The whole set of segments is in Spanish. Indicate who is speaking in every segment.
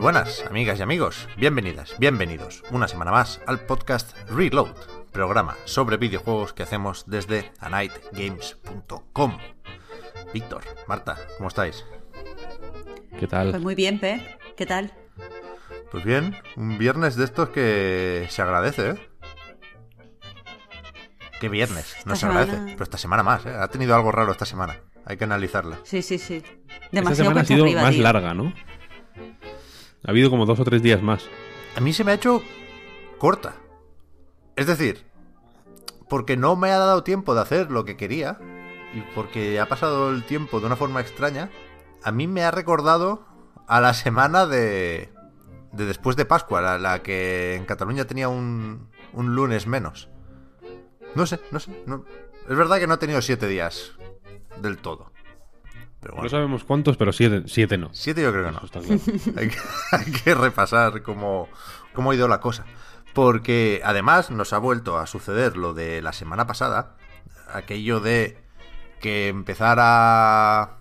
Speaker 1: Muy buenas, amigas y amigos. Bienvenidas, bienvenidos una semana más al podcast Reload, programa sobre videojuegos que hacemos desde anightgames.com. Víctor, Marta, ¿cómo estáis?
Speaker 2: ¿Qué tal?
Speaker 3: Pues muy bien, Pe. ¿Qué tal?
Speaker 1: Pues bien, un viernes de estos que se agradece, ¿eh? ¿Qué viernes? No
Speaker 3: Esta
Speaker 1: se agradece,
Speaker 3: semana-
Speaker 1: pero esta semana más, ¿eh? Ha tenido algo raro esta semana. Hay que analizarla.
Speaker 3: Sí, sí, sí.
Speaker 2: Esta
Speaker 3: Demasiado
Speaker 2: semana ha sido
Speaker 3: arriba,
Speaker 2: más
Speaker 3: tío.
Speaker 2: larga, ¿no? Ha habido como dos o tres días más.
Speaker 1: A mí se me ha hecho corta. Es decir, porque no me ha dado tiempo de hacer lo que quería y porque ha pasado el tiempo de una forma extraña, a mí me ha recordado a la semana de, de después de Pascua, la, que en Cataluña tenía un, un lunes menos. No sé, no sé. no- Es verdad que no he tenido siete días del todo. Pero bueno.
Speaker 2: No sabemos cuántos, pero siete, siete no.
Speaker 1: Siete yo creo que no.
Speaker 2: Eso está claro.
Speaker 1: hay, que, hay que repasar cómo, cómo ha ido la cosa. Porque además nos ha vuelto a suceder lo de la semana pasada, aquello de que empezara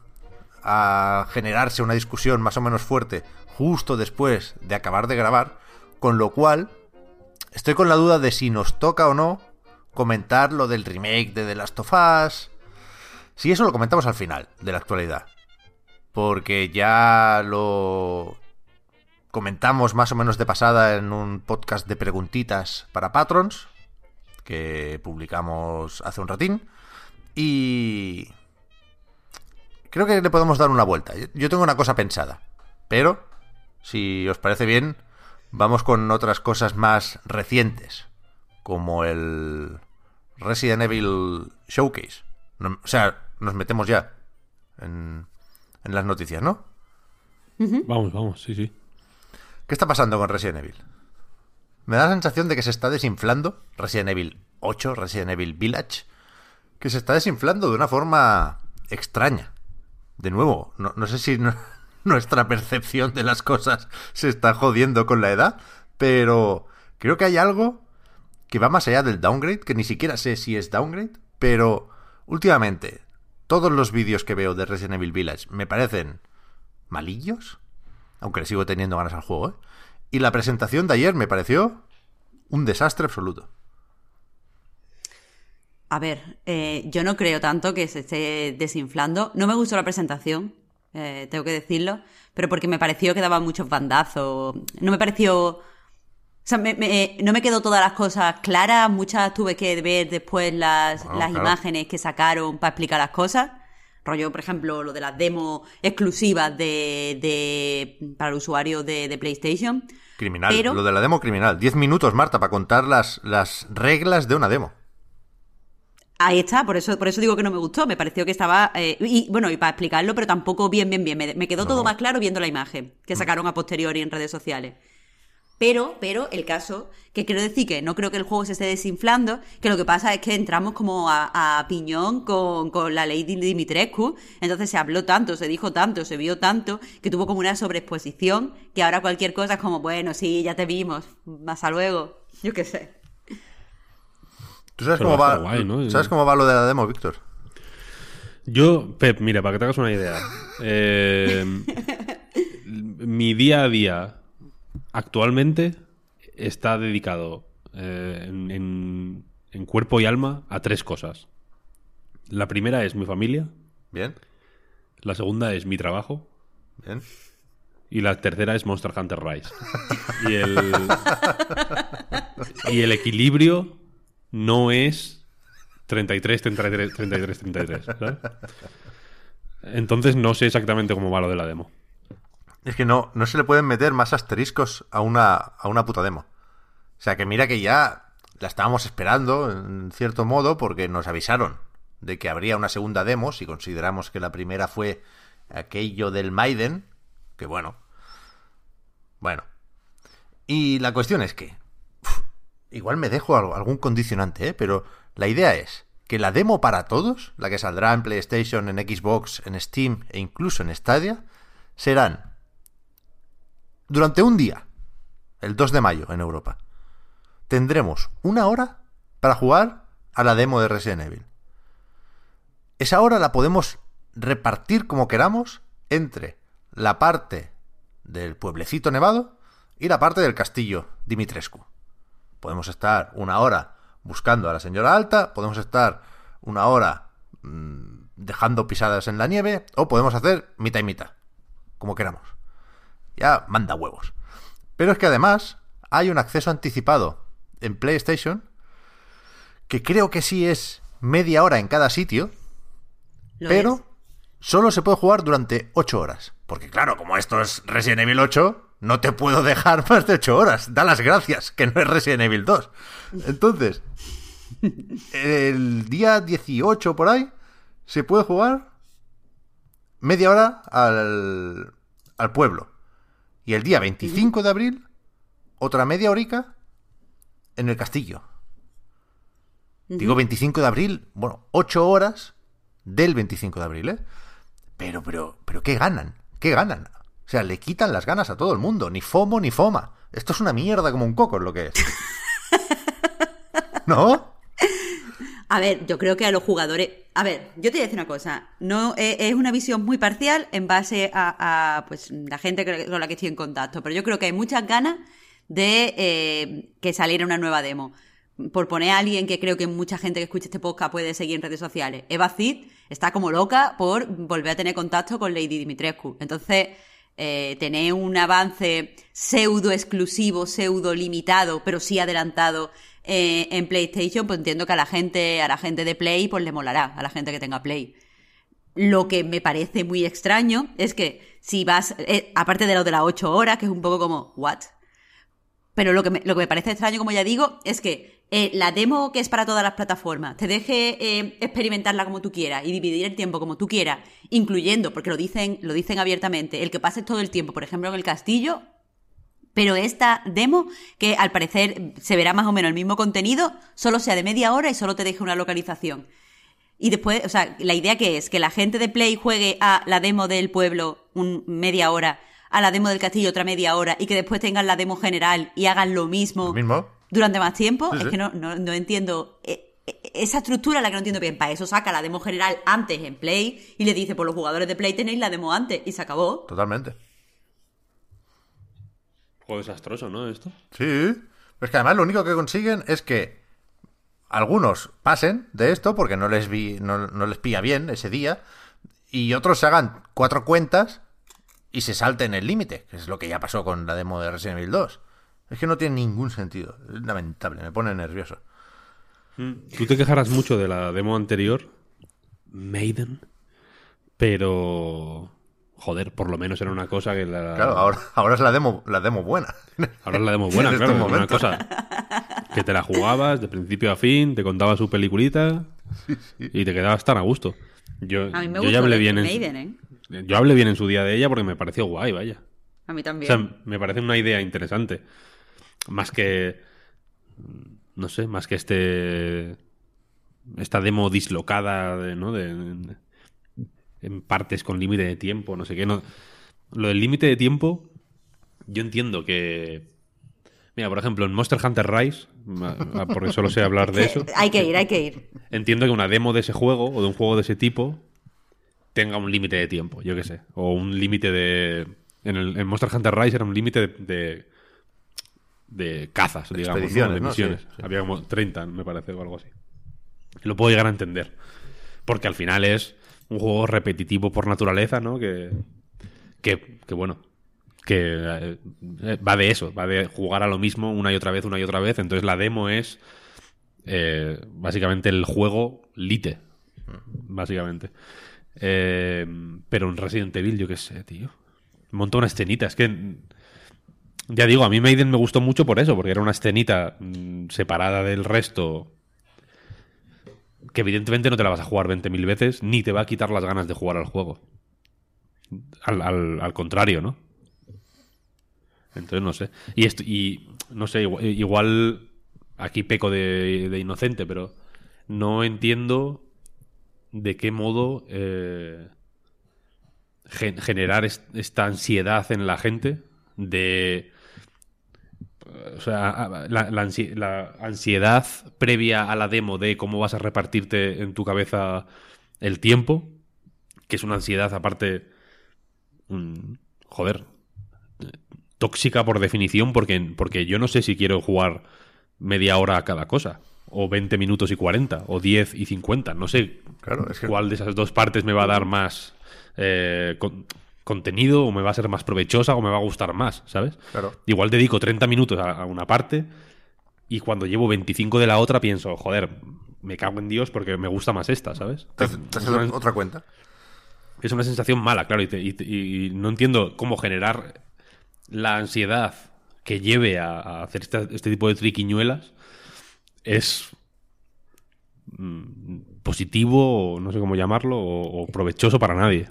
Speaker 1: a generarse una discusión más o menos fuerte justo después de acabar de grabar, con lo cual estoy con la duda de si nos toca o no comentar lo del remake de The Last of Us. Si eso lo comentamos al final de la actualidad porque ya lo comentamos más o menos de pasada en un podcast de preguntitas para patrons que publicamos hace un ratín y creo que le podemos dar una vuelta. Yo tengo una cosa pensada, pero si os parece bien, vamos con otras cosas más recientes, como el Resident Evil Showcase. O sea, nos metemos ya en, en las noticias, ¿no?
Speaker 2: Vamos, vamos, sí, sí.
Speaker 1: ¿Qué está pasando con Resident Evil? Me da la sensación de que se está desinflando Resident Evil 8, Resident Evil Village, que se está desinflando de una forma extraña. De nuevo, no, no sé si no- nuestra percepción de las cosas se está jodiendo con la edad, pero creo que hay algo que va más allá del downgrade, que ni siquiera sé si es downgrade, pero últimamente todos los vídeos que veo de Resident Evil Village me parecen malillos, aunque le sigo teniendo ganas al juego, ¿eh? Y la presentación de ayer me pareció un desastre absoluto.
Speaker 3: A ver, eh, yo no creo tanto que se esté desinflando. No me gustó la presentación, eh, tengo que decirlo, pero porque me pareció que daba muchos bandazos. No me pareció. O sea, me- me- no me quedó todas las cosas claras. Muchas tuve que ver después las,
Speaker 1: Bueno,
Speaker 3: las
Speaker 1: claro.
Speaker 3: imágenes que sacaron para explicar las cosas. Rollo, por ejemplo, lo de las demos exclusivas de, de- para el usuario de, de PlayStation.
Speaker 1: Criminal.
Speaker 3: Pero-
Speaker 1: Lo de la demo criminal. Diez minutos, Marta, para contar las, las reglas de una demo.
Speaker 3: Ahí está, por eso, por eso digo que no me gustó. Me pareció que estaba. eh, y bueno, y para explicarlo, pero tampoco bien, bien, bien. Me, me quedó todo más claro viendo la imagen que sacaron a posteriori en redes sociales. Pero, pero, el caso, que quiero decir que no creo que el juego se esté desinflando, que lo que pasa es que entramos como a, a piñón con, con la ley de Dimitrescu, entonces se habló tanto, se dijo tanto, se vio tanto, que tuvo como una sobreexposición, que ahora cualquier cosa es como, bueno, sí, ya te vimos, hasta luego, yo qué sé.
Speaker 1: ¿Tú sabes
Speaker 2: Pero
Speaker 1: cómo
Speaker 2: va.
Speaker 1: ¿Sabes cómo va lo de la demo, Víctor?
Speaker 2: Yo, Pep, mira, para que te hagas una idea. eh, mi día a día actualmente está dedicado eh, en, en- en cuerpo y alma a tres cosas. La primera es mi familia,
Speaker 1: Bien,
Speaker 2: la segunda es mi trabajo
Speaker 1: bien.
Speaker 2: y la tercera es Monster Hunter Rise. Y el, y el equilibrio no es 33, 33, 33, 33. ¿sabes? Entonces no sé exactamente cómo va lo de la demo.
Speaker 1: Es que no, no se le pueden meter más asteriscos a una, a una puta demo. O sea, que mira que ya la estábamos esperando, en cierto modo, porque nos avisaron de que habría una segunda demo, si consideramos que la primera fue aquello del Maiden, que bueno, bueno, Y la cuestión es que, igual me dejo algún condicionante, ¿eh? pero la idea es que la demo para todos, la que saldrá en PlayStation, en Xbox, en Steam e incluso en Stadia, serán durante un día, el 2 de mayo en Europa. Tendremos una hora para jugar a la demo de Resident Evil. Esa hora la podemos repartir como queramos entre la parte del pueblecito nevado y la parte del castillo Dimitrescu. Podemos estar una hora buscando a la señora alta, podemos estar una hora mm, dejando pisadas en la nieve, o podemos hacer mitad y mitad, como queramos. Ya manda huevos. Pero es que además hay un acceso anticipado en PlayStation que creo que sí es media hora en cada sitio,
Speaker 3: Lo
Speaker 1: pero
Speaker 3: es.
Speaker 1: solo se puede jugar durante 8 horas. Porque claro, como esto es Resident Evil 8, no te puedo dejar más de 8 horas. Da las gracias, que no es Resident Evil 2. Entonces, el día 18 por ahí, se puede jugar media hora al, al pueblo. Y el día 25 de abril, otra media horica en el castillo. Digo 25 de abril, bueno, 8 horas del 25 de abril, ¿eh? Pero, pero, pero, ¿qué ganan? ¿Qué ganan? O sea, le quitan las ganas a todo el mundo, ni FOMO ni FOMA. Esto es una mierda como un coco, es lo que es. ¿No?
Speaker 3: A ver, yo creo que a los jugadores. A ver, yo te voy a decir una cosa. No eh, es una visión muy parcial en base a, pues la gente con la que estoy en contacto. Pero yo creo que hay muchas ganas de eh, que saliera una nueva demo. Por poner a alguien que creo que mucha gente que escucha este podcast puede seguir en redes sociales. Eva Cid está como loca por volver a tener contacto con Lady Dimitrescu. Entonces, eh, tener un avance pseudo exclusivo, pseudo limitado, pero sí adelantado eh, en PlayStation, pues entiendo que a la gente, a la gente de Play, pues le molará, a la gente que tenga Play. Lo que me parece muy extraño es que si vas, eh, aparte de lo de las 8 horas, que es un poco como, ¿what? Pero lo que me, lo que me parece extraño, como ya digo, es que eh, la demo que es para todas las plataformas te deje experimentarla como tú quieras y dividir el tiempo como tú quieras, incluyendo, porque lo dicen, lo dicen abiertamente, el que pases todo el tiempo, por ejemplo, en el castillo. Pero esta demo, que al parecer se verá más o menos el mismo contenido, solo sea de media hora y solo te deje una localización. Y después, o sea, la idea que es que la gente de Play juegue a la demo del pueblo un media hora, a la demo del castillo otra media hora y que después tengan la demo general y hagan lo mismo,
Speaker 1: Lo mismo.
Speaker 3: durante más tiempo.
Speaker 1: Sí,
Speaker 3: es que no, no, no entiendo. eh, eh, Esa estructura es la que no entiendo bien. Para eso saca la demo general antes en Play y le dice, por los jugadores de Play tenéis la demo antes y se acabó.
Speaker 1: Totalmente.
Speaker 2: Juego desastroso, ¿no? Esto.
Speaker 1: Sí. Es que además lo único que consiguen es que algunos pasen de esto porque no les vi, no, no les pilla bien ese día. Y otros se hagan cuatro cuentas y se salten el límite, que es lo que ya pasó con la demo de Resident Evil 2. Es que no tiene ningún sentido. Es lamentable, me pone nervioso.
Speaker 2: Tú te quejarás mucho de la demo anterior, Maiden, pero joder, por lo menos era una cosa que la
Speaker 1: Claro, ahora, ahora es la demo, la demo buena.
Speaker 2: ahora es la demo buena,
Speaker 1: en
Speaker 2: claro,
Speaker 1: estos
Speaker 2: era una cosa que te la jugabas de principio a fin, te contaba su peliculita y te quedabas tan a gusto. Yo,
Speaker 3: A mí me
Speaker 2: yo
Speaker 3: gusta
Speaker 2: ya hablé bien en,
Speaker 3: Maiden, ¿eh?
Speaker 2: yo hablé bien en su día de ella porque me pareció guay, vaya.
Speaker 3: A mí
Speaker 2: O
Speaker 3: también.
Speaker 2: sea, me parece una idea interesante. Más que. No sé, más que este. Esta demo dislocada, de, ¿no? De, en partes con límite de tiempo, no sé qué. No. Lo del límite de tiempo, yo entiendo que. Mira, por ejemplo, en Monster Hunter Rise, ma- porque solo sé hablar de eso,
Speaker 3: hay que ir, hay que ir.
Speaker 2: entiendo que una demo de ese juego o de un juego de ese tipo tenga un límite de tiempo, yo qué sé. O un límite de. En, el, en Monster Hunter Rise era un límite de, de. de cazas, digamos. De
Speaker 1: ¿no?
Speaker 2: misiones.
Speaker 1: Sí, sí.
Speaker 2: Había como 30, me parece, o algo así. Lo puedo llegar a entender. Porque al final es un juego repetitivo por naturaleza, ¿no? Que. Que, que bueno. Que eh, va de eso, va de jugar a lo mismo una y otra vez, una y otra vez. Entonces la demo es eh, básicamente el juego lite. Básicamente. Eh, pero en Resident Evil, yo qué sé, tío. Monta una escenita. Es que. Ya digo, a mí Maiden me gustó mucho por eso, porque era una escenita mm, separada del resto. Que evidentemente no te la vas a jugar 20.000 veces, ni te va a quitar las ganas de jugar al juego. Al, al- contrario, ¿no? Entonces no sé. Y, esto, y no sé, igual, aquí peco de, de inocente, pero no entiendo de qué modo eh, gen- generar est- esta ansiedad en la gente de... O sea, la, la ansi- la ansiedad previa a la demo de cómo vas a repartirte en tu cabeza el tiempo, que es una ansiedad aparte, mm, joder, tóxica por definición, porque, porque yo no sé si quiero jugar media hora a cada cosa, o 20 minutos y 40, o 10 y 50, no sé
Speaker 1: Claro, es que-
Speaker 2: cuál de esas dos partes me va a dar más eh, con- contenido, o me va a ser más provechosa, o me va a gustar más, ¿sabes?
Speaker 1: Claro.
Speaker 2: Igual dedico 30 minutos a, a una parte, y cuando llevo 25 de la otra pienso, joder, me cago en Dios porque me gusta más esta, ¿sabes?
Speaker 1: Te, te
Speaker 2: Es una-
Speaker 1: otra cuenta.
Speaker 2: es una sensación mala, claro, y, te- y te- y no entiendo cómo generar la ansiedad que lleve a, a hacer este tipo de triquiñuelas es mm, positivo, o no sé cómo llamarlo, o, o provechoso para nadie.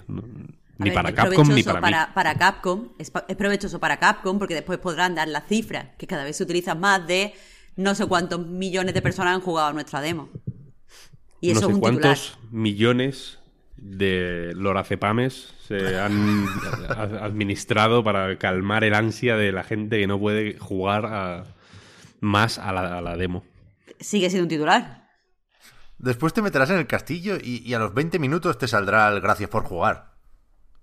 Speaker 2: Ni
Speaker 3: ver,
Speaker 2: para
Speaker 3: es
Speaker 2: Capcom ni
Speaker 3: provechoso
Speaker 2: para, mí.
Speaker 3: para Capcom, es, provechoso para Capcom porque después podrán dar la cifra, que cada vez se utiliza más de no sé cuántos millones de personas han jugado a nuestra demo. Y eso
Speaker 2: no sé
Speaker 3: es un titular.
Speaker 2: cuántos millones de lorazepames se han administrado para calmar el ansia de la gente que no puede jugar a- más a la, a la demo.
Speaker 3: Sigue siendo un titular.
Speaker 1: Después te meterás en el castillo y, y a los 20 minutos te saldrá el gracias por jugar.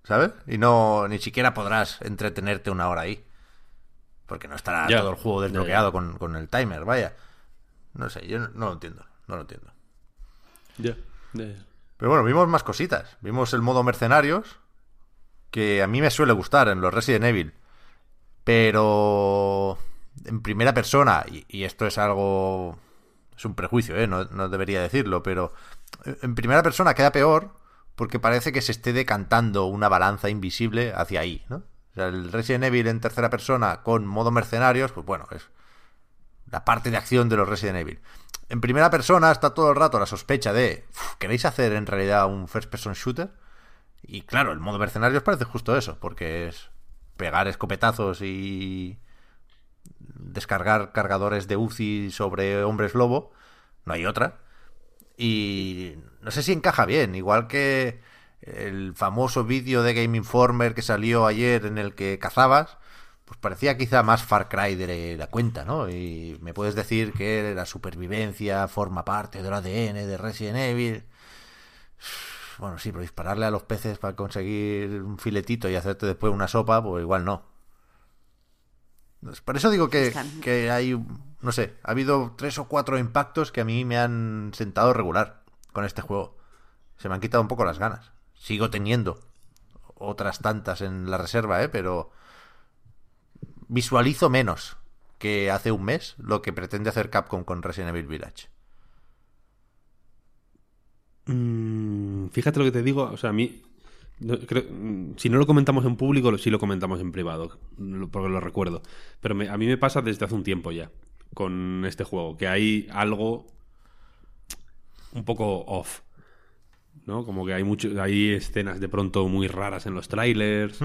Speaker 1: ¿Sabes? Y no ni siquiera podrás entretenerte una hora ahí. Porque no estará
Speaker 2: Ya.
Speaker 1: todo el juego desbloqueado. Con, con el timer, vaya. No sé, yo no, no lo entiendo. No lo entiendo.
Speaker 2: Ya, ya, ya.
Speaker 1: Pero bueno, vimos más cositas. Vimos el modo mercenarios, que a mí me suele gustar en los Resident Evil. Pero en primera persona, y, y esto es algo... Es un prejuicio, ¿eh? No, no debería decirlo, pero en primera persona queda peor porque parece que se esté decantando una balanza invisible hacia ahí, ¿no? O sea, el Resident Evil en tercera persona con modo mercenarios, pues bueno, es la parte de acción de los Resident Evil. En primera persona está todo el rato la sospecha de, "Uf, ¿queréis hacer en realidad un first person shooter? Y claro, el modo mercenarios parece justo eso, porque es pegar escopetazos y descargar cargadores de UCI sobre hombres lobo, no hay otra. Y no sé si encaja bien, igual que el famoso vídeo de Game Informer que salió ayer en el que cazabas, pues parecía quizá más Far Cry de la cuenta, ¿no? Y me puedes decir que la supervivencia forma parte del ADN de Resident Evil. Bueno, sí, pero dispararle a los peces para conseguir un filetito y hacerte después una sopa, pues igual no. Por eso digo que, que hay, no sé, ha habido tres o cuatro impactos que a mí me han sentado regular con este juego. Se me han quitado un poco las ganas. Sigo teniendo otras tantas en la reserva, ¿eh? Pero visualizo menos que hace un mes lo que pretende hacer Capcom con Resident Evil Village.
Speaker 2: Mm, fíjate lo que te digo, o sea, a mí, mm, si no lo comentamos en público, sí lo comentamos en privado, porque lo recuerdo. Pero a mí me pasa desde hace un tiempo ya con este juego, que hay algo un poco off. ¿no? Como que hay mucho, hay escenas de pronto muy raras en los trailers.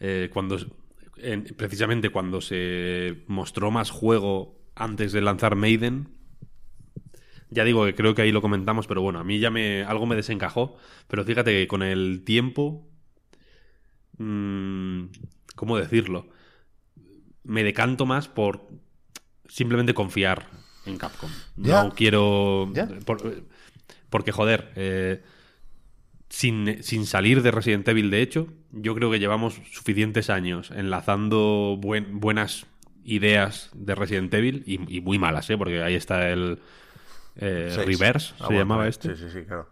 Speaker 2: eh, cuando en- precisamente cuando se mostró más juego antes de lanzar Maiden, ya digo que creo que ahí lo comentamos, pero bueno, a mí ya me algo me desencajó. Pero fíjate que con el tiempo, mm, ¿cómo decirlo? Me decanto más por simplemente confiar en Capcom. No quiero, por- porque joder. eh, sin, sin salir de Resident Evil, de hecho, yo creo que llevamos suficientes años enlazando buen- buenas ideas de Resident Evil y, y muy malas, ¿eh? porque ahí está el eh. Reverse,
Speaker 1: Ah,
Speaker 2: se
Speaker 1: bueno,
Speaker 2: llamaba
Speaker 1: vale.
Speaker 2: este.
Speaker 1: Sí, sí, sí, claro.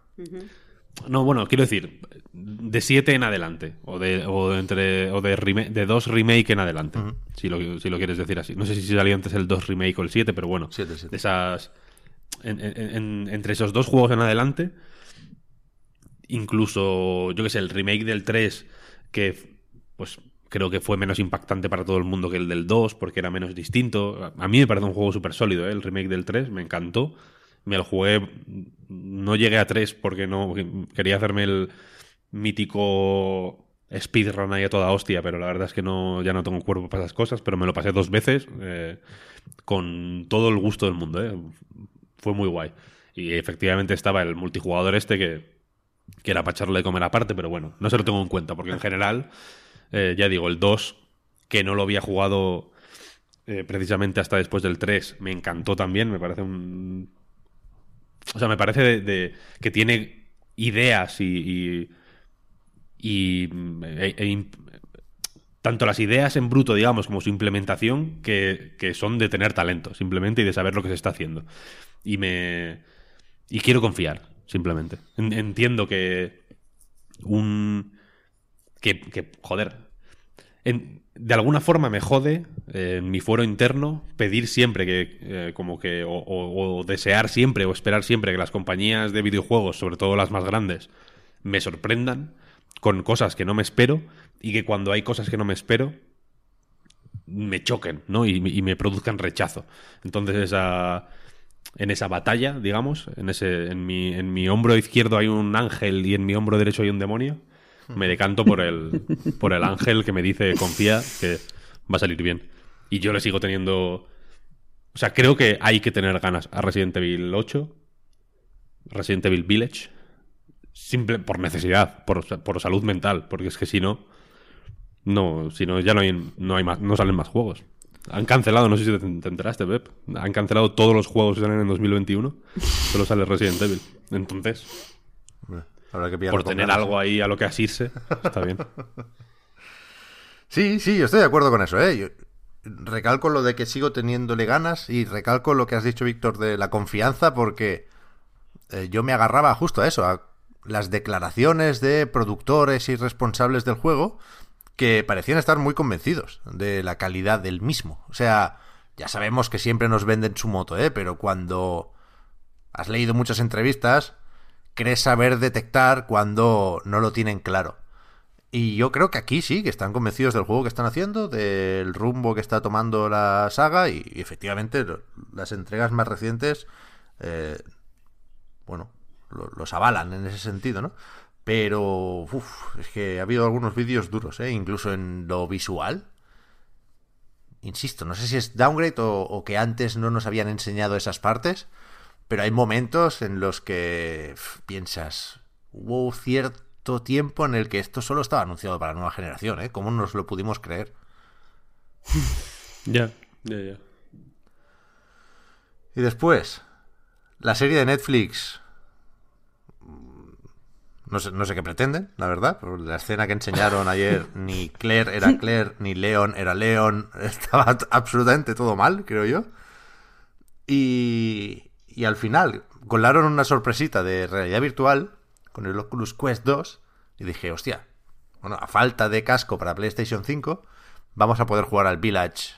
Speaker 2: No, bueno, quiero decir, de 7 en adelante, o de, o de entre, o de, de 2 remake en adelante, si, lo, si lo quieres decir así. No sé si salió antes el 2 remake o el 7, pero bueno,
Speaker 1: Siete, siete.
Speaker 2: de esas, en- en- en- entre esos dos juegos en adelante, incluso, yo que sé, el remake del 3, que pues creo que fue menos impactante para todo el mundo que el del 2, porque era menos distinto. A mí me parece un juego súper sólido, ¿eh? el remake del 3, me encantó. Me lo jugué, no llegué a 3 porque no quería hacerme el mítico speedrun ahí a toda hostia, pero la verdad es que no, ya no tengo cuerpo para esas cosas, pero me lo pasé dos veces eh, con todo el gusto del mundo, ¿eh? Fue muy guay. Y efectivamente estaba el multijugador este que, que era para echarle de comer aparte, pero bueno, no se lo tengo en cuenta, porque en general, eh, ya digo, el 2, que no lo había jugado eh, precisamente hasta después del 3, me encantó también, me parece un... O sea, me parece de, que tiene ideas y... y, e- e tanto las ideas en bruto, digamos, como su implementación, que, que son de tener talento, simplemente, y de saber lo que se está haciendo. Y me. Y quiero confiar, simplemente. En- Entiendo que. Un. Que. joder. de alguna forma me jode eh, en mi fuero interno pedir siempre que. eh, como que. O desear siempre o esperar siempre que las compañías de videojuegos, sobre todo las más grandes, me sorprendan con cosas que no me espero y que cuando hay cosas que no me espero me choquen, ¿no? Y, y me produzcan rechazo. Entonces esa en esa batalla, digamos, en ese en mi en mi hombro izquierdo hay un ángel y en mi hombro derecho hay un demonio. Me decanto por el por el ángel que me dice confía que va a salir bien. Y yo le sigo teniendo o sea, creo que hay que tener ganas a Resident Evil 8, Resident Evil Village, simple por necesidad, por, por salud mental, porque es que si no, no, si no ya no hay, no hay más, no salen más juegos. Han cancelado, no sé si te, te enteraste, Pep, han cancelado todos los juegos que salen en 2021, solo sale Resident Evil. Entonces,
Speaker 1: habrá que
Speaker 2: por tener
Speaker 1: ganas,
Speaker 2: algo ahí a lo que asirse, está bien.
Speaker 1: Sí, sí, yo estoy de acuerdo con eso, ¿eh? Yo recalco lo de que sigo teniéndole ganas y recalco lo que has dicho, Víctor, de la confianza, porque eh, yo me agarraba justo a eso, a las declaraciones de productores y responsables del juego que parecían estar muy convencidos de la calidad del mismo. O sea, ya sabemos que siempre nos venden su moto, ¿eh? Pero cuando has leído muchas entrevistas, crees saber detectar cuando no lo tienen claro. Y yo creo que aquí sí, que están convencidos del juego que están haciendo, del rumbo que está tomando la saga y, efectivamente las entregas más recientes, eh, bueno, lo- los avalan en ese sentido, ¿no? Pero, uf, es que ha habido algunos vídeos duros, ¿eh? Incluso en lo visual. Insisto, no sé si es downgrade o, o que antes no nos habían enseñado esas partes, pero hay momentos en los que piensas, hubo cierto tiempo en el que esto solo estaba anunciado para la nueva generación, ¿eh? ¿Cómo nos lo pudimos creer?
Speaker 2: Ya, ya, ya.
Speaker 1: Y después, la serie de Netflix. No sé, no sé qué pretenden, la verdad. pero La escena que enseñaron ayer, ni Claire era Claire, ni Leon era Leon. Estaba absolutamente todo mal, creo yo. Y, y al final, colaron una sorpresita de realidad virtual con el Oculus Quest 2. Y dije, hostia, bueno, a falta de casco para PlayStation 5, vamos a poder jugar al Village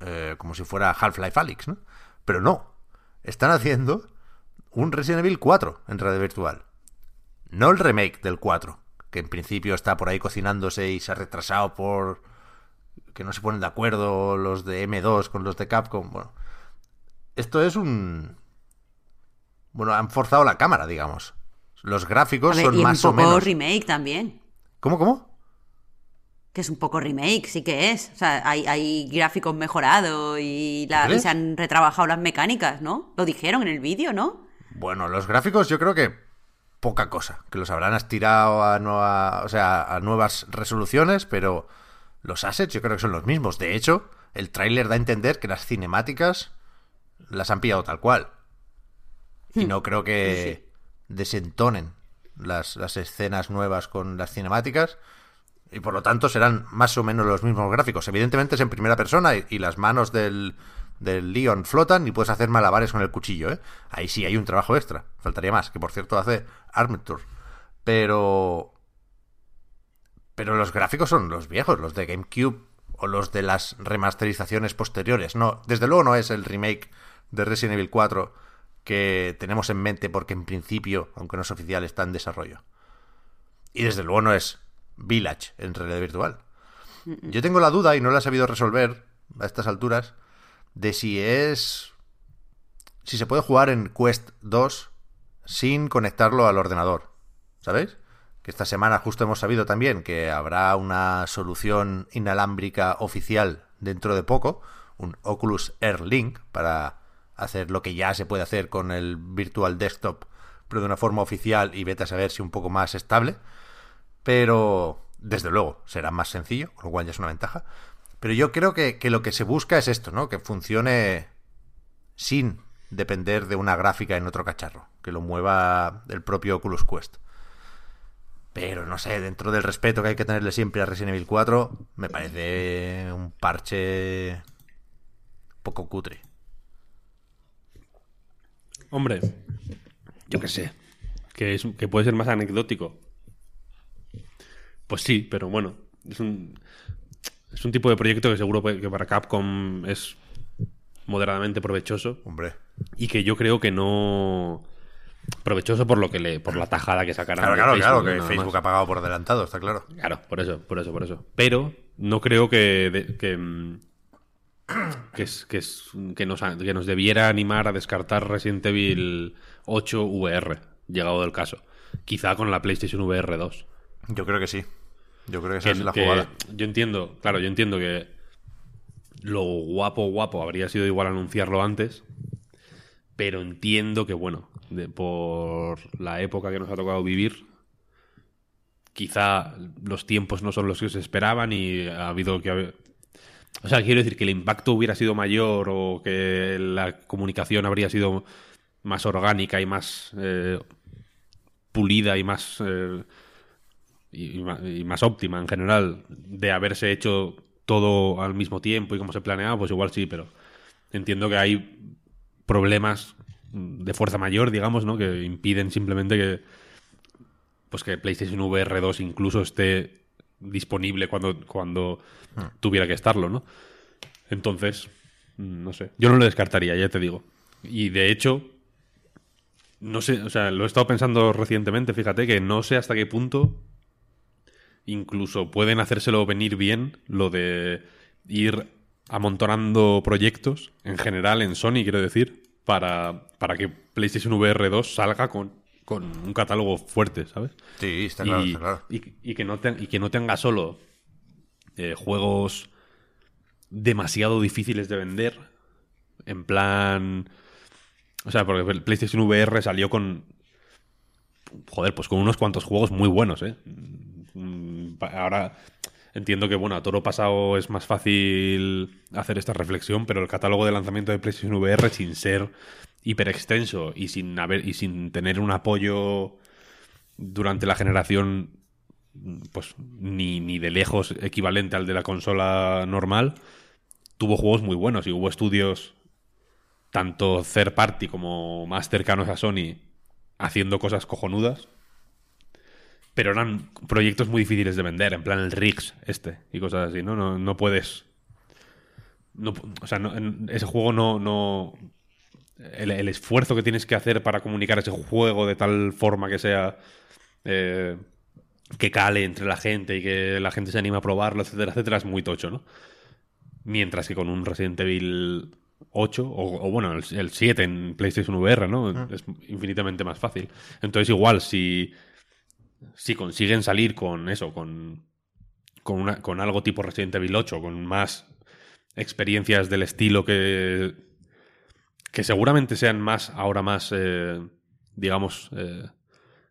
Speaker 1: eh, como si fuera Half-Life Alyx, ¿no? Pero no. Están haciendo un Resident Evil 4 en realidad virtual. No el remake del 4, que en principio está por ahí cocinándose y se ha retrasado por que no se ponen de acuerdo los de M2 con los de Capcom. Bueno, esto es un... Bueno, han forzado la cámara, digamos. Los gráficos
Speaker 3: ver,
Speaker 1: son
Speaker 3: y un
Speaker 1: más o
Speaker 3: poco
Speaker 1: menos...
Speaker 3: remake también.
Speaker 1: ¿Cómo, cómo?
Speaker 3: Que es un poco remake, sí que es. O sea, hay, hay gráficos mejorados y, la- y se han retrabajado las mecánicas, ¿no? Lo dijeron en el vídeo, ¿no?
Speaker 1: Bueno, los gráficos yo creo que poca cosa, que los habrán estirado a nueva, o sea, a nuevas resoluciones, pero los assets yo creo que son los mismos. De hecho, el tráiler da a entender que las cinemáticas las han pillado tal cual. Y no creo que desentonen las, las escenas nuevas con las cinemáticas. Y por lo tanto serán más o menos los mismos gráficos. Evidentemente es en primera persona y, y las manos del, del Leon flotan y puedes hacer malabares con el cuchillo, ¿eh? Ahí sí hay un trabajo extra. Faltaría más, que por cierto hace Armature. Pero... Pero los gráficos son los viejos, los de GameCube o los de las remasterizaciones posteriores. No, desde luego no es el remake de Resident Evil 4 que tenemos en mente porque en principio, aunque no es oficial, está en desarrollo. Y desde luego no es Village en realidad virtual. Yo tengo la duda y no la he sabido resolver a estas alturas de si es si se puede jugar en Quest 2 sin conectarlo al ordenador. ¿Sabéis? que esta semana justo hemos sabido también que habrá una solución inalámbrica oficial dentro de poco, un Oculus Air Link para hacer lo que ya se puede hacer con el Virtual Desktop, pero de una forma oficial y vete a saber si un poco más estable. Pero, desde luego, será más sencillo, con lo cual ya es una ventaja. Pero yo creo que, que lo que se busca es esto, ¿no? Que funcione sin depender de una gráfica en otro cacharro, que lo mueva el propio Oculus Quest. Pero no sé, dentro del respeto que hay que tenerle siempre a Resident Evil 4, me parece un parche poco cutre.
Speaker 2: Hombre, yo qué sé. Que, es, que puede ser más anecdótico. Pues sí, pero bueno. Es un, es un tipo de proyecto que seguro que para Capcom es moderadamente provechoso.
Speaker 1: Hombre.
Speaker 2: Y que yo creo que no provechoso por lo que le por la tajada que sacarán
Speaker 1: claro claro
Speaker 2: Facebook,
Speaker 1: claro que Facebook
Speaker 2: más.
Speaker 1: ha pagado por adelantado está claro
Speaker 2: Claro, por eso, por eso, por eso. Pero no creo que de- que, mm, que, es- que, es- que nos, que nos debiera animar a descartar Resident Evil 8 VR, llegado del caso. Quizá con la PlayStation VR 2.
Speaker 1: yo creo que sí yo creo que esa
Speaker 2: Que-
Speaker 1: es la
Speaker 2: que
Speaker 1: jugada.
Speaker 2: yo entiendo, claro, yo entiendo que lo guapo, guapo habría sido igual anunciarlo antes, pero entiendo que, bueno, de- por la época que nos ha tocado vivir, quizá los tiempos no son los que se esperaban y ha habido que haber... O sea, quiero decir que el impacto hubiera sido mayor o que la comunicación habría sido más orgánica y más eh, pulida y más... eh, y, más óptima en general de haberse hecho todo al mismo tiempo y como se planeaba, pues igual sí, pero entiendo que hay problemas de fuerza mayor, digamos, ¿no? Que impiden simplemente que pues que PlayStation VR 2 incluso esté disponible cuando, cuando tuviera que estarlo, ¿no? Entonces, no sé. Yo no lo descartaría, ya te digo. Y de hecho, no sé, o sea, lo he estado pensando recientemente, fíjate, que no sé hasta qué punto incluso pueden hacérselo venir bien lo de ir amontonando proyectos en general en Sony, quiero decir, para, para que PlayStation VR 2 salga con, con un catálogo fuerte, ¿sabes?
Speaker 1: sí está claro
Speaker 2: y,
Speaker 1: está claro
Speaker 2: y- y que no te- y que no tenga solo eh, juegos demasiado difíciles de vender. En plan. O sea, porque el PlayStation VR salió con. Joder, pues con unos cuantos juegos muy buenos, ¿eh? Mm, Ahora entiendo que, bueno, a toro pasado es más fácil hacer esta reflexión, pero el catálogo de lanzamiento de PlayStation VR, sin ser hiper extenso y sin, haber, y sin tener un apoyo durante la generación pues ni, ni de lejos equivalente al de la consola normal, tuvo juegos muy buenos y hubo estudios tanto third party como más cercanos a Sony haciendo cosas cojonudas. Pero eran proyectos muy difíciles de vender, en plan el Riggs este y cosas así, ¿no? No, no puedes... No, o sea, no- en- ese juego no... no el, el esfuerzo que tienes que hacer para comunicar ese juego de tal forma que sea... eh, que cale entre la gente y que la gente se anime a probarlo, etcétera, etcétera, es muy tocho, ¿no? Mientras que con un Resident Evil 8, o, o bueno, el, el 7 en PlayStation VR, ¿no? Es infinitamente más fácil. Entonces, igual, si, si consiguen salir con eso, con, con, una- con algo tipo Resident Evil 8, con más experiencias del estilo que, que seguramente sean más, ahora más, eh, digamos, eh,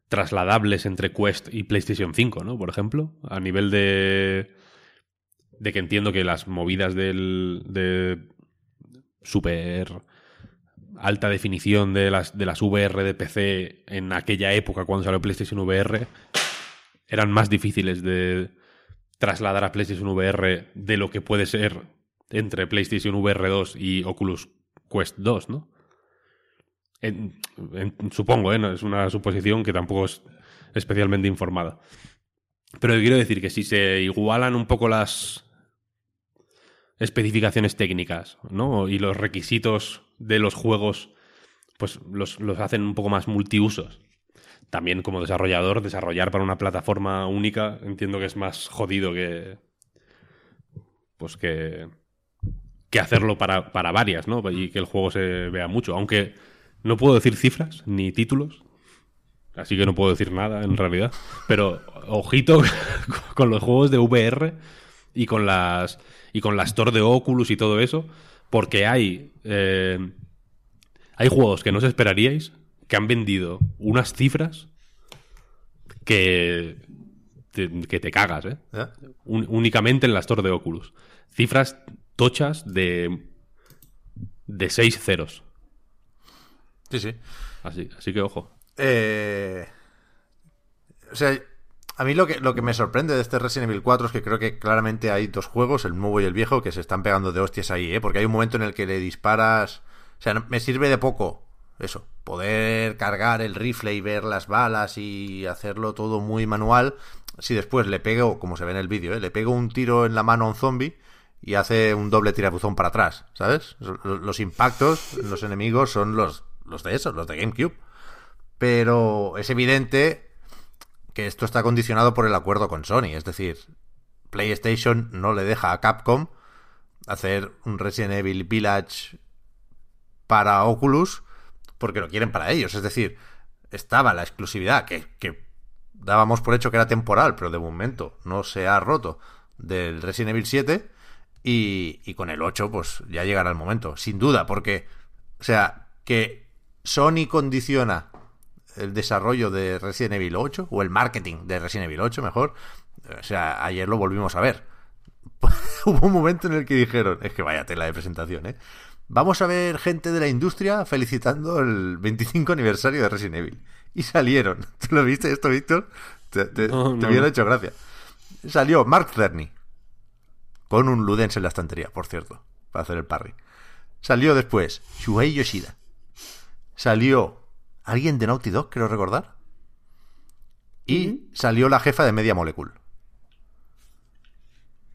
Speaker 2: trasladables entre Quest y PlayStation 5, ¿no? Por ejemplo, a nivel de de que entiendo que las movidas del de super alta definición de las de las VR de PC en aquella época cuando salió PlayStation VR eran más difíciles de trasladar a PlayStation VR de lo que puede ser entre PlayStation VR 2 y Oculus Quest 2, ¿no? Supongo, ¿eh? Es una suposición que tampoco es especialmente informada. Pero quiero decir que si se igualan un poco las especificaciones técnicas, ¿no? Y los requisitos de los juegos, pues los, los hacen un poco más multiusos. También como desarrollador, desarrollar para una plataforma única, entiendo que es más jodido que. Pues que. que hacerlo para, para varias, ¿no? Y que el juego se vea mucho. Aunque no puedo decir cifras ni títulos, así que no puedo decir nada en realidad. Pero ojito con los juegos de VR y con las y con la store de Oculus y todo eso, porque hay eh, hay juegos que no os esperaríais que han vendido unas cifras que te, que te cagas, ¿eh? Únicamente en la store de Oculus. Cifras tochas de de seis ceros.
Speaker 1: Sí, sí.
Speaker 2: Así, así que ojo.
Speaker 1: Eh, o sea, a mí lo que, lo que me sorprende de este Resident Evil 4 es que creo que claramente hay dos juegos, el nuevo y el viejo, que se están pegando de hostias ahí, ¿eh? Porque hay un momento en el que le disparas... O sea, me sirve de poco eso, poder cargar el rifle y ver las balas y hacerlo todo muy manual. Si después le pego, como se ve en el vídeo, ¿eh? le pego un tiro en la mano a un zombie y hace un doble tirabuzón para atrás, ¿sabes? Los impactos, los enemigos son los, los de esos, los de GameCube. Pero es evidente que esto está condicionado por el acuerdo con Sony. Es decir, PlayStation no le deja a Capcom hacer un Resident Evil Village para Oculus porque lo quieren para ellos. Es decir, estaba la exclusividad que, que dábamos por hecho que era temporal, pero de momento no se ha roto del Resident Evil 7 y, y con el 8 pues ya llegará el momento, sin duda, porque, o sea, que Sony condiciona el desarrollo de Resident Evil 8 o el marketing de Resident Evil 8 mejor, o sea, ayer lo volvimos a ver. Hubo un momento en el que dijeron, es que vaya tela de presentación, ¿eh? Vamos a ver gente de la industria felicitando el 25 aniversario de Resident Evil. Y salieron. ¿Tú lo viste esto, Víctor? Te, te,
Speaker 2: No,
Speaker 1: te
Speaker 2: no,
Speaker 1: hubiera hecho gracia. Salió Mark Cerny. Con un Ludens en la estantería, por cierto. Para hacer el parry. Salió después Shuhei Yoshida. Salió alguien de Naughty Dog, creo recordar. Y salió la jefa de Media Molecule.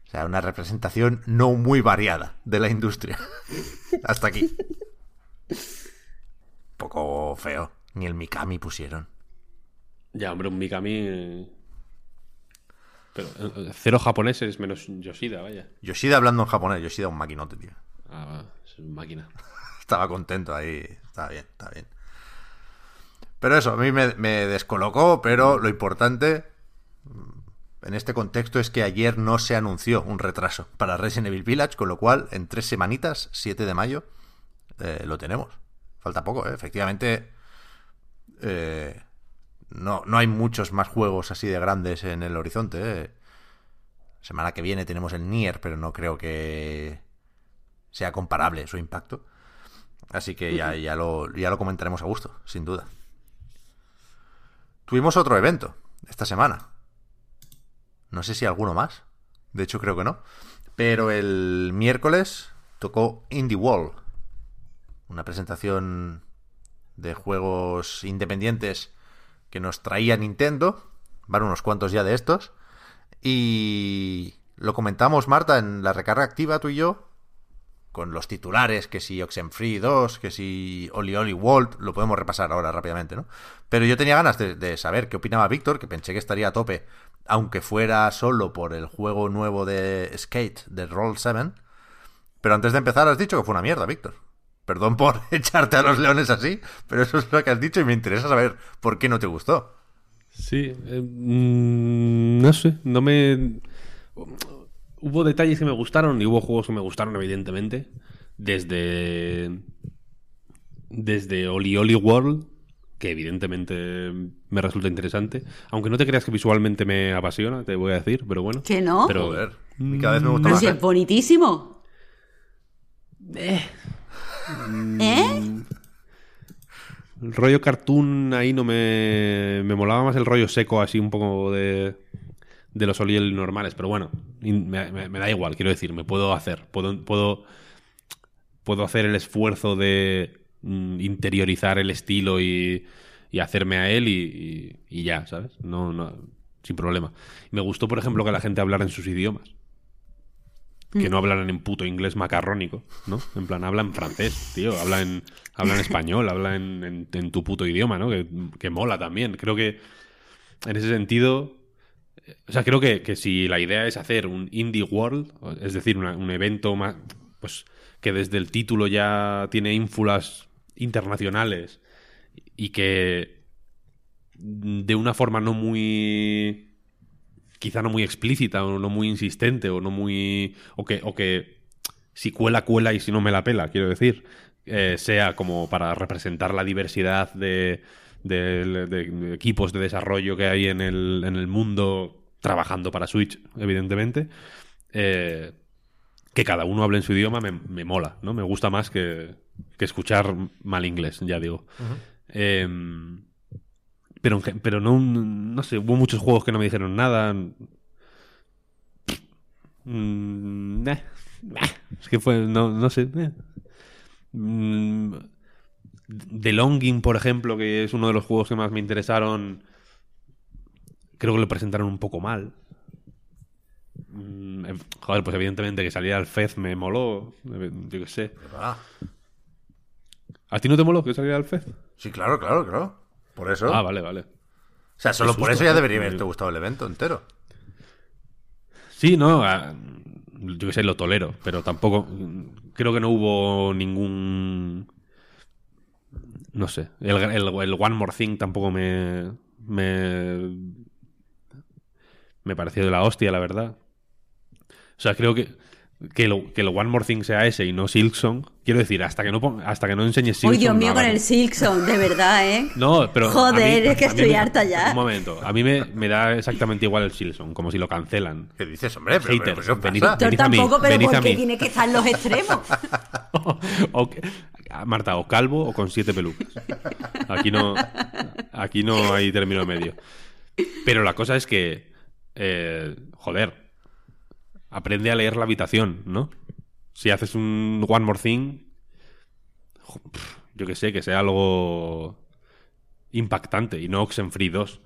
Speaker 1: O sea, una representación no muy variada de la industria. Hasta aquí. Poco feo. Ni el Mikami pusieron.
Speaker 2: Ya, hombre, un Mikami. eh, Pero eh, cero japoneses menos Yoshida, vaya.
Speaker 1: Yoshida hablando en japonés. Yoshida un maquinote, tío.
Speaker 2: Ah, va, es una máquina.
Speaker 1: Estaba contento ahí. Estaba bien, está bien. Pero eso, a mí me, me descolocó, pero lo importante mm, en este contexto es que ayer no se anunció un retraso para Resident Evil Village, con lo cual en tres semanitas, 7 de mayo, eh, lo tenemos. Falta poco, ¿eh? efectivamente. eh, no, no hay muchos más juegos así de grandes en el horizonte. ¿eh? Semana que viene tenemos el Nier, pero no creo que sea comparable su impacto. Así que ya, ya, lo, ya lo comentaremos a gusto, sin duda. Tuvimos otro evento esta semana. No sé si alguno más. De hecho, creo que no. Pero el miércoles tocó Indie Wall. Una presentación de juegos independientes que nos traía Nintendo. Van unos cuantos ya de estos. Y lo comentamos, Marta, en la recarga activa, tú y yo. Con los titulares, que si Oxenfree 2, que si Oli Oli World, lo podemos repasar ahora rápidamente, ¿no? Pero yo tenía ganas de, de saber qué opinaba Víctor, que pensé que estaría a tope, aunque fuera solo por el juego nuevo de Skate, de Roll 7. Pero antes de empezar has dicho que fue una mierda, Víctor. Perdón por echarte a los leones así, pero eso es lo que has dicho y me interesa saber por qué no te gustó.
Speaker 2: Sí, eh, mm, no sé, no me... Hubo detalles que me gustaron y hubo juegos que me gustaron, evidentemente. Desde... Desde Oli Oli World, que evidentemente me resulta interesante. Aunque no te creas que visualmente me apasiona, te voy a decir, pero bueno.
Speaker 3: ¿Que no?
Speaker 2: Pero,
Speaker 1: Joder, cada vez me gusta
Speaker 3: Pero
Speaker 1: más.
Speaker 3: si
Speaker 1: ¿eh?
Speaker 3: es bonitísimo.
Speaker 2: Mm.
Speaker 3: ¿Eh?
Speaker 2: El rollo cartoon ahí no me, me molaba más el rollo seco, así un poco de, de los Oliel normales. Pero bueno, me, me- me da igual, quiero decir, me puedo hacer. Puedo, puedo, puedo hacer el esfuerzo de mm, interiorizar el estilo y, y hacerme a él y, y- y ya, ¿sabes? No, no, sin problema. Me gustó, por ejemplo, que la gente hablara en sus idiomas. Que no hablaran en puto inglés macarrónico, ¿no? En plan, habla en francés, tío, habla en, habla en español, habla en, en- en tu puto idioma, ¿no? Que, que mola también. Creo que en ese sentido, o sea, creo que, que si la idea es hacer un Indie World, es decir, un evento más, pues que desde el título ya tiene ínfulas internacionales y que de una forma no muy quizá no muy explícita o no muy insistente o no muy o que o que si cuela cuela y si no me la pela quiero decir eh, sea como para representar la diversidad de, de- de equipos de desarrollo que hay en el, en el mundo trabajando para Switch evidentemente eh, que cada uno hable en su idioma me, me mola, ¿no? Me gusta más que, que escuchar mal inglés, ya digo. Em, pero, pero no, no sé, hubo muchos juegos que no me dijeron nada. Mm, eh, eh, es que fue, no, no sé. Mm, The Longing, por ejemplo, que es uno de los juegos que más me interesaron, creo que lo presentaron un poco mal. Mm, eh, Joder, pues evidentemente que saliera el Fez me moló. eh, Yo qué sé.
Speaker 1: Ah,
Speaker 2: ¿A ti no te moló que saliera el Fez?
Speaker 1: sí, claro, claro, claro. Por eso.
Speaker 2: Ah, vale, vale.
Speaker 1: o sea, solo
Speaker 2: qué
Speaker 1: por eso ya debería haberte gustado el evento entero.
Speaker 2: Sí, no, ah, yo que sé, lo tolero, pero tampoco. Creo que no hubo ningún. No sé. El, el- el One More Thing tampoco me. Me. Me pareció de la hostia, la verdad. O sea, creo que. Que lo, que el One More Thing sea ese y no Silksong. Quiero decir, hasta que no, pon- hasta que no enseñes Silksong.
Speaker 3: Uy, Dios mío,
Speaker 2: no
Speaker 3: con el Silkson, de verdad, ¿eh?
Speaker 2: No, pero.
Speaker 3: Joder,
Speaker 2: mí-
Speaker 3: es que estoy harta ya.
Speaker 2: Un momento. A mí me, me da exactamente igual el Silksong, como si lo cancelan.
Speaker 1: ¿Qué dices, hombre? Pero, pero,
Speaker 2: Haters,
Speaker 3: tampoco, pero ¿por qué tiene que estar en los extremos?
Speaker 2: o que- Marta, o calvo o con siete pelucas. Aquí no, aquí no hay término medio. Pero la cosa es que, eh, joder, aprende a leer la habitación, ¿no? Si haces un One More Thing, yo que sé, que sea algo impactante y no Oxenfree 2.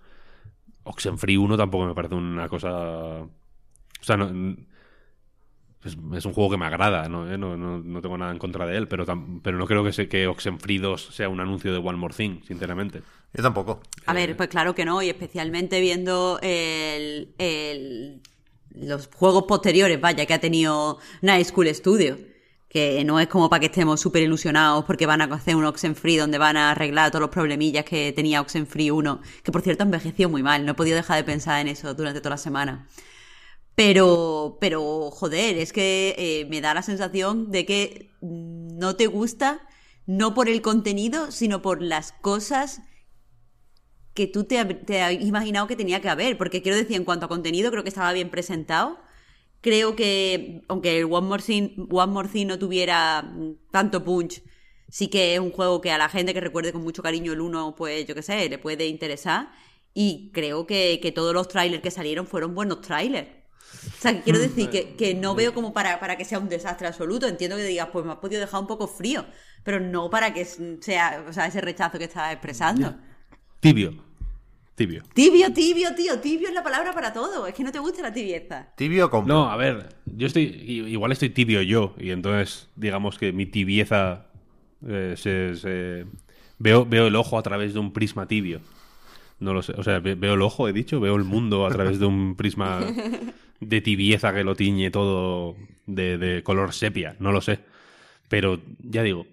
Speaker 2: Oxenfree 1 tampoco me parece una cosa... O sea, no, es, un juego que me agrada, ¿no? ¿Eh? No, no- no tengo nada en contra de él, pero, pero no creo que, se, que Oxenfree 2 sea un anuncio de One More Thing, sinceramente.
Speaker 1: Yo tampoco.
Speaker 3: A ver, pues claro que no, y especialmente viendo el, los juegos posteriores, vaya, que ha tenido Night School Studio. Que no es como para que estemos súper ilusionados porque van a hacer un Oxenfree donde van a arreglar todos los problemillas que tenía Oxenfree 1, que por cierto envejeció muy mal, no he podido dejar de pensar en eso durante toda la semana. Pero, pero, joder, es que eh, me da la sensación de que no te gusta, no por el contenido, sino por las cosas que tú te, te has imaginado que tenía que haber. Porque quiero decir, en cuanto a contenido, creo que estaba bien presentado. Creo que, aunque el One More Thing, One More Thing no tuviera mm, tanto punch, sí que es un juego que a la gente que recuerde con mucho cariño el 1, pues yo qué sé, le puede interesar. Y creo que, que todos los trailers que salieron fueron buenos trailers. O sea, que quiero decir que, que no veo como para, para que sea un desastre absoluto. Entiendo que digas, pues me has podido dejar un poco frío, pero no para que sea, o sea, ese rechazo que estás expresando.
Speaker 2: Tibio. Tibio.
Speaker 3: Tibio, tibio, tío, tibio es la palabra para todo. Es que no te gusta la tibieza.
Speaker 1: Tibio con.
Speaker 2: No, a ver, yo estoy. Igual estoy tibio yo, y entonces, digamos que mi tibieza. eh, se, se- veo, veo el ojo a través de un prisma tibio. No lo sé. O sea, ve- veo el ojo, he dicho, veo el mundo a través de un prisma de tibieza que lo tiñe todo de, de color sepia. No lo sé. Pero ya digo,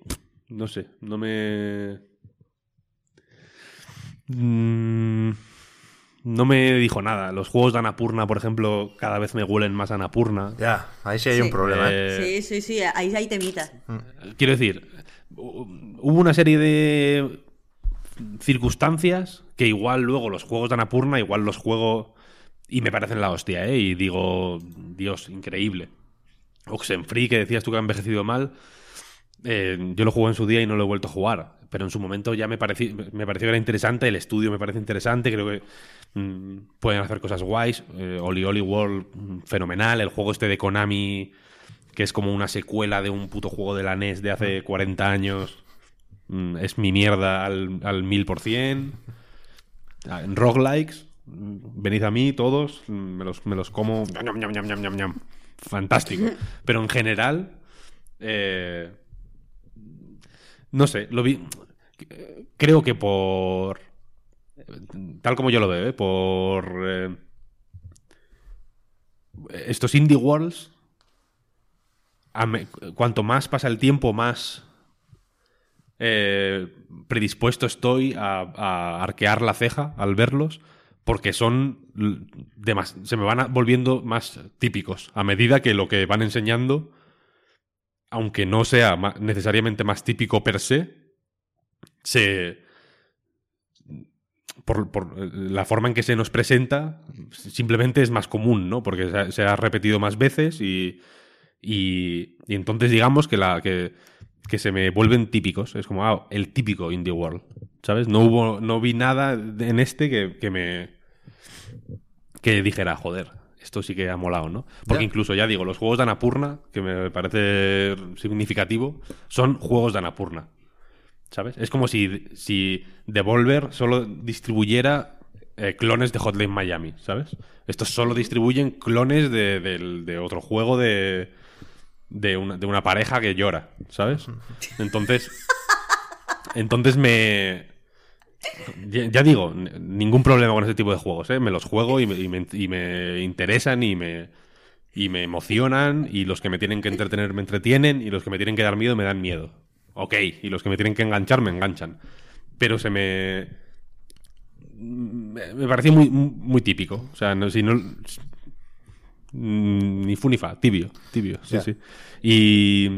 Speaker 2: no sé, no me. Mm, no me dijo nada. Los juegos de Anapurna, por ejemplo, cada vez me huelen más a Anapurna.
Speaker 1: Ya, ahí sí hay
Speaker 3: Sí.
Speaker 1: un problema. ¿eh?
Speaker 2: Eh,
Speaker 3: Sí, sí, sí, ahí hay temita.
Speaker 2: Quiero decir, hu- hubo una serie de circunstancias que igual luego los juegos de Anapurna, igual los juego y me parecen la hostia, ¿eh? Y digo, Dios, increíble. Oxenfree, que decías tú que ha envejecido mal, eh, yo lo jugué en su día y no lo he vuelto a jugar. Pero en su momento ya me pareció, me pareció que era interesante, el estudio me parece interesante, creo que mm, pueden hacer cosas guays. Eh, Oli Oli World, mm, fenomenal. El juego este de Konami, que es como una secuela de un puto juego de la NES de hace 40 años, mm, es mi mierda al, al mil por cien. Ah, En roguelikes, venid a mí todos, me los, me los como. Fantástico. Pero en general, eh, no sé, lo vi. Creo que por. Tal como yo lo veo, ¿eh? por. eh, estos indie worlds. cuanto más pasa el tiempo, más. eh, predispuesto estoy a, arquear la ceja al verlos porque son se me van volviendo más típicos a medida que lo que van enseñando aunque no sea necesariamente más típico per se se por, por, eh, la forma en que se nos presenta simplemente es más común, ¿no? Porque se ha, se ha repetido más veces y, y, y entonces digamos que, la, que, que se me vuelven típicos. Es como, ah, el típico Indie World, ¿sabes? No hubo, no vi nada en este que, que me... que dijera, joder, esto sí que ha molado, ¿no? Porque
Speaker 1: Ya.
Speaker 2: incluso, ya digo, los juegos de Anapurna, que me parece significativo, son juegos de Anapurna. ¿Sabes? Es como si, si Devolver solo distribuyera eh, clones de Hotline Miami, ¿sabes? Estos solo distribuyen clones de, del- de otro juego de, de, una, de una pareja que llora, ¿sabes? Entonces, entonces me... Ya, ya digo, ningún problema con ese tipo de juegos, ¿eh? Me los juego y me, y me- y me interesan y me, y me emocionan y los que me tienen que entretener me entretienen y los que me tienen que dar miedo me dan miedo. Ok, y los que me tienen que enganchar me enganchan. Pero se me... Me pareció muy, muy típico. O sea, no, si no... Ni fu ni fa, tibio, tibio, sí, sí. Y...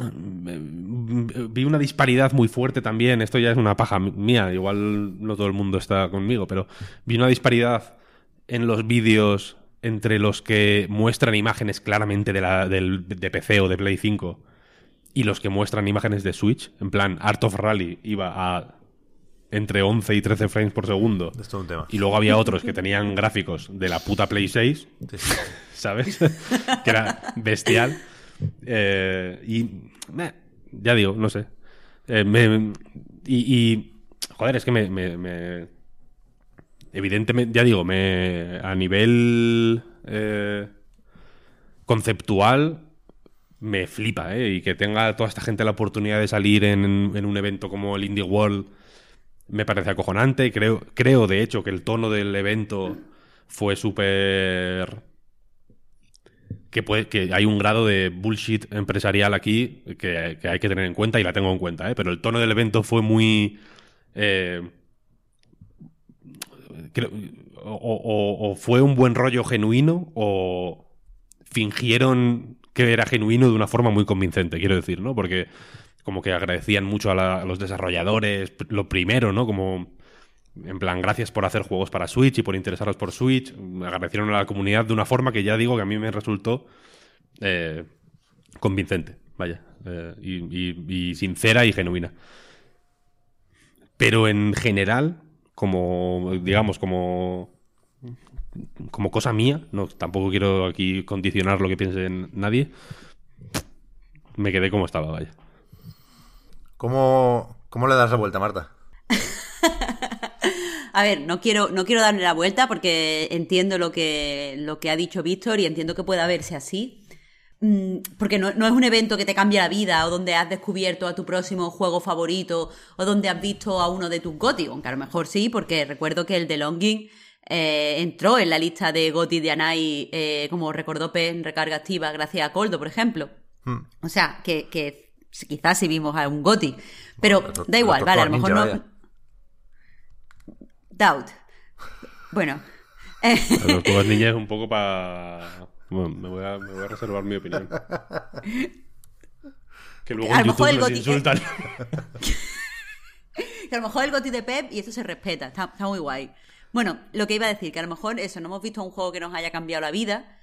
Speaker 2: mm, Vi una disparidad muy fuerte también. Esto ya es una paja mía. Igual no todo el mundo está conmigo, pero vi una disparidad en los vídeos entre los que muestran imágenes claramente de, la, del, de PC o de Play 5 y los que muestran imágenes de Switch. En plan, Art of Rally iba a entre 11 y 13 frames por segundo.
Speaker 1: Es todo un tema.
Speaker 2: Y luego había otros que tenían gráficos de la puta Play 6,
Speaker 1: Sí, sí.
Speaker 2: ¿sabes? que era bestial. Eh, y meh, ya digo, no sé. Eh, me- y, y, joder, es que me, me- me- evidentemente, ya digo, me a nivel eh, conceptual me flipa, ¿eh? Y que tenga toda esta gente la oportunidad de salir en, un evento como el Indie World me parece acojonante. Creo, creo, de hecho, que el tono del evento fue súper... Que, hay un grado de bullshit empresarial aquí que, hay que tener en cuenta y la tengo en cuenta, ¿eh? Pero el tono del evento fue muy... eh, o fue un buen rollo genuino o fingieron que era genuino de una forma muy convincente, quiero decir, ¿no? Porque como que agradecían mucho a, los desarrolladores, lo primero, ¿no? Como en plan, gracias por hacer juegos para Switch y por interesaros por Switch. Agradecieron a la comunidad de una forma que ya digo que a mí me resultó eh, convincente, vaya, eh, y sincera y genuina. Pero en general, como, digamos, como como cosa mía, no, tampoco quiero aquí condicionar lo que piense en nadie, me quedé como estaba, vaya.
Speaker 1: ¿Cómo, ¿Cómo le das la vuelta, Marta?
Speaker 3: A ver, no quiero, no quiero darle la vuelta porque entiendo lo que, lo que ha dicho Víctor y entiendo que pueda verse así. Mm, Porque no, no es un evento que te cambie la vida o donde has descubierto a tu próximo juego favorito o donde has visto a uno de tus GOTY, aunque a lo mejor sí, porque recuerdo que el de Longing eh, entró en la lista de GOTY de Anai, eh, como recordó P en recarga activa gracias a Coldo, por ejemplo.
Speaker 1: Hmm.
Speaker 3: O sea, que, que quizás sí vimos a un GOTY. Pero
Speaker 1: Bueno,
Speaker 3: da igual, vale, a lo mejor no.
Speaker 1: vaya.
Speaker 3: Doubt. Bueno. eh,
Speaker 2: Las tortugas ninja es un poco para... Bueno, me voy, a, me voy a reservar mi opinión. Que luego
Speaker 3: A
Speaker 2: en
Speaker 3: lo mejor
Speaker 2: YouTube
Speaker 3: el
Speaker 2: nos
Speaker 3: Goti-
Speaker 2: insultan.
Speaker 3: que a lo mejor el GOTY de Pep y eso se respeta, está, está muy guay. Bueno, lo que iba a decir, que a lo mejor eso, no hemos visto un juego que nos haya cambiado la vida,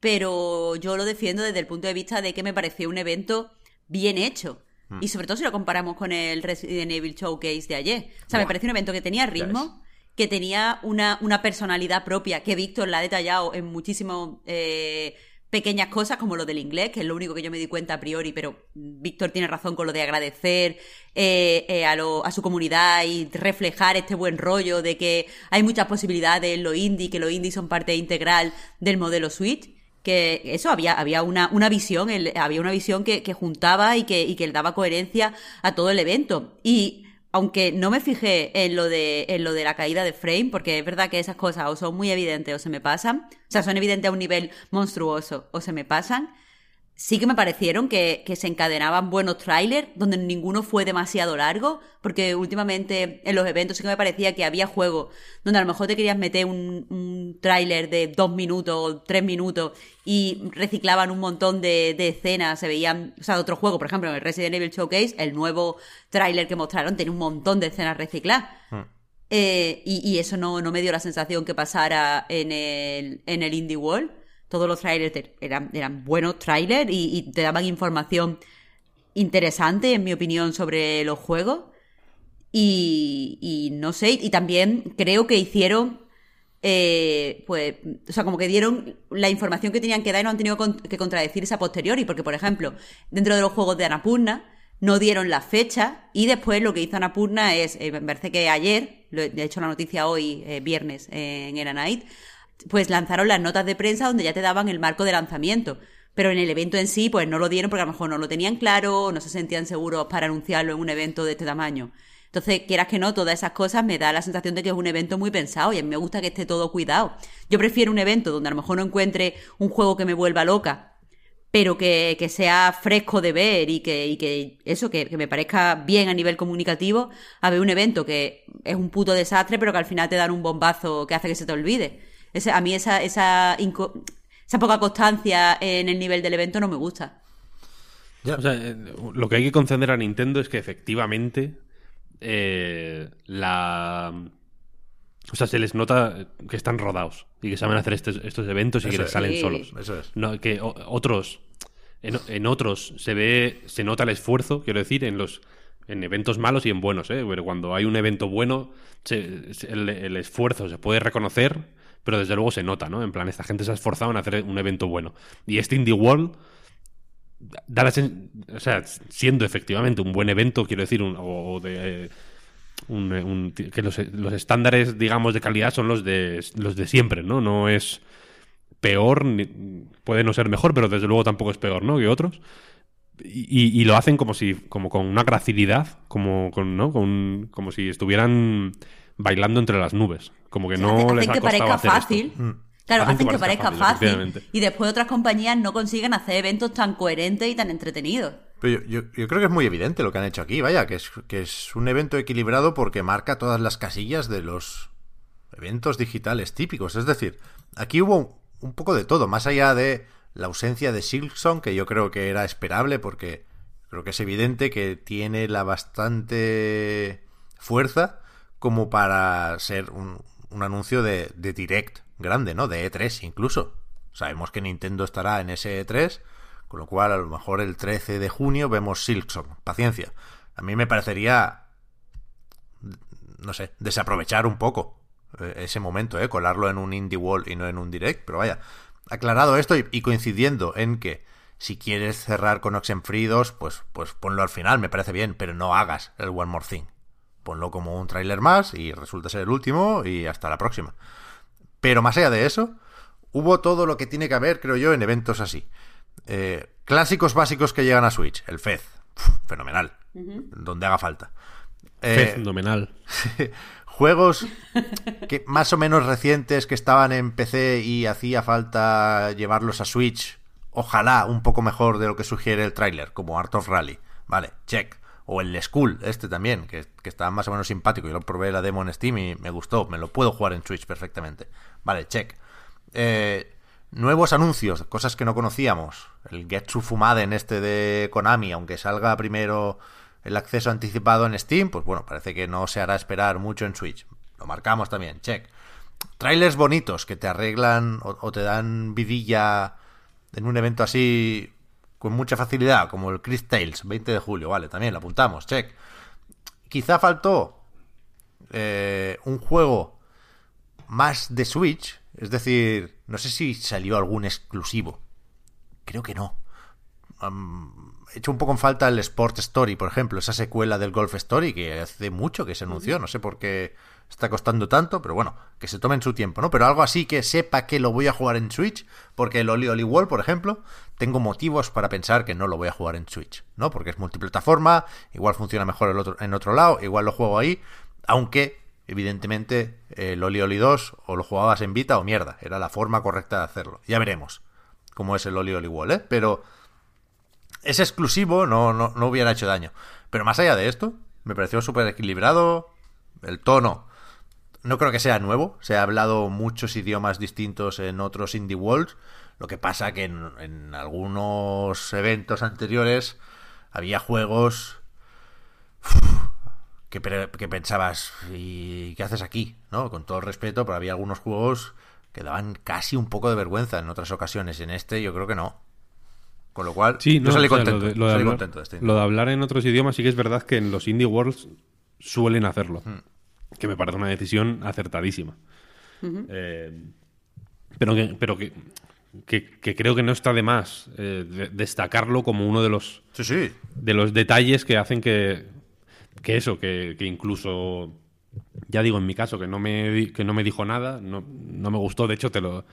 Speaker 3: pero yo lo defiendo desde el punto de vista de que me pareció un evento bien hecho. Y sobre todo si lo comparamos con el Resident Evil Showcase de ayer. O sea, me pareció un evento que tenía ritmo, que tenía una, una personalidad propia, que Víctor la ha detallado en muchísimas eh, pequeñas cosas, como lo del inglés, que es lo único que yo me di cuenta a priori, pero Víctor tiene razón con lo de agradecer eh, eh, a, lo- a su comunidad y reflejar este buen rollo de que hay muchas posibilidades en lo indie, que los indies son parte integral del modelo Switch que eso había había una, una visión había una visión que, que juntaba y que, y que le daba coherencia a todo el evento. Y aunque no me fijé en lo de en lo de la caída de frame porque es verdad que esas cosas o son muy evidentes o se me pasan o sea son evidentes a un nivel monstruoso o se me pasan sí que me parecieron que, que se encadenaban buenos trailers, donde ninguno fue demasiado largo, porque últimamente en los eventos sí que me parecía que había juegos donde a lo mejor te querías meter un, un tráiler de dos minutos o tres minutos y reciclaban un montón de, de escenas, se veían, o sea, de otro juego, por ejemplo, en el Resident Evil Showcase, el nuevo tráiler que mostraron tenía un montón de escenas recicladas. Eh, y, y eso no, no me dio la sensación que pasara en el, en el Indie World. Todos los trailers eran, eran buenos trailers y, te daban información interesante, en mi opinión, sobre los juegos. Y, y no sé, y también creo que hicieron, eh, pues, o sea, como que dieron la información que tenían que dar y no han tenido que contradecirse a posteriori, porque, por ejemplo, dentro de los juegos de Anapurna, no dieron la fecha y después lo que hizo Anapurna es, eh, me parece que ayer, lo he de hecho la noticia hoy, eh, viernes, eh, en Era Night, pues lanzaron las notas de prensa donde ya te daban el marco de lanzamiento. Pero en el evento en sí, pues no lo dieron porque a lo mejor no lo tenían claro, no se sentían seguros para anunciarlo en un evento de este tamaño. Entonces, quieras que no, todas esas cosas me da la sensación de que es un evento muy pensado y a mí me gusta que esté todo cuidado. Yo prefiero un evento donde a lo mejor no encuentre un juego que me vuelva loca, pero que, que sea fresco de ver y que, y que eso, que, que me parezca bien a nivel comunicativo, a ver un evento que es un puto desastre, pero que al final te dan un bombazo que hace que se te olvide. Ese- a mí esa, esa, inco- esa poca constancia en el nivel del evento no me gusta.
Speaker 1: Ya.
Speaker 2: O sea, eh, lo que hay que conceder a Nintendo es que efectivamente eh, la... O sea, se les nota que están rodados y que saben hacer estos, estos eventos y que les
Speaker 1: es.
Speaker 2: salen
Speaker 3: Sí.
Speaker 2: solos.
Speaker 1: Eso es.
Speaker 2: No, que o- otros... En, en otros se ve, se nota el esfuerzo, quiero decir, en los en eventos malos y en buenos, ¿eh? Pero cuando hay un evento bueno, se- se- el, el esfuerzo se puede reconocer, pero desde luego se nota, ¿no? En plan, esta gente se ha esforzado en hacer un evento bueno. Y este Indie World da la o sea, siendo efectivamente un buen evento, quiero decir, un, o, de un, que los, los estándares, digamos, de calidad son los de los de siempre, ¿no? No es peor, ni- puede no ser mejor, pero desde luego tampoco es peor, ¿no? Que otros. Y lo hacen como si, como con una gracilidad, como con, ¿no? Con, como si estuvieran bailando entre las nubes. Como que no
Speaker 3: hacen
Speaker 2: les ha
Speaker 3: que
Speaker 2: costado
Speaker 3: parezca
Speaker 2: hacer esto.
Speaker 3: fácil. Claro,
Speaker 2: Hacen
Speaker 3: hacen,
Speaker 2: que
Speaker 3: que
Speaker 2: parezca fácil.
Speaker 3: Y después otras compañías no consiguen hacer eventos tan coherentes y tan entretenidos.
Speaker 1: Pero yo, yo- yo creo que es muy evidente lo que han hecho aquí, vaya, que es, que es un evento equilibrado porque marca todas las casillas de los eventos digitales típicos. Es decir, aquí hubo un, un poco de todo, más allá de la ausencia de Silksong, que yo creo que era esperable porque creo que es evidente que tiene la bastante fuerza como para ser un, un anuncio de, de Direct grande, ¿no? De E3 incluso. Sabemos que Nintendo estará en ese E3, con lo cual a lo mejor el 13 de junio vemos Silksong. Paciencia. A mí me parecería, no sé, desaprovechar un poco eh, ese momento, ¿eh? Colarlo en un Indie Wall y no en un Direct, pero vaya. Aclarado esto y, y coincidiendo en que si quieres cerrar con Oxenfree 2, pues, pues ponlo al final, me parece bien, pero no hagas el One More Thing. Ponlo como un tráiler más y resulta ser el último y hasta la próxima. Pero más allá de eso, hubo todo lo que tiene que haber, creo yo, en eventos así. Eh, clásicos básicos que llegan a Switch. El Fez. Fenomenal. Donde haga falta. Eh,
Speaker 2: Fenomenal.
Speaker 1: juegos que más o menos recientes que estaban en PC y hacía falta llevarlos a Switch. Ojalá un poco mejor de lo que sugiere el tráiler, como Art of Rally. Vale, check. O el Skull, este también, que, está más o menos simpático. Yo lo probé la demo en Steam y me gustó. Me lo puedo jugar en Switch perfectamente. Vale, check. Eh, nuevos anuncios, cosas que no conocíamos. El Getsu Fumaden este de Konami, aunque salga primero el acceso anticipado en Steam, pues bueno, parece que no se hará esperar mucho en Switch. Lo marcamos también, check. Trailers bonitos que te arreglan o, o te dan vidilla en un evento así con mucha facilidad, como el Chris Tales, 20 de julio, vale, también lo apuntamos, check. Quizá faltó eh, un juego más de Switch, es decir, no sé si salió algún exclusivo. Creo que no. Hecho un poco en falta el Sport Story, por ejemplo, esa secuela del Golf Story que hace mucho que se anunció, no sé por qué está costando tanto, pero bueno, que se tomen su tiempo, ¿no? Pero algo así que sepa que lo voy a jugar en Switch, porque el Oli Oli Wall, por ejemplo, tengo motivos para pensar que no lo voy a jugar en Switch, ¿no? Porque es multiplataforma, igual funciona mejor el otro, en otro lado, igual lo juego ahí, aunque evidentemente el Oli Oli 2 o lo jugabas en Vita o mierda, era la forma correcta de hacerlo. Ya veremos cómo es el Oli Oli Wall, ¿eh? Pero es exclusivo, no, no, no hubiera hecho daño. Pero más allá de esto, me pareció súper equilibrado. El tono, no creo que sea nuevo. Se ha hablado muchos idiomas distintos en otros Indie Worlds. Lo que pasa que en, en algunos eventos anteriores había juegos que, que, pensabas, ¿y qué haces aquí? ¿No? Con todo respeto, pero había algunos juegos que daban casi un poco de vergüenza en otras ocasiones. En este yo creo que no. Con lo cual,
Speaker 2: sí,
Speaker 1: no, salí contento.
Speaker 2: Lo de, lo de
Speaker 1: salí
Speaker 2: hablar,
Speaker 1: contento de este
Speaker 2: lo de hablar en otros idiomas sí que es verdad que en los Indie Worlds suelen hacerlo. Mm. Que me parece una decisión acertadísima. Uh -huh. eh, pero que, pero que, que, que, creo que no está de más eh, de, destacarlo como uno de los,
Speaker 1: sí, sí.
Speaker 2: de los detalles que hacen que, que eso, que, que, incluso, ya digo, en mi caso, que no me, que no me dijo nada, no, no me gustó, de hecho te lo,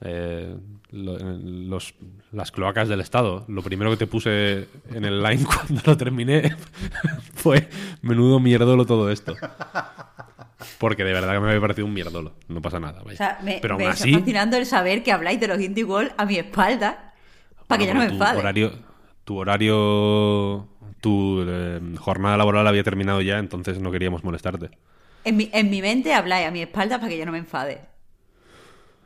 Speaker 2: eh, lo, los, las cloacas del Estado. Lo primero que te puse en el line cuando lo terminé fue menudo mierdolo todo esto. Porque de verdad que me había parecido un mierdolo. No pasa nada. Vaya.
Speaker 3: O sea, me,
Speaker 2: Pero aún
Speaker 3: me
Speaker 2: así,
Speaker 3: está fascinando el saber que habláis de los Indie World a mi espalda para que ya no me enfade.
Speaker 2: Horario, tu horario, tu eh, jornada laboral había terminado ya, entonces no queríamos molestarte.
Speaker 3: En mi, en mi mente habláis a mi espalda para que yo no me enfade.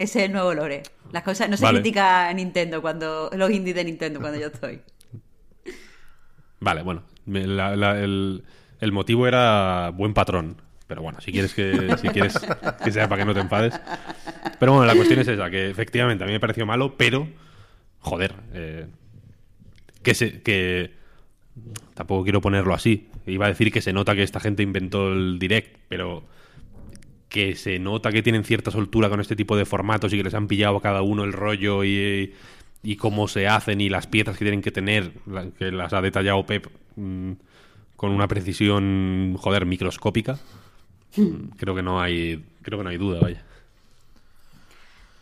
Speaker 3: Ese es el nuevo lore. Las cosas no se
Speaker 2: Vale.
Speaker 3: critica a Nintendo cuando los indies de Nintendo cuando yo estoy.
Speaker 2: Vale, bueno. me- la- la- el, el motivo era buen patrón. Pero bueno, si quieres que si quieres que sea para que no te enfades. Pero bueno, la cuestión es esa, que efectivamente a mí me pareció malo, pero joder, eh, que se que tampoco quiero ponerlo así. Iba a decir que se nota que esta gente inventó el direct, pero que se nota que tienen cierta soltura con este tipo de formatos y que les han pillado a cada uno el rollo y, cómo se hacen y las piezas que tienen que tener, que las ha detallado Pep mm, con una precisión, joder, microscópica. Mm, Creo que no hay, creo que no hay duda, vaya.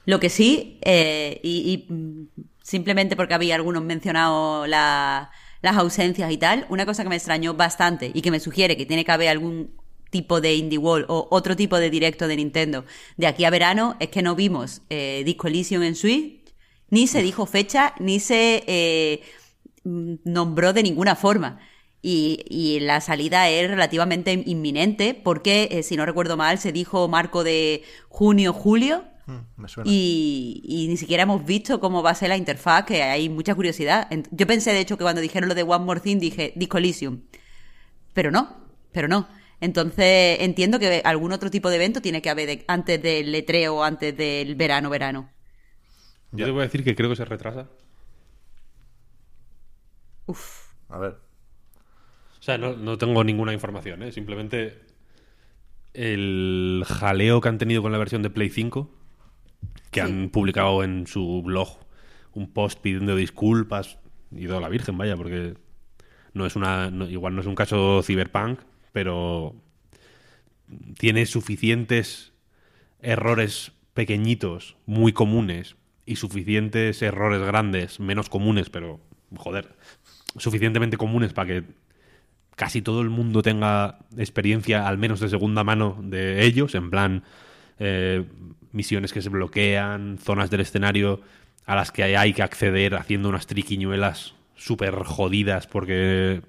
Speaker 3: Lo que sí, eh, y, mm, simplemente porque había algunos mencionado la- las ausencias y tal, una cosa que me extrañó bastante y que me sugiere que tiene que haber algún tipo de Indie Wall o otro tipo de directo de Nintendo de aquí a verano es que no vimos eh, Disco Elysium en Switch, ni se dijo fecha, ni se eh, nombró de ninguna forma. Y, y la salida es relativamente inminente porque, eh, si no recuerdo mal, se dijo marco de junio-julio.
Speaker 1: Mm, me suena.
Speaker 3: Y, y ni siquiera hemos visto cómo va a ser la interfaz, que hay mucha curiosidad. Yo pensé, de hecho, que cuando dijeron lo de One More Thing, dije Disco Elysium. Pero no, pero no. Entonces entiendo que algún otro tipo de evento tiene que haber de- antes del letreo o antes del verano-verano.
Speaker 2: Yo te voy a decir que creo que se retrasa.
Speaker 3: Uf.
Speaker 1: A ver.
Speaker 2: O sea, no, no tengo ninguna información, ¿eh? Simplemente el jaleo que han tenido con la versión de Play 5, que
Speaker 3: Sí.
Speaker 2: han publicado en su blog un post pidiendo disculpas y toda la virgen, vaya, porque no es una no- igual no es un caso cyberpunk, pero tiene suficientes errores pequeñitos, muy comunes, y suficientes errores grandes, menos comunes, pero joder, suficientemente comunes para que casi todo el mundo tenga experiencia, al menos de segunda mano, de ellos, en plan eh, misiones que se bloquean, zonas del escenario a las que hay que acceder haciendo unas triquiñuelas súper jodidas porque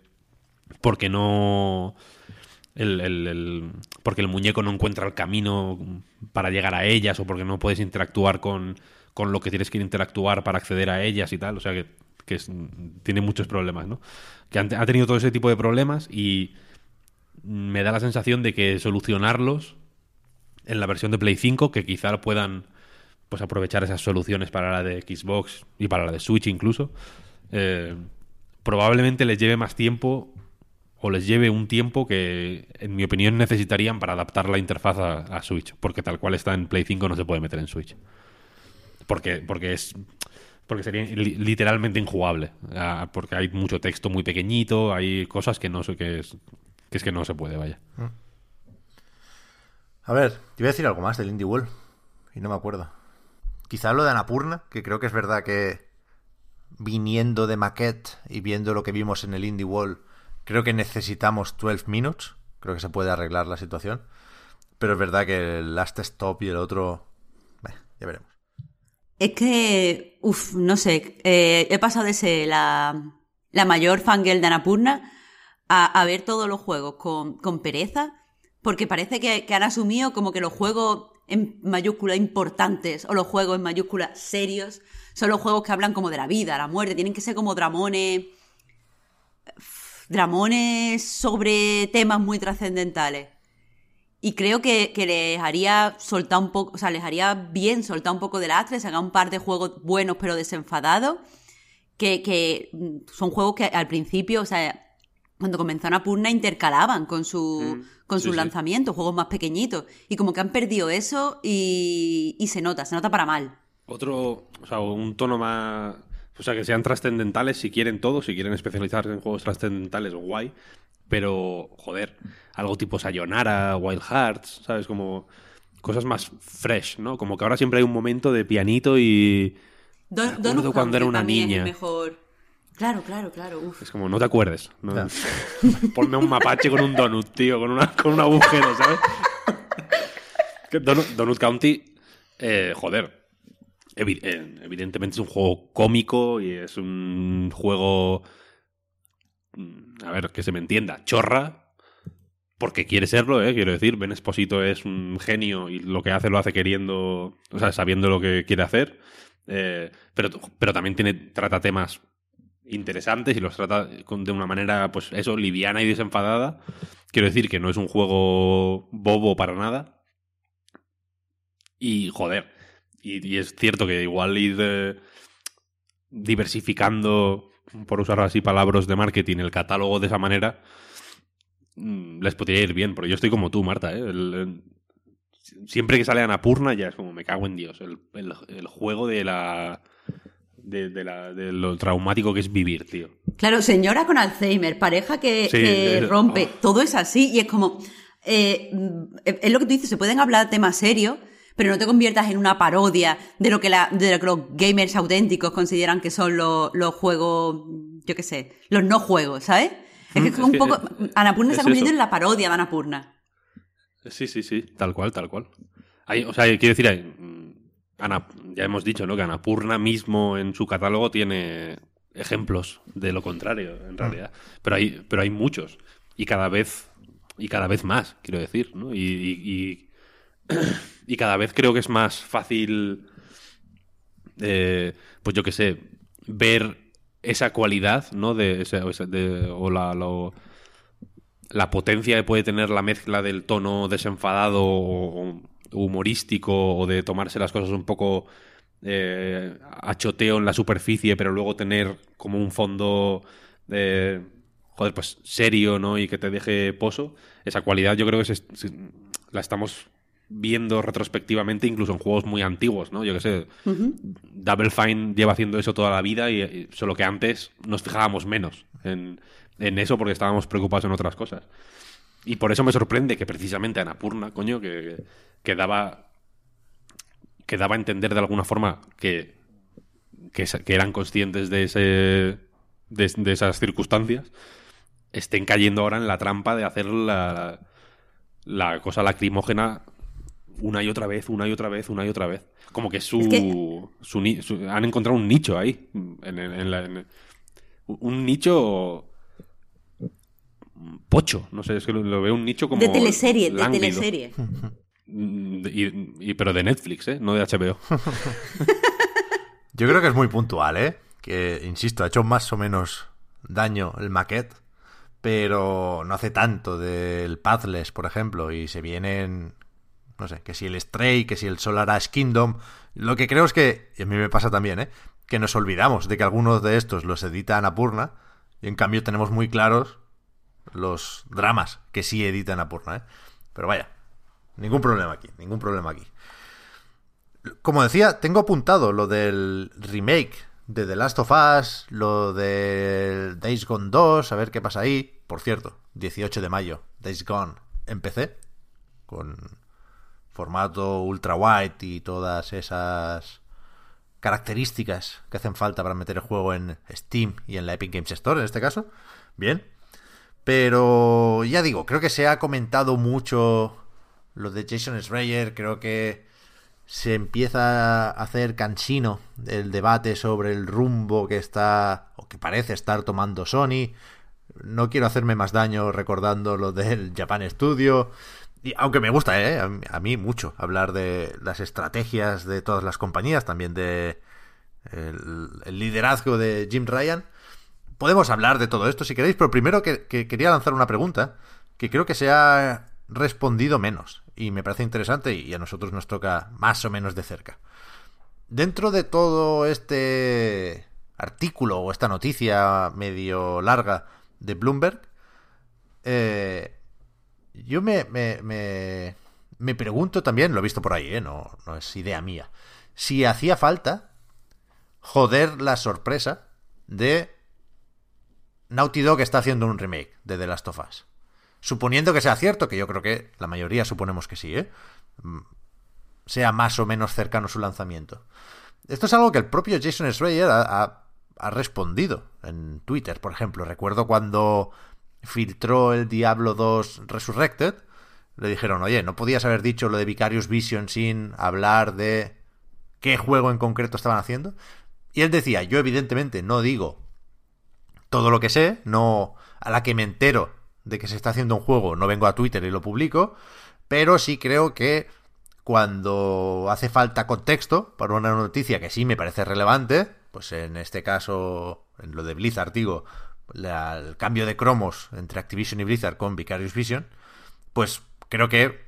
Speaker 2: porque no el, el- el- porque el muñeco no encuentra el camino para llegar a ellas o porque no puedes interactuar con, con lo que tienes que interactuar para acceder a ellas y tal. O sea que, que tiene muchos problemas, ¿no? Que han- ha tenido todo ese tipo de problemas y me da la sensación de que solucionarlos en la versión de Play 5, que quizá puedan pues aprovechar esas soluciones para la de Xbox y para la de Switch incluso, eh, probablemente les lleve más tiempo o les lleve un tiempo que, en mi opinión, necesitarían para adaptar la interfaz a, Switch, porque tal cual está en Play 5 no se puede meter en Switch. Porque, porque es porque sería li- literalmente injugable, ah, porque hay mucho texto muy pequeñito, hay cosas que no sé que es que es que no se puede, vaya.
Speaker 1: A ver, te iba a decir algo más del Indie World. Y no me acuerdo. Quizá lo de Anapurna, que creo que es verdad que viniendo de maquette y viendo lo que vimos en el Indie World, creo que necesitamos 12 minutes. Creo que se puede arreglar la situación. Pero es verdad que el Last Stop y el otro. Bueno, ya veremos.
Speaker 3: Es que, uff, no sé, eh, he pasado de ser la, la mayor fangirl de Anapurna, a, ver todos los juegos con, con pereza, porque parece que, han asumido como que los juegos en mayúscula importantes o los juegos en mayúscula serios son los juegos que hablan como de la vida, la muerte, tienen que ser como dramones dramones sobre temas muy trascendentales. Y creo que, les haría soltar un poco, o sea, les haría bien soltar un poco de lastre, sacar un par de juegos buenos pero desenfadados, que, que son juegos que al principio, o sea, cuando comenzaron a Purna intercalaban con su, mm, con sus lanzamientos, juegos más pequeñitos. Y como que han perdido eso y, y se nota, se nota para mal.
Speaker 2: Otro, o sea, un tono más... O sea, que sean trascendentales si quieren todo, si quieren especializarse en juegos trascendentales, guay. Pero, joder, algo tipo Sayonara, Wild Hearts, ¿sabes? Como cosas más fresh, ¿no? Como que ahora siempre hay un momento de pianito y...
Speaker 3: Don, cuando era una niña. mejor. Claro, claro, claro.
Speaker 2: Es como, no te acuerdes. Ponme un mapache con un donut, tío, con, una, con un agujero, ¿sabes? donut, County, eh, joder. Eh, evidentemente es un juego cómico y es un juego. Mm, a ver, que se me entienda, chorra, porque quiere serlo, ¿eh? quiero decir. Ben Esposito es un genio y lo que hace lo hace queriendo, o sea, sabiendo lo que quiere hacer. Eh, pero, pero también tiene, trata temas interesantes y los trata de una manera, pues eso, liviana y desenfadada. Quiero decir que no es un juego bobo para nada. Y joder, y, es cierto que igual ir eh, diversificando, por usar así palabras de marketing, el catálogo de esa manera, mm, les podría ir bien, porque yo estoy como tú, Marta. ¿eh? siempre que sale Anapurna ya es como me cago en Dios. el juego de la de, lo traumático que es vivir, tío.
Speaker 3: Claro, señora con Alzheimer, pareja que, rompe, oh. todo es así y es como... Eh, es lo que tú dices, se pueden hablar temas serios, pero no te conviertas en una parodia de lo que, la, de los gamers auténticos consideran que son los, juegos, yo qué sé, los no juegos, ¿sabes? Es que es, un poco... Anapurna se ha convertido en la parodia de Anapurna.
Speaker 2: Sí, sí, sí, tal cual, tal cual. o sea, quiero decir, hay, ya hemos dicho, ¿no? Que Anapurna mismo en su catálogo tiene ejemplos de lo contrario, en realidad. Pero hay, pero hay muchos. Y cada vez, y cada vez más, quiero decir, ¿no? Y, y, cada vez creo que es más fácil, eh, pues yo qué sé, ver esa cualidad, ¿no? De, o la, la potencia que puede tener la mezcla del tono desenfadado o, humorístico o de tomarse las cosas un poco eh, a choteo en la superficie, pero luego tener como un fondo de joder, pues serio, ¿no? Y que te deje pozo. Esa cualidad yo creo que la estamos viendo retrospectivamente incluso en juegos muy antiguos, ¿no? Yo que sé, Double Fine lleva haciendo eso toda la vida y, solo que antes nos fijábamos menos en, en, eso porque estábamos preocupados en otras cosas. Y por eso me sorprende que precisamente Anapurna, coño, que, que daba que daba a entender de alguna forma que, que, eran conscientes de, ese, de, esas circunstancias, estén cayendo ahora en la trampa de hacer la, la cosa lacrimógena una y otra vez, una y otra vez, una y otra vez. Como que su, su, han encontrado un nicho ahí. En, un nicho pocho. No sé, es que lo, veo un nicho como.
Speaker 3: De teleserie, de teleserie.
Speaker 2: Mm, y, pero de Netflix, ¿eh? No de HBO.
Speaker 1: Yo creo que es muy puntual, ¿eh? Que, insisto, ha hecho más o menos daño el maquette, pero no hace tanto del Pathless, por ejemplo, y se vienen, no sé, que si el Stray, que si el Solar Ash Kingdom. Lo que creo es que, y a mí me pasa también, ¿eh? Que nos olvidamos de que algunos de estos los edita Anapurna, y en cambio tenemos muy claros los dramas que sí editan Anapurna, ¿eh? Pero vaya, Ningún problema aquí, ningún problema aquí. Como decía, tengo apuntado lo del remake de The Last of Us, lo de Days Gone 2, a ver qué pasa ahí. Por cierto, 18 de mayo, Days Gone en PC, con formato ultra wide y todas esas características que hacen falta para meter el juego en Steam y en la Epic Games Store en este caso. Bien. Pero ya digo, creo que se ha comentado mucho lo de Jason Schreier creo que se empieza a hacer cansino el debate sobre el rumbo que está o que parece estar tomando Sony. No quiero hacerme más daño recordando lo del Japan Studio. Y aunque me gusta, ¿eh? a mí mucho hablar de las estrategias de todas las compañías, también de el, liderazgo de Jim Ryan. Podemos hablar de todo esto si queréis, pero primero que, quería lanzar una pregunta que creo que se ha respondido menos y me parece interesante y a nosotros nos toca más o menos de cerca. Dentro de todo este artículo o esta noticia medio larga de Bloomberg, eh, yo me, me, me, pregunto también, lo he visto por ahí, ¿eh? no, no es idea mía, si hacía falta joder la sorpresa de Naughty Dog está haciendo un remake de The Last of Us. Suponiendo que sea cierto, que yo creo que la mayoría suponemos que sí, ¿eh? Mm, sea más o menos cercano su lanzamiento. Esto es algo que el propio Jason Schreier ha, ha respondido en Twitter, por ejemplo. Recuerdo cuando filtró el Diablo 2 Resurrected, le dijeron, oye, no podías haber dicho lo de Vicarious Vision sin hablar de qué juego en concreto estaban haciendo. Y él decía, yo evidentemente no digo todo lo que sé, no a la que me entero de que se está haciendo un juego, no vengo a Twitter y lo publico, pero sí creo que cuando hace falta contexto para una noticia que sí me parece relevante, pues en este caso, en lo de Blizzard, digo, el cambio de cromos entre Activision y Blizzard con Vicarious Vision, pues creo que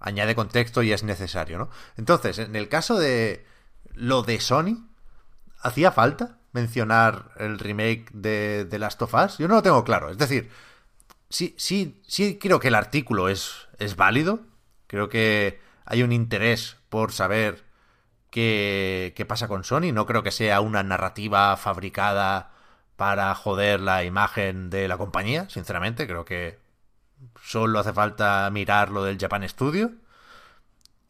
Speaker 1: añade contexto y es necesario, ¿no? Entonces, en el caso de lo de Sony, ¿hacía falta mencionar el remake de The Last of Us? Yo no lo tengo claro. Es decir, sí, sí, sí creo que el artículo es, es válido. Creo que hay un interés por saber qué, qué pasa con Sony. No creo que sea una narrativa fabricada para joder la imagen de la compañía, sinceramente. Creo que solo hace falta mirar lo del Japan Studio.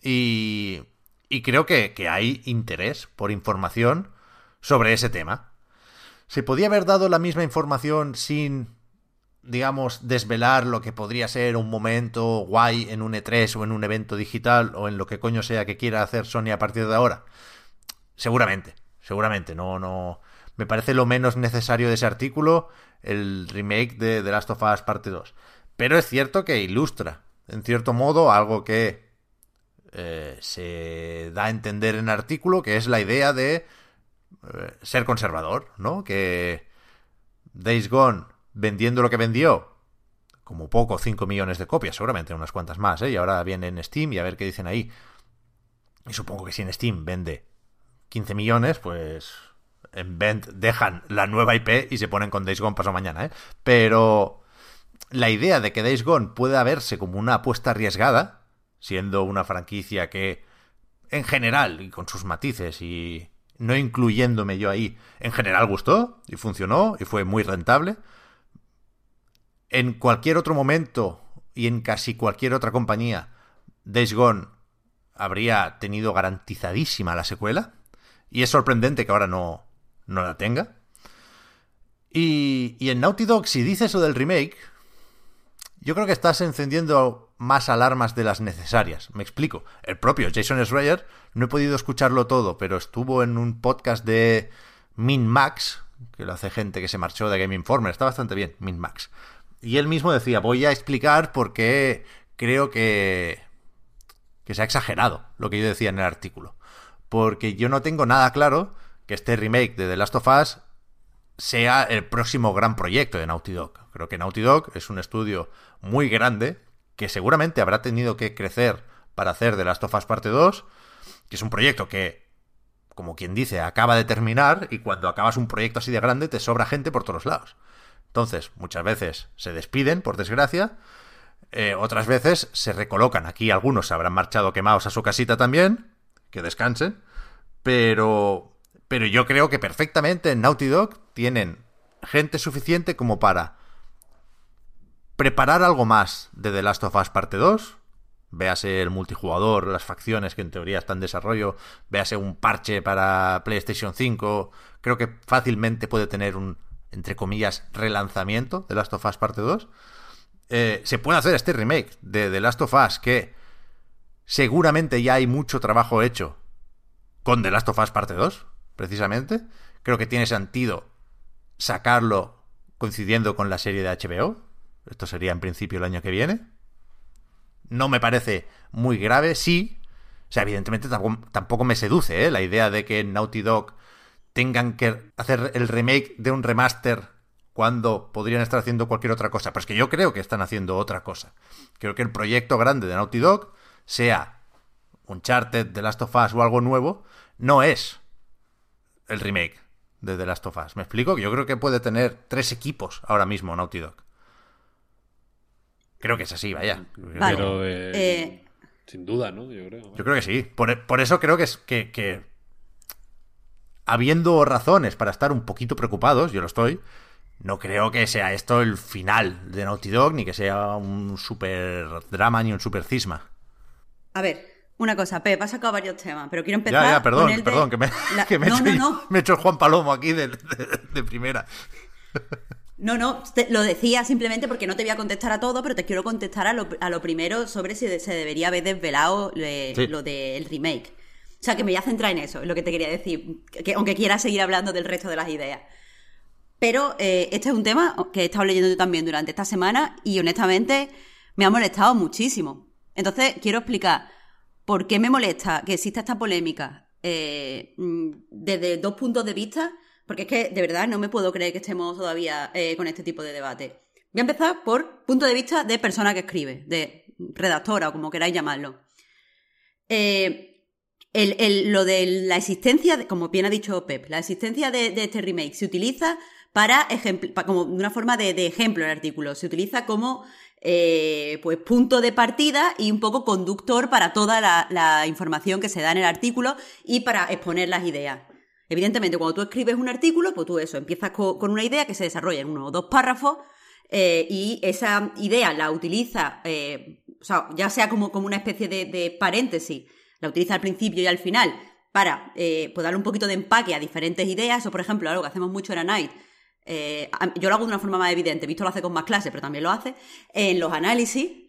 Speaker 1: Y, y creo que, que hay interés por información sobre ese tema. ¿Se podía haber dado la misma información sin, digamos, desvelar lo que podría ser un momento guay en un E3 o en un evento digital o en lo que coño sea que quiera hacer Sony a partir de ahora? Seguramente, seguramente, no, no. Me parece lo menos necesario de ese artículo el remake de The Last of Us Parte 2. Pero es cierto que ilustra, en cierto modo, algo que eh, se da a entender en el artículo, que es la idea de eh, ser conservador, ¿no? Que Days Gone, vendiendo lo que vendió, como poco 5 millones de copias, seguramente unas cuantas más, ¿eh? Y ahora viene en Steam y a ver qué dicen ahí. Y supongo que si en Steam vende 15 millones, pues en Vent dejan la nueva IP y se ponen con Days Gone paso mañana, ¿eh? Pero la idea de que Days Gone pueda verse como una apuesta arriesgada, siendo una franquicia que en general y con sus matices y no incluyéndome yo ahí, en general gustó y funcionó y fue muy rentable. En cualquier otro momento y en casi cualquier otra compañía, Days Gone habría tenido garantizadísima la secuela. Y es sorprendente que ahora no, no la tenga. Y, y en Naughty Dog, si dices eso del remake, yo creo que estás encendiendo más alarmas de las necesarias. Me explico. El propio Jason Schreier, no he podido escucharlo todo, pero estuvo en un podcast de Min Max, que lo hace gente que se marchó de Game Informer. Está bastante bien, Min Max. Y él mismo decía, voy a explicar por qué creo que, que se ha exagerado lo que yo decía en el artículo. Porque yo no tengo nada claro que este remake de The Last of Us sea el próximo gran proyecto de Naughty Dog. Creo que Naughty Dog es un estudio muy grande que seguramente habrá tenido que crecer para hacer The Last of Us Parte 2, que es un proyecto que, como quien dice, acaba de terminar y cuando acabas un proyecto así de grande te sobra gente por todos lados. Entonces, muchas veces se despiden, por desgracia, eh, otras veces se recolocan. Aquí algunos se habrán marchado quemados a su casita también, que descansen, pero, pero yo creo que perfectamente en Naughty Dog tienen gente suficiente como para preparar algo más de The Last of Us parte 2, véase el multijugador, las facciones que en teoría están en desarrollo, véase un parche para PlayStation 5, creo que fácilmente puede tener un, entre comillas, relanzamiento de Last of Us parte 2. Eh, se puede hacer este remake de The Last of Us que seguramente ya hay mucho trabajo hecho con The Last of Us Parte 2, precisamente. Creo que tiene sentido sacarlo coincidiendo con la serie de HBO. Esto sería en principio el año que viene. No me parece muy grave, sí. O sea, evidentemente tampoco, me seduce ¿eh? la idea de que Naughty Dog tengan que hacer el remake de un remaster cuando podrían estar haciendo cualquier otra cosa. Pero es que yo creo que están haciendo otra cosa. Creo que el proyecto grande de Naughty Dog, sea Uncharted, The Last of Us o algo nuevo, no es el remake de The Last of Us. ¿Me explico? Yo creo que puede tener tres equipos ahora mismo Naughty Dog. Creo que es así, vaya.
Speaker 2: Pero, eh, eh, sin duda, ¿no? Yo creo.
Speaker 1: Yo creo que sí. Por, eso creo que es que, que, habiendo razones para estar un poquito preocupados, yo lo estoy, no creo que sea esto el final de Naughty Dog, ni que sea un super drama ni un super cisma.
Speaker 3: A ver, una cosa, Pep, has sacado varios temas, pero quiero empezar.
Speaker 1: Ya, ya, perdón, perdón, que, me, que me, he hecho, el Juan Palomo aquí de, primera.
Speaker 3: No, no, lo decía simplemente porque no te voy a contestar a todo, pero te quiero contestar a lo, a lo primero sobre si se debería haber desvelado lo del remake. O sea, que me voy a centrar en eso, es lo que te quería decir, que, aunque quiera seguir hablando del resto de las ideas. Pero eh, este es un tema que he estado leyendo yo también durante esta semana y honestamente me ha molestado muchísimo. Entonces, quiero explicar ¿Por qué me molesta que exista esta polémica eh, mm, desde dos puntos de vista? Porque es que de verdad no me puedo creer que estemos todavía eh, con este tipo de debate. Voy a empezar por punto de vista de persona que escribe, de redactora o como queráis llamarlo. Eh, lo de la existencia, como bien ha dicho Pep, la existencia de, este remake se utiliza para, como una forma de, de ejemplo el artículo. Se utiliza como eh, pues punto de partida y un poco conductor para toda la, información que se da en el artículo y para exponer las ideas. Evidentemente, cuando tú escribes un artículo, pues tú eso, empiezas con, una idea que se desarrolla en uno o dos párrafos eh, y esa idea la utiliza, eh, o sea, ya sea como, como una especie de, paréntesis, la utiliza al principio y al final para pues darle un poquito de empaque a diferentes ideas, o por ejemplo, algo que hacemos mucho en A Night, eh, yo lo hago de una forma más evidente, Visto lo hace con más clase, pero también lo hace, en los análisis.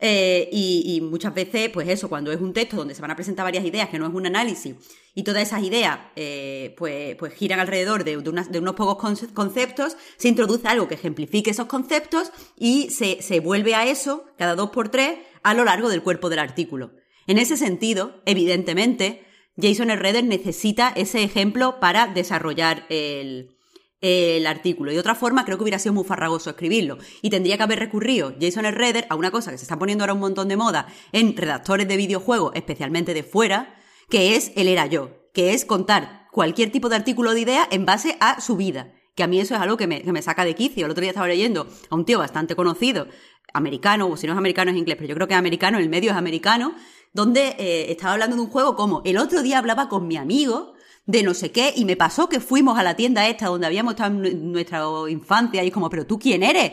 Speaker 3: Eh, y, muchas veces, pues eso, cuando es un texto donde se van a presentar varias ideas, que no es un análisis, y todas esas ideas eh, pues, pues giran alrededor de, unos pocos conceptos, se introduce algo que ejemplifique esos conceptos y se, se vuelve a eso cada dos por tres a lo largo del cuerpo del artículo. En ese sentido, evidentemente, Jason Herreder necesita ese ejemplo para desarrollar el, el artículo. Y de otra forma, creo que hubiera sido muy farragoso escribirlo. Y tendría que haber recurrido Jason Redder a una cosa que se está poniendo ahora un montón de moda en redactores de videojuegos, especialmente de fuera, que es el era yo, que es contar cualquier tipo de artículo de idea en base a su vida. Que a mí eso es algo que me, que me saca de quicio. El otro día estaba leyendo a un tío bastante conocido, americano, o si no es americano es inglés, pero yo creo que es americano, el medio es americano, donde eh, estaba hablando de un juego como el otro día hablaba con mi amigo de no sé qué, y me pasó que fuimos a la tienda esta donde habíamos estado en nuestra infancia, y es como, pero tú quién eres?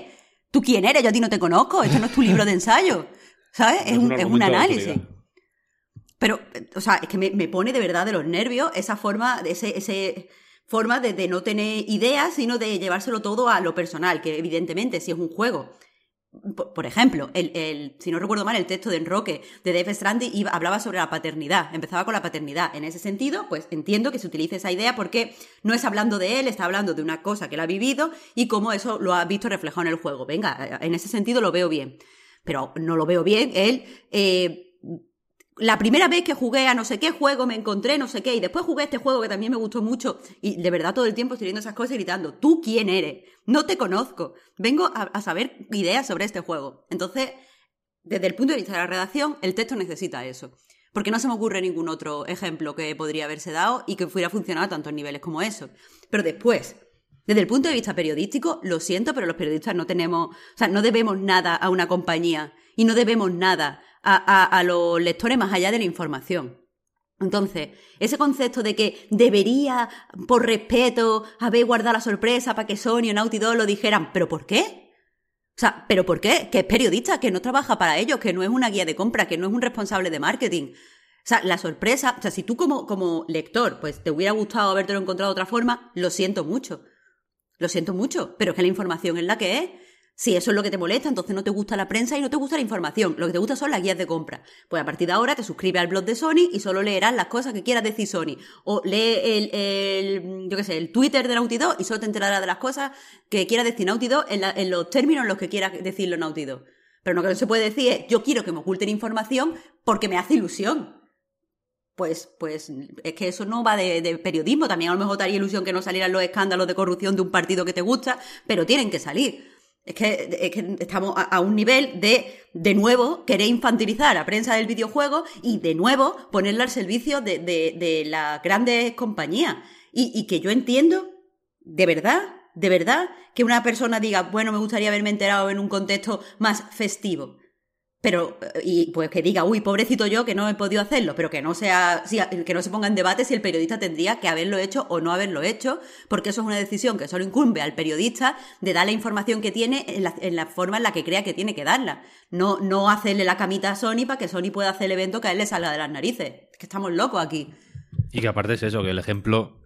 Speaker 3: ¿Tú quién eres? Yo a ti no te conozco, esto no es tu libro de ensayo, ¿sabes? Es, un, es un análisis. Pero, o sea, es que me, pone de verdad de los nervios esa forma, ese, ese forma de, de, no tener ideas, sino de llevárselo todo a lo personal, que evidentemente si es un juego por ejemplo, el, si no recuerdo mal, el texto de Enroque de Dave Stranding hablaba sobre la paternidad, empezaba con la paternidad. En ese sentido, pues entiendo que se utilice esa idea porque no es hablando de él, está hablando de una cosa que él ha vivido y cómo eso lo ha visto reflejado en el juego. Venga, en ese sentido lo veo bien. Pero no lo veo bien él la primera vez que jugué a no sé qué juego me encontré no sé qué y después jugué este juego que también me gustó mucho y de verdad todo el tiempo estoy viendo esas cosas y gritando, ¿tú quién eres? No te conozco. Vengo a, saber ideas sobre este juego. Entonces, desde el punto de vista de la redacción, el texto necesita eso. Porque no se me ocurre ningún otro ejemplo que podría haberse dado y que fuera funcionado a tantos niveles como eso. Pero después, desde el punto de vista periodístico, lo siento, pero los periodistas no tenemos, o sea, no debemos nada a una compañía y no debemos nada a, los lectores más allá de la información. Entonces, ese concepto de que debería, por respeto, haber guardado la sorpresa para que Sony o Naughty Dog lo dijeran, ¿pero por qué? O sea, ¿pero por qué? Que es periodista, que no trabaja para ellos, que no es una guía de compra, que no es un responsable de marketing. O sea, la sorpresa, o sea, si tú como, como lector, pues te hubiera gustado habértelo encontrado de otra forma, lo siento mucho. Lo siento mucho, pero es que la información es la que es. Si eso es lo que te molesta, entonces no te gusta la prensa y no te gusta la información. Lo que te gusta son las guías de compra. Pues a partir de ahora te suscribes al blog de Sony y solo leerás las cosas que quieras decir Sony. O lee el, el yo qué sé, el Twitter de Naughty Dog y solo te enterarás de las cosas que quiera decir Naughty Dog en, en los términos en los que quiera decirlo Naughty Dog. Pero lo que no se puede decir es, yo quiero que me oculten información porque me hace ilusión. Pues, pues es que eso no va de, de, periodismo. También a lo mejor te haría ilusión que no salieran los escándalos de corrupción de un partido que te gusta, pero tienen que salir. Es que, es que estamos a, un nivel de, de nuevo, querer infantilizar a prensa del videojuego y de nuevo ponerla al servicio de, de, de las grandes compañías. Y, y que yo entiendo, de verdad, de verdad, que una persona diga, bueno, me gustaría haberme enterado en un contexto más festivo. Pero, y pues que diga, uy, pobrecito yo que no he podido hacerlo, pero que no sea, que no se ponga en debate si el periodista tendría que haberlo hecho o no haberlo hecho, porque eso es una decisión que solo incumbe al periodista de dar la información que tiene en la, en la forma en la que crea que tiene que darla. No, no hacerle la camita a Sony para que Sony pueda hacer el evento que a él le salga de las narices. Es que estamos locos aquí.
Speaker 2: Y que aparte es eso, que el ejemplo.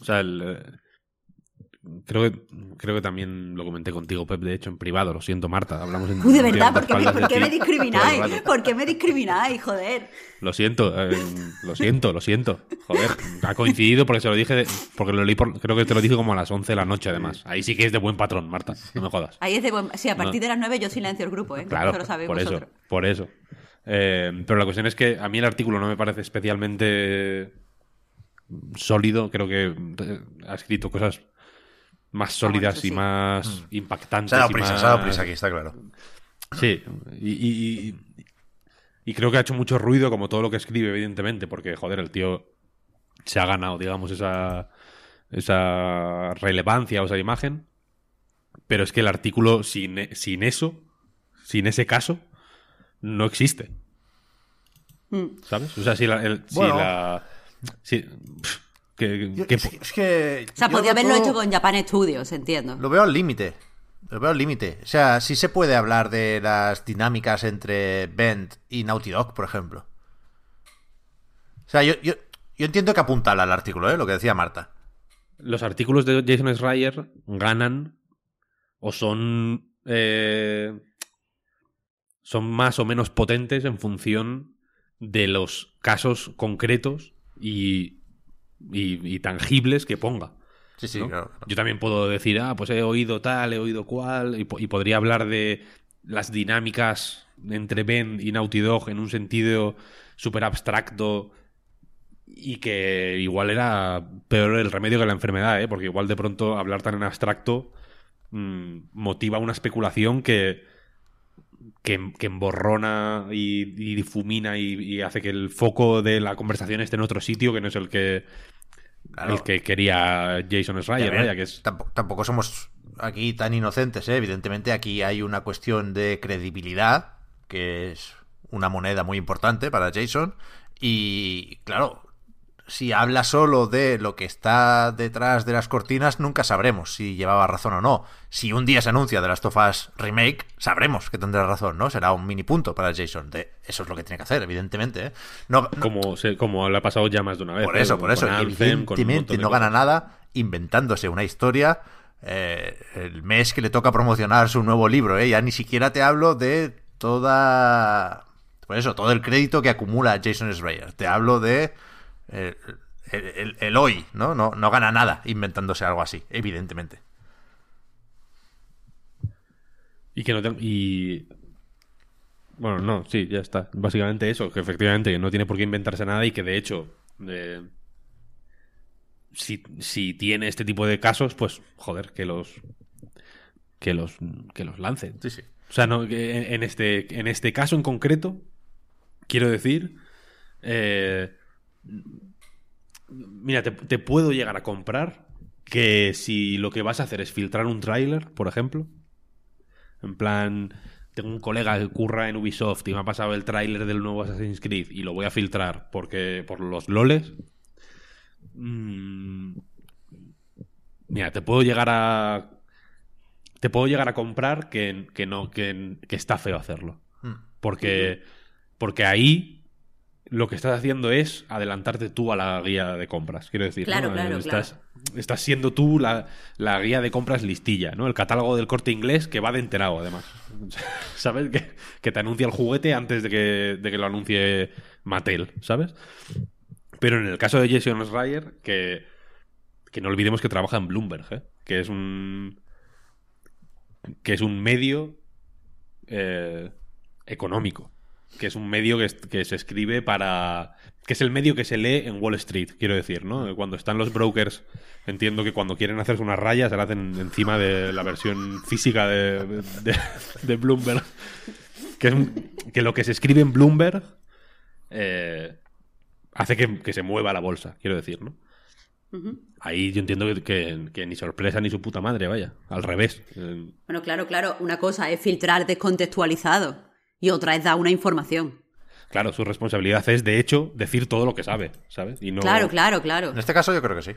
Speaker 2: O sea, el, Creo que, creo que también lo comenté contigo, Pep, de hecho, en privado. Lo siento, Marta. Hablamos en
Speaker 3: Uy, de verdad, ¿por qué, me, ¿por qué me discrimináis? ¿Por qué me discrimináis, joder?
Speaker 2: Lo siento, eh, lo siento, lo siento. Joder, ha coincidido porque se lo dije, de, porque lo leí, por, creo que te lo dije como a las 11 de la noche, además. Ahí sí que es de buen patrón, Marta, no me jodas.
Speaker 3: Ahí es de buen... Sí, a partir no. de las 9 yo silencio el grupo, ¿eh?
Speaker 2: Claro,
Speaker 3: eso lo sabéis
Speaker 2: por
Speaker 3: vosotros.
Speaker 2: eso, por eso. Eh, pero la cuestión es que a mí el artículo no me parece especialmente sólido. Creo que eh, ha escrito cosas más sólidas
Speaker 3: sí.
Speaker 2: y más mm. impactantes.
Speaker 1: Se ha dado prisa,
Speaker 2: más...
Speaker 1: se ha dado prisa aquí, está claro.
Speaker 2: Sí, y, y, y, y, creo que ha hecho mucho ruido, como todo lo que escribe, evidentemente, porque, joder, el tío se ha ganado, digamos, esa, esa relevancia o esa imagen. Pero es que el artículo, sin, sin eso, sin ese caso, no existe.
Speaker 3: Mm.
Speaker 2: ¿Sabes? O sea, si la. El,
Speaker 1: bueno.
Speaker 2: si la si, pff, que,
Speaker 1: Yo-
Speaker 2: que-
Speaker 1: es, es que.
Speaker 3: O sea, podía haberlo hecho con Japan Studios, entiendo.
Speaker 1: Lo veo al límite. Lo veo al límite. O sea, sí se puede hablar de las dinámicas entre Bend y Naughty Dog, por ejemplo. O sea, yo, yo, yo entiendo que apuntala al artículo, ¿eh? Lo que decía Marta.
Speaker 2: los artículos de Jason Schreier ganan o son eh, son más o menos potentes en función de los casos concretos y, y- y tangibles que ponga.
Speaker 1: Sí, sí,
Speaker 2: ¿no?
Speaker 1: claro. claro.
Speaker 2: Yo también puedo decir, ah, pues he oído tal, he oído cual, y podría hablar de las dinámicas entre Ben y Naughty Dog en un sentido súper abstracto y que igual era peor el remedio que la enfermedad, ¿eh? porque igual de pronto hablar tan en abstracto mm, motiva una especulación que, que, que emborrona y, y difumina y, y hace que el foco de la conversación esté en otro sitio que no es el que,
Speaker 1: Claro.
Speaker 2: el que quería Jason Schreier,
Speaker 1: ver,
Speaker 2: vaya, que es...
Speaker 1: tampoco, tampoco somos aquí tan inocentes, ¿eh? Evidentemente aquí hay una cuestión de credibilidad, que es una moneda muy importante para Jason. Y claro, si habla solo de lo que está detrás de las cortinas, nunca sabremos si llevaba razón o no. Si un día se anuncia de las Tofas Remake, sabremos que tendrá razón, ¿no? Será un mini punto para Jason. De, eso es lo que tiene que hacer, evidentemente. ¿eh? No, no-
Speaker 2: Como, se- como le ha pasado ya más de una vez.
Speaker 1: por
Speaker 2: ¿eh?
Speaker 1: eso, por
Speaker 2: Con
Speaker 1: eso.
Speaker 2: Anthem,
Speaker 1: Evidentemente no gana nada inventándose una historia eh, el mes que le toca promocionar su nuevo libro. ¿eh? Ya ni siquiera te hablo de toda... Por eso, todo el crédito que acumula Jason Schreier. Te hablo de... el, el- el hoy, ¿no? ¿no? No gana nada inventándose algo así, evidentemente.
Speaker 2: Y que no te- y bueno, no, sí, ya está. Básicamente eso, que efectivamente no tiene por qué inventarse nada y que de hecho eh, si, si tiene este tipo de casos, pues joder, que los que los que los lancen.
Speaker 1: Sí, sí.
Speaker 2: O sea, no, en- en este, en este caso en concreto, quiero decir, eh, mira, te, te puedo llegar a comprar que si lo que vas a hacer es filtrar un tráiler, por ejemplo, en plan, tengo un colega que curra en Ubisoft y me ha pasado el tráiler del nuevo Assassin's Creed y lo voy a filtrar porque por los loles. mm, mira, te puedo llegar a te puedo llegar a comprar que, que no que, que está feo hacerlo
Speaker 1: Mm.
Speaker 2: porque porque ahí lo que estás haciendo es adelantarte tú a la guía de compras, quiero decir.
Speaker 3: Claro,
Speaker 2: ¿no?
Speaker 3: claro,
Speaker 2: estás, estás siendo tú la, la guía de compras listilla, ¿no? El catálogo del corte inglés que va de enterado, además. ¿Sabes? Que, que te anuncia el juguete antes de que, de que lo anuncie Mattel, ¿sabes? Pero en el caso de Jason Schreier, que, que no olvidemos que trabaja en Bloomberg, ¿eh? que es un que es un medio eh, económico, que es un medio que, se escribe para... que es el medio que se lee en Wall Street, quiero decir, ¿no? Cuando están los brokers, entiendo que cuando quieren hacerse unas rayas se la hacen encima de la versión física de, de- de Bloomberg. Que, es un- que lo que se escribe en Bloomberg eh, hace que, que se mueva la bolsa, quiero decir, ¿no? Ahí yo entiendo que, que- que ni sorpresa ni su puta madre, vaya. Al revés.
Speaker 3: Bueno, claro, claro. Una cosa es filtrar descontextualizado y otra es dar una información.
Speaker 2: Claro, su responsabilidad es, de hecho, decir todo lo que sabe, ¿sabes? Y no,
Speaker 3: Claro, claro, claro.
Speaker 1: En este caso yo creo que sí.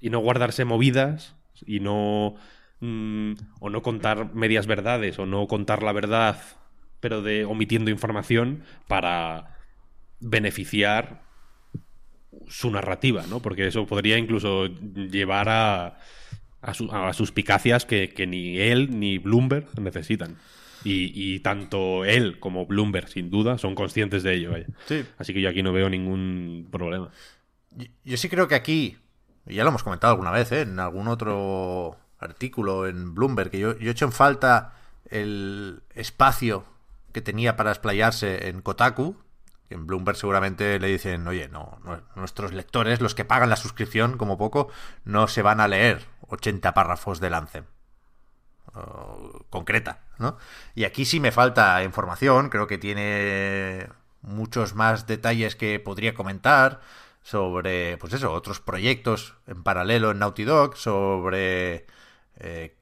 Speaker 2: Y no guardarse movidas y no... mm, o no contar medias verdades o no contar la verdad, pero de omitiendo información para beneficiar su narrativa, ¿no? Porque eso podría incluso llevar a, a, su- a suspicacias que, que ni él ni Bloomberg necesitan. Y, y tanto él como Bloomberg, sin duda, son conscientes de ello. vaya.
Speaker 1: Sí.
Speaker 2: Así que yo aquí no veo ningún problema.
Speaker 1: Yo, yo sí creo que aquí, y ya lo hemos comentado alguna vez, ¿eh? en algún otro artículo en Bloomberg, que yo, yo he hecho en falta el espacio que tenía para explayarse en Kotaku. En Bloomberg seguramente le dicen, oye, no, no- nuestros lectores, los que pagan la suscripción como poco, no se van a leer 80 párrafos del Anthem. O concreta, ¿no? Y aquí sí me falta información, creo que tiene muchos más detalles que podría comentar sobre, pues eso, otros proyectos en paralelo en Naughty Dog, sobre eh,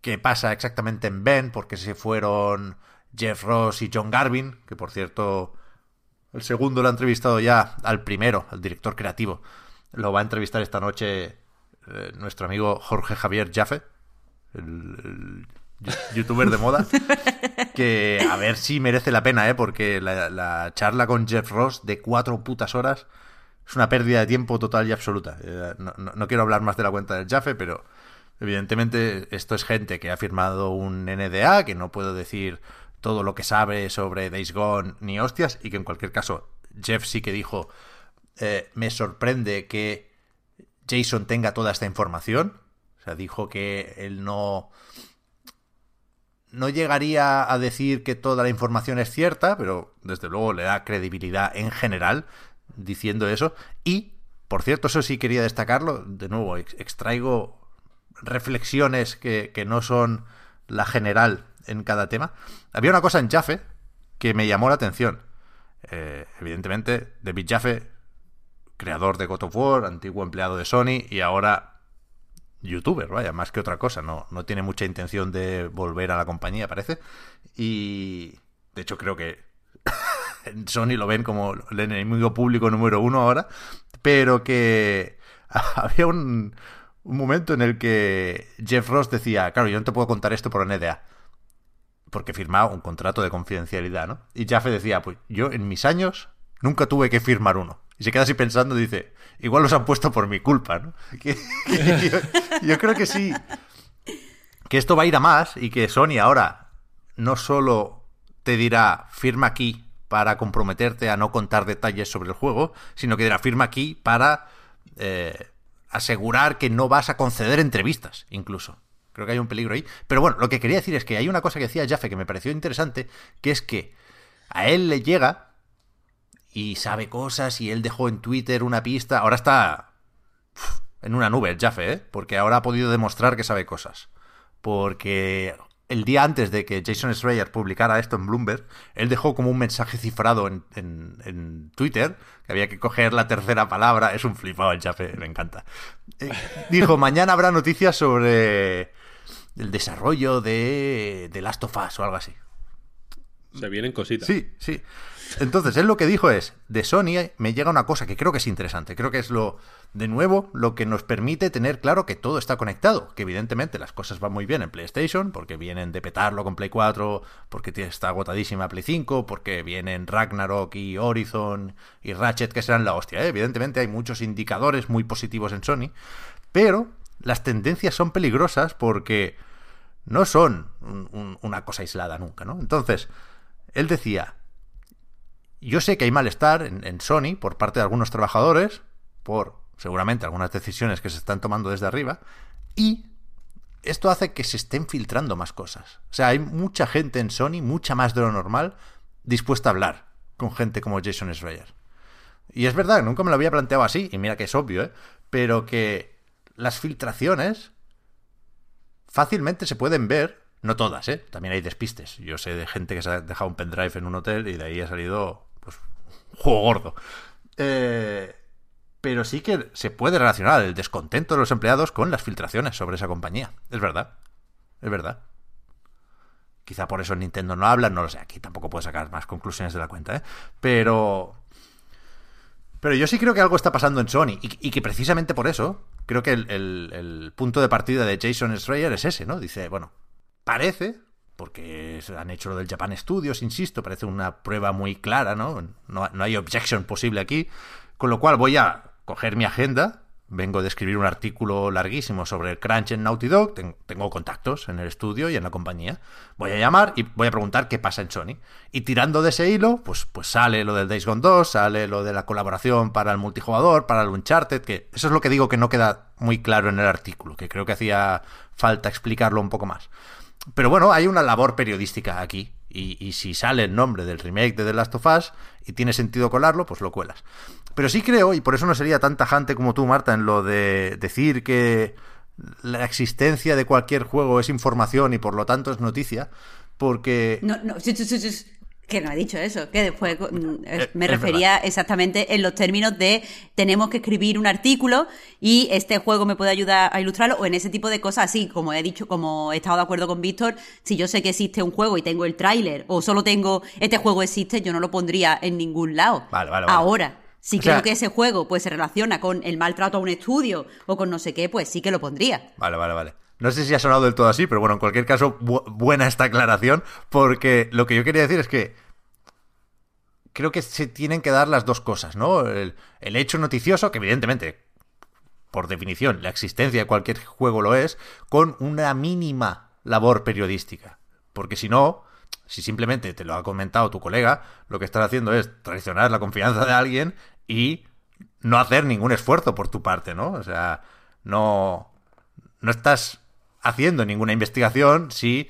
Speaker 1: qué pasa exactamente en Ben, porque se fueron Jeff Ross y John Garvin, que por cierto, el segundo lo ha entrevistado ya al primero, al director creativo. Lo va a entrevistar esta noche eh, nuestro amigo Jorge Javier Jaffe, el, youtuber de moda, que a ver si merece la pena, ¿eh? porque la, la charla con Jeff Ross de cuatro putas horas es una pérdida de tiempo total y absoluta. Eh, no, no- no quiero hablar más de la cuenta del Jaffe, pero evidentemente esto es gente que ha firmado un NDA, que no puedo decir todo lo que sabe sobre Days Gone ni hostias, y que en cualquier caso Jeff sí que dijo, eh, me sorprende que Jason tenga toda esta información. O sea, dijo que él no. No llegaría a decir que toda la información es cierta, pero desde luego le da credibilidad en general diciendo eso. Y, por cierto, eso sí quería destacarlo. De nuevo, ex- extraigo reflexiones que, que no son la general en cada tema. Había una cosa en Jaffe que me llamó la atención. Eh, evidentemente, David Jaffe creador de God of War, antiguo empleado de Sony y ahora youtuber, vaya, más que otra cosa. No, no tiene mucha intención de volver a la compañía, parece. Y de hecho creo que Sony lo ven como el enemigo público número uno ahora, pero que había un, un momento en el que Jeff Ross decía, claro, yo no te puedo contar esto por NDA. Porque firmaba un contrato de confidencialidad, ¿no? Y Jaffe decía, pues yo en mis años nunca tuve que firmar uno. Y se queda así pensando y dice, igual los han puesto por mi culpa, ¿no? Yo creo que sí, que esto va a ir a más y que Sony ahora no solo te dirá firma aquí para comprometerte a no contar detalles sobre el juego, sino que dirá firma aquí para eh, asegurar que no vas a conceder entrevistas, incluso. Creo que hay un peligro ahí. Pero bueno, lo que quería decir es que hay una cosa que decía Jaffe que me pareció interesante, que es que a él le llega y sabe cosas y él dejó en Twitter una pista. Ahora está en una nube el Jaffe, ¿eh? Porque ahora ha podido demostrar que sabe cosas. Porque el día antes de que Jason Schreier publicara esto en Bloomberg, él dejó como un mensaje cifrado en, en- en Twitter, que había que coger la tercera palabra. Es un flipado el Jaffe, me encanta. Eh, dijo, mañana habrá noticias sobre el desarrollo de, de Last of Us o algo así.
Speaker 2: Se vienen cositas.
Speaker 1: Sí, sí. Entonces, él lo que dijo es, de Sony me llega una cosa que creo que es interesante, creo que es lo, de nuevo, lo que nos permite tener claro que todo está conectado, que evidentemente las cosas van muy bien en PlayStation, porque vienen de petarlo con Play 4, porque está agotadísima Play 5, porque vienen Ragnarok y Horizon y Ratchet que serán la hostia, ¿eh? evidentemente hay muchos indicadores muy positivos en Sony, pero las tendencias son peligrosas porque no son una cosa aislada nunca, ¿no? Entonces, él decía, yo sé que hay malestar en, Sony por parte de algunos trabajadores, por seguramente algunas decisiones que se están tomando desde arriba, y esto hace que se estén filtrando más cosas. O sea, hay mucha gente en Sony, mucha más de lo normal, dispuesta a hablar con gente como Jason Schreier. Y es verdad, nunca me lo había planteado así, y mira que es obvio, ¿eh? Pero que las filtraciones fácilmente se pueden ver, no todas, ¿eh? También hay despistes. Yo sé de gente que se ha dejado un pendrive en un hotel y de ahí ha salido pues, juego gordo. Eh, pero sí que se puede relacionar el descontento de los empleados con las filtraciones sobre esa compañía. Es verdad. Es verdad. Quizá por eso Nintendo no habla, no lo sé. Aquí tampoco puedo sacar más conclusiones de la cuenta, ¿eh? Pero. Pero yo sí creo que algo está pasando en Sony. Y, que precisamente por eso, creo que el, el punto de partida de Jason Schreier es ese, ¿no? Dice, bueno, parece porque han hecho lo del Japan Studios, insisto, parece una prueba muy clara, ¿no? ¿no? hay objection posible aquí, con lo cual voy a coger mi agenda, vengo de escribir un artículo larguísimo sobre el crunch en Naughty Dog, tengo contactos en el estudio y en la compañía, voy a llamar y voy a preguntar qué pasa en Sony. Y tirando de ese hilo, pues, pues sale lo del Days Gone 2, sale lo de la colaboración para el multijugador, para el Uncharted, que eso es lo que digo que no queda muy claro en el artículo, que creo que hacía falta explicarlo un poco más. Pero bueno, hay una labor periodística aquí. Y, si sale el nombre del remake de The Last of Us y tiene sentido colarlo, pues lo cuelas. Pero sí creo, y por eso no sería tan tajante como tú, Marta, en lo de decir que la existencia de cualquier juego es información y por lo tanto es noticia, porque...
Speaker 3: No, no, que no he dicho eso, que después mm, eh, me refería exactamente en los términos de tenemos que escribir un artículo y este juego me puede ayudar a ilustrarlo o en ese tipo de cosas así, como he dicho, como he estado de acuerdo con Víctor, si yo sé que existe un juego y tengo el tráiler o solo tengo este juego existe, yo no lo pondría en ningún lado.
Speaker 1: Vale, vale,
Speaker 3: Ahora, si creo que ese juego pues se relaciona con el maltrato a un estudio o con no sé qué, pues sí que lo pondría.
Speaker 1: Vale, vale, vale. No sé si ha sonado del todo así, pero bueno, en cualquier caso, buena esta aclaración, porque lo que yo quería decir es que creo que se tienen que dar las dos cosas, ¿no? El, hecho noticioso, que evidentemente, por definición, la existencia de cualquier juego lo es, con una mínima labor periodística. Porque si no, si simplemente te lo ha comentado tu colega, lo que estás haciendo es traicionar la confianza de alguien y no hacer ningún esfuerzo por tu parte, ¿no? O sea, no, no estás haciendo ninguna investigación si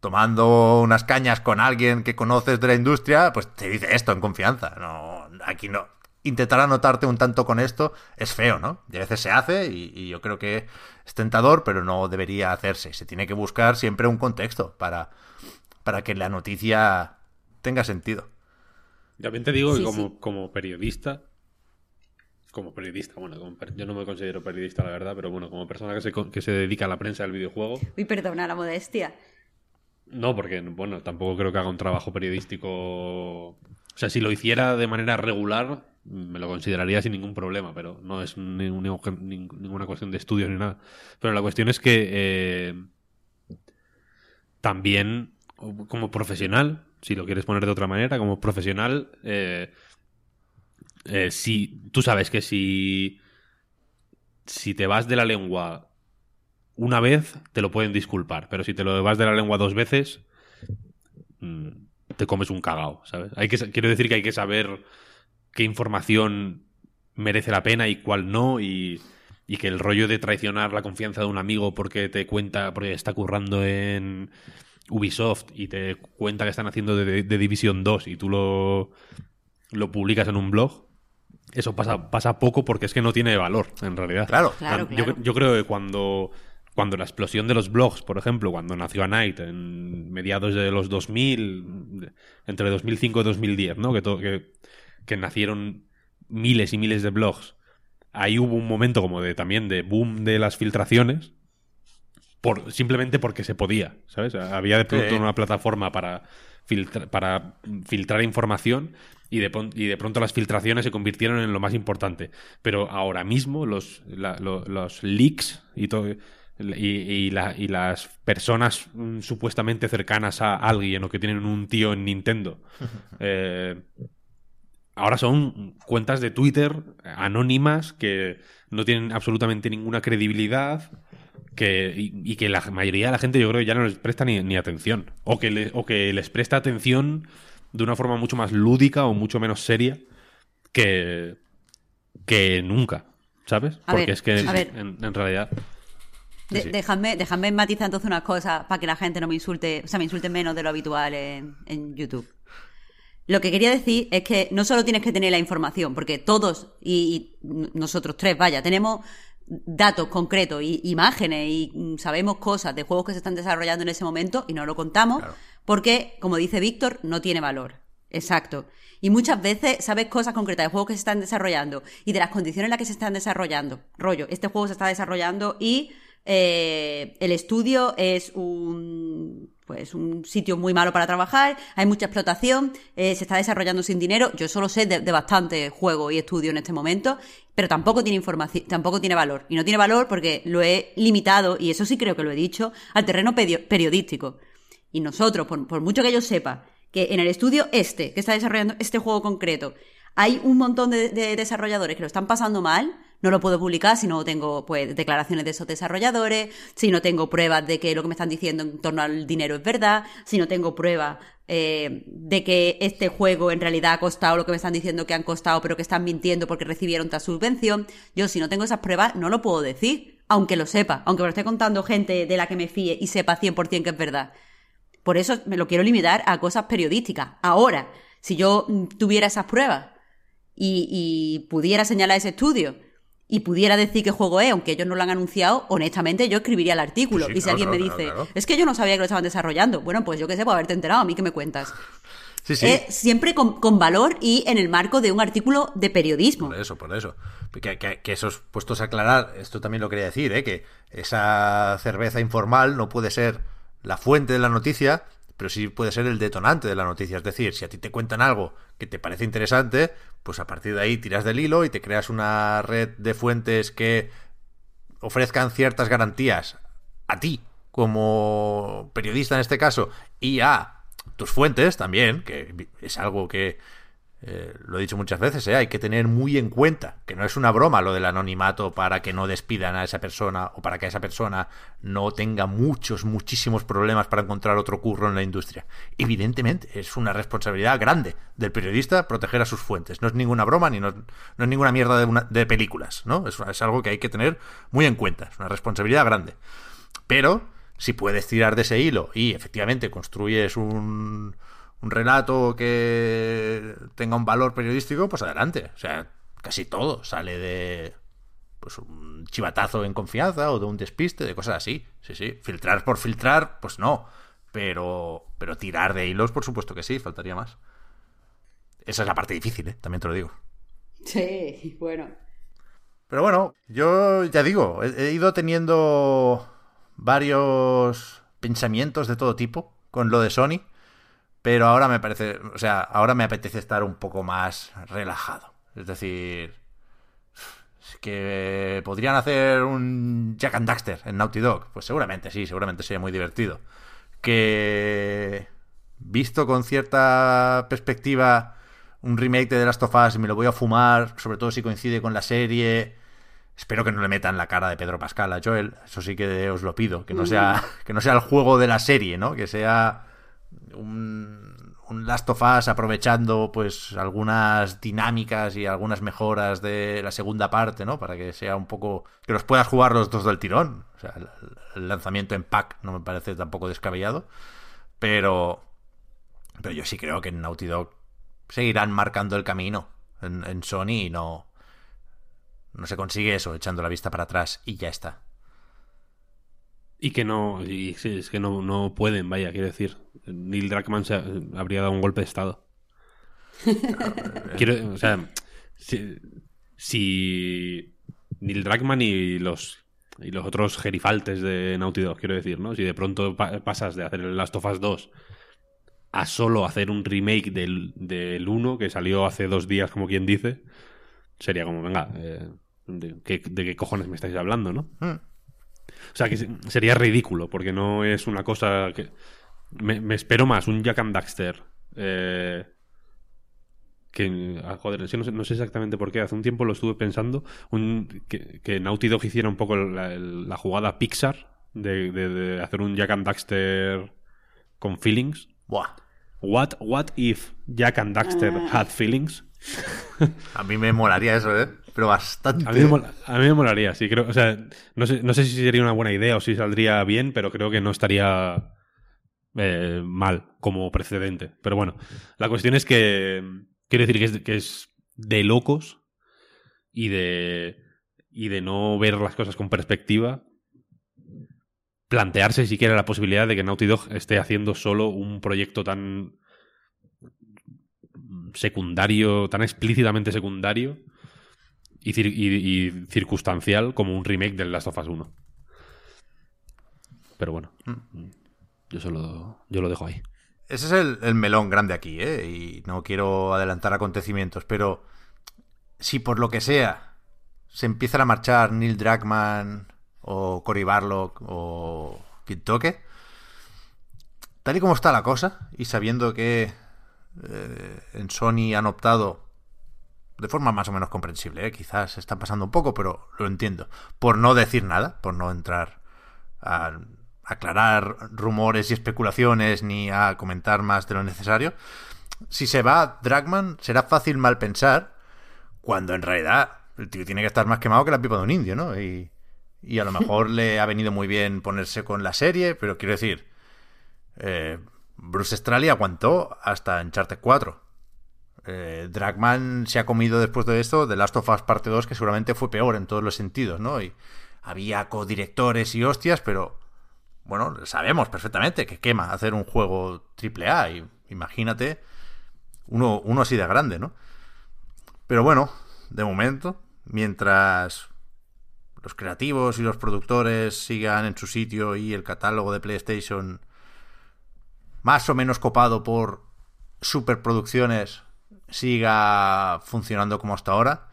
Speaker 1: tomando unas cañas con alguien que conoces de la industria, pues te dice esto en confianza. No, aquí no. Intentar anotarte un tanto con esto es feo, ¿no? Y a veces se hace y, yo creo que es tentador, pero no debería hacerse. Se tiene que buscar siempre un contexto para, para que la noticia tenga sentido.
Speaker 2: También te digo que como, como periodista, como periodista, bueno, yo no me considero periodista, la verdad, pero bueno, como persona que se, que se dedica a la prensa del videojuego.
Speaker 3: Uy, perdona la modestia.
Speaker 2: No, porque, bueno, tampoco creo que haga un trabajo periodístico. O sea, si lo hiciera de manera regular, me lo consideraría sin ningún problema, pero no es ninguna cuestión de estudios ni nada. Pero la cuestión es que eh, también, como profesional, si lo quieres poner de otra manera, como profesional, eh, eh, si tú sabes que si, si te vas de la lengua una vez te lo pueden disculpar, pero si te lo vas de la lengua dos veces, mm, te comes un cagao, ¿sabes? Hay que, quiero decir que hay que saber qué información merece la pena y cuál no, y, que el rollo de traicionar la confianza de un amigo porque te cuenta, porque está currando en Ubisoft y te cuenta que están haciendo de, de Division 2 y tú lo, lo publicas en un blog, eso pasa, pasa poco porque es que no tiene valor, en realidad.
Speaker 1: Claro,
Speaker 3: claro,
Speaker 2: yo creo que cuando cuando la explosión de los blogs, por ejemplo, cuando nació A Night en mediados de los 2000, entre 2005 y 2010, ¿no? Que, que, que, nacieron miles y miles de blogs. Ahí hubo un momento como de también de boom de las filtraciones, por, simplemente porque se podía, ¿sabes? Había de pronto una plataforma para para filtrar información y de, y de, pronto las filtraciones se convirtieron en lo más importante. Pero ahora mismo los, los leaks y todo y, las personas mm, supuestamente cercanas a alguien o que tienen un tío en Nintendo eh, ahora son cuentas de Twitter anónimas que no tienen absolutamente ninguna credibilidad que, y, que la mayoría de la gente yo creo que ya no les presta ni, atención o que, o que les presta atención de una forma mucho más lúdica o mucho menos seria que, que nunca, ¿sabes? Porque es que en realidad
Speaker 3: Déjame, déjame matizar entonces una cosa para que la gente no me insulte, o sea, me insulte menos de lo habitual en, YouTube. Lo que quería decir es que no solo tienes que tener la información, porque todos y, nosotros tres, vaya, tenemos datos concretos y imágenes y sabemos cosas de juegos que se están desarrollando en ese momento y no lo contamos porque, como dice Víctor, no tiene valor. Exacto. Y muchas veces sabes cosas concretas de juegos que se están desarrollando y de las condiciones en las que se están desarrollando. Rollo, este juego se está desarrollando y eh, el estudio es un, pues, un sitio muy malo para trabajar, hay mucha explotación, eh, se está desarrollando sin dinero. Yo solo sé de, bastante juego y estudio en este momento, pero tampoco tiene información, tampoco tiene valor. Y no tiene valor porque lo he limitado, y eso sí creo que lo he dicho, al terreno periodístico. Y nosotros, por, mucho que yo sepa, que en el estudio este, que está desarrollando este juego concreto, hay un montón de desarrolladores que lo están pasando mal, no lo puedo publicar si no tengo pues declaraciones de esos desarrolladores, si no tengo pruebas de que lo que me están diciendo en torno al dinero es verdad, si no tengo pruebas eh, de que este juego en realidad ha costado lo que me están diciendo que han costado, pero que están mintiendo porque recibieron tal subvención. Yo si no tengo esas pruebas no lo puedo decir, aunque lo sepa, aunque me lo esté contando gente de la que me fíe y sepa 100% que es verdad. Por eso me lo quiero limitar a cosas periodísticas. Ahora, si yo tuviera esas pruebas y, y pudiera señalar ese estudio, y pudiera decir qué juego es, aunque ellos no lo han anunciado, honestamente yo escribiría el artículo. y si alguien me dice, es que yo no sabía que lo estaban desarrollando, bueno, pues yo qué sé, puedo haberte enterado, a mí que me cuentas. Sí, sí. siempre con, valor y en el marco de un artículo de periodismo.
Speaker 1: Por eso, por eso. Que, que, esos puestos a aclarar, esto también lo quería decir, ¿eh? que esa cerveza informal no puede ser la fuente de la noticia, pero sí puede ser el detonante de la noticia. Es decir, si a ti te cuentan algo que te parece interesante, pues a partir de ahí tiras del hilo y te creas una red de fuentes que ofrezcan ciertas garantías a ti como periodista en este caso y a tus fuentes también, que es algo que eh, lo he dicho muchas veces, ¿eh? hay que tener muy en cuenta que no es una broma lo del anonimato para que no despidan a esa persona o para que esa persona no tenga muchos, muchísimos problemas para encontrar otro curro en la industria. Evidentemente, es una responsabilidad grande del periodista proteger a sus fuentes. No es ninguna broma ni no, es ninguna mierda de, de películas, ¿no? Es, es algo que hay que tener muy en cuenta. Es una responsabilidad grande. Pero, si puedes tirar de ese hilo y efectivamente construyes un un relato que tenga un valor periodístico, pues adelante. O sea, casi todo sale de pues un chivatazo en confianza o de un despiste, de cosas así. Sí, sí. Filtrar por filtrar, pues no. Pero, pero tirar de hilos, por supuesto que sí, faltaría más. Esa es la parte difícil, ¿eh? también te lo digo.
Speaker 3: Sí, bueno.
Speaker 1: Pero bueno, yo ya digo, he ido teniendo varios pensamientos de todo tipo con lo de Sony. Pero ahora me parece, o sea, ahora me apetece estar un poco más relajado. Es decir, que podrían hacer un Jack and Daxter en Naughty Dog. Pues seguramente sí, seguramente sería muy divertido. Que visto con cierta perspectiva un remake de The Last of Us y me lo voy a fumar, sobre todo si coincide con la serie. Espero que no le metan la cara de Pedro Pascal a Joel, eso sí que os lo pido, que no sea que no sea el juego de la serie, ¿no? Que sea un, un, Last of Us aprovechando pues algunas dinámicas y algunas mejoras de la segunda parte, ¿no? Para que sea un poco... que los puedas jugar los dos del tirón. O sea, el, lanzamiento en pack no me parece tampoco descabellado. Pero... Pero yo sí creo que en Naughty Dog seguirán marcando el camino en, en Sony y no... No se consigue eso echando la vista para atrás y ya está.
Speaker 2: Y que no, y es que no, no pueden, vaya, quiero decir. Neil Druckmann se habría dado un golpe de estado. quiero, o sea, si, Neil Druckmann y los y los otros gerifaltes de Naughty Dog, quiero decir, ¿no? Si de pronto pasas de hacer el Last of Us 2 a solo hacer un remake del, del 1 que salió hace dos días, como quien dice, sería como, venga, eh, ¿de, qué, de qué cojones me estáis hablando, no?
Speaker 1: Hmm.
Speaker 2: O sea, que se- sería ridículo, porque no es una cosa que... Me, me espero más un Jack and Daxter. eh, que, ah, joder, no sé, no sé exactamente por qué. Hace un tiempo lo estuve pensando. Un, que, que Naughty Dog hiciera un poco la, jugada Pixar de, de- de hacer un Jack and Daxter con feelings.
Speaker 1: Buah.
Speaker 2: What, what if Jack and Daxter had feelings?
Speaker 1: A mí me molaría eso, ¿eh? Pero bastante.
Speaker 2: A mí, me a mí me molaría, sí, creo. O sea, no sé, no sé si sería una buena idea o si saldría bien, pero creo que no estaría eh, mal como precedente. Pero bueno, la cuestión es que. Quiero decir que es, que es de locos y de. y de no ver las cosas con perspectiva. Plantearse siquiera la posibilidad de que Naughty Dog esté haciendo solo un proyecto tan secundario, tan explícitamente secundario y, cir- y- y circunstancial como un remake del Last of Us 1. Pero bueno, yo solo yo lo dejo ahí.
Speaker 1: Ese es el, el melón grande aquí, ¿eh? Y no quiero adelantar acontecimientos, pero si por lo que sea se empiezan a marchar Neil Druckmann o Cory Barlock o quien toque, tal y como está la cosa, y sabiendo que eh, en Sony han optado de forma más o menos comprensible, ¿eh? quizás está pasando un poco, pero lo entiendo, por no decir nada, por no entrar a aclarar rumores y especulaciones ni a comentar más de lo necesario. Si se va Dragman, será fácil mal pensar cuando en realidad el tío tiene que estar más quemado que la pipa de un indio, ¿no? Y, y a lo mejor le ha venido muy bien ponerse con la serie, pero quiero decir, eh, Bruce Straley aguantó hasta Uncharted 4. Eh, Dragman se ha comido después de esto de Last of Us Parte 2, que seguramente fue peor en todos los sentidos, ¿no? Y había codirectores y hostias, pero bueno, sabemos perfectamente que quema hacer un juego triple A. Y imagínate uno, uno así de grande, ¿no? Pero bueno, de momento, mientras los creativos y los productores sigan en su sitio y el catálogo de PlayStation más o menos copado por superproducciones siga funcionando como hasta ahora,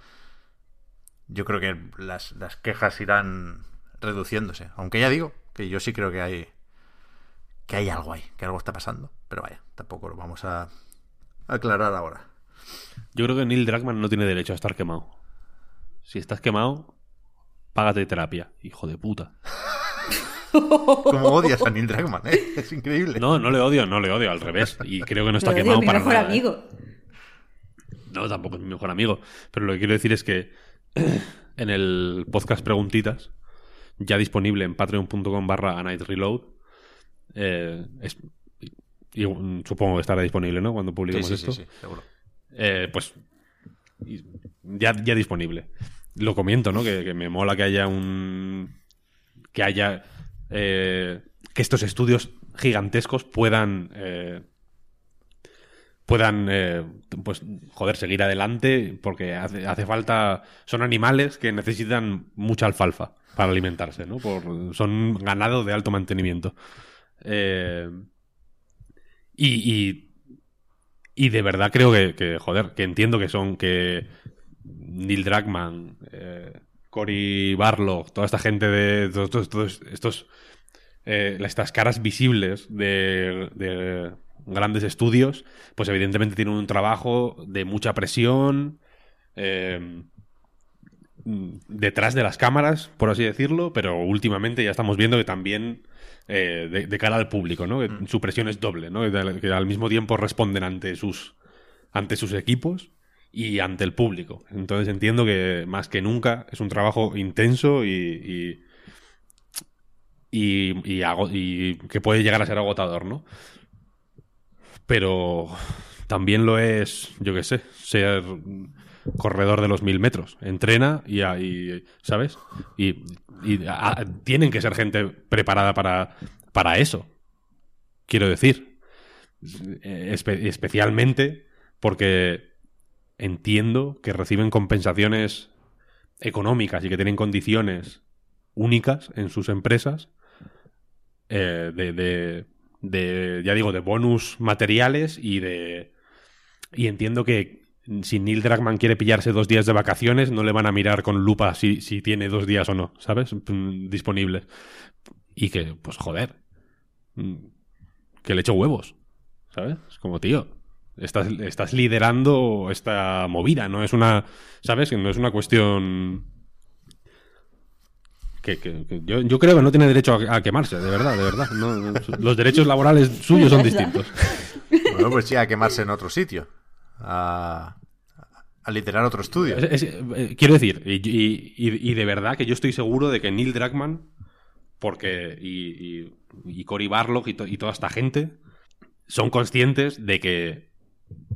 Speaker 1: yo creo que las, las quejas irán reduciéndose. Aunque ya digo que yo sí creo que hay que hay algo ahí, que algo está pasando. Pero vaya, tampoco lo vamos a aclarar ahora.
Speaker 2: Yo creo que Neil Druckmann no tiene derecho a estar quemado. Si estás quemado, págate terapia, hijo de puta.
Speaker 1: Como odias a Neil Druckmann, ¿eh? Es increíble.
Speaker 2: No, no le odio, no le odio, al revés. Y creo que no está quemado
Speaker 3: mi
Speaker 2: para
Speaker 3: mejor
Speaker 2: nada. ¿eh? No, tampoco es mi mejor amigo. Pero lo que quiero decir es que en el podcast Preguntitas, ya disponible en patreon.com barra reload, eh, es- y, supongo que estará disponible, ¿no? Cuando
Speaker 1: Sí,
Speaker 2: publiquemos
Speaker 1: sí,
Speaker 2: esto.
Speaker 1: sí, sí, seguro.
Speaker 2: Eh, pues ya, ya disponible. Lo comento, ¿no? Que, que me mola que haya un. que haya. eh, que estos estudios gigantescos puedan. eh, puedan. eh, pues, joder, seguir adelante. Porque hace, falta. Son animales que necesitan mucha alfalfa para alimentarse, ¿no? Por, son ganado de alto mantenimiento. Eh, y, y y de verdad creo que, joder, que entiendo que son que Neil Druckmann, eh, Cory Barlog, toda esta gente de todos, todos- estos eh, estas caras visibles de grandes estudios, pues evidentemente tienen un trabajo de mucha presión eh, detrás de las cámaras, por así decirlo, pero últimamente ya estamos viendo que también eh, de, de cara al público, ¿no? Que su presión es doble, ¿no? Que, al- que al mismo tiempo responden ante sus ante sus equipos y ante el público. Entonces entiendo que más que nunca es un trabajo intenso y y, y, y que puede llegar a ser agotador, ¿no? Pero también lo es, yo qué sé, ser corredor de los mil metros. Entrena y, y ¿sabes? Y, y a- tienen que ser gente preparada para, para eso. Quiero decir. Espe- especialmente porque entiendo que reciben compensaciones económicas y que tienen condiciones únicas en sus empresas eh, de, de- de, ya digo, de bonus materiales y de... Y entiendo que si Neil Druckmann quiere pillarse dos días de vacaciones, no le van a mirar con lupa si, si tiene dos días o no, ¿sabes? Mm, Disponibles. Y que, pues joder, mm, que le echo huevos, ¿sabes? Es como, tío, estás, estás liderando esta movida, no es una, ¿sabes? No es una cuestión... Que, que- que yo, yo creo que no tiene derecho a, a quemarse, de verdad, de verdad. No, los derechos laborales suyos son distintos.
Speaker 1: Bueno, pues sí, a quemarse en otro sitio. A, a liderar otro estudio.
Speaker 2: Es- es- eh, quiero decir, y, y- y- y de verdad que yo estoy seguro de que Neil Druckmann, porque y, y, y Cory Barlog y, to- y toda esta gente son conscientes de que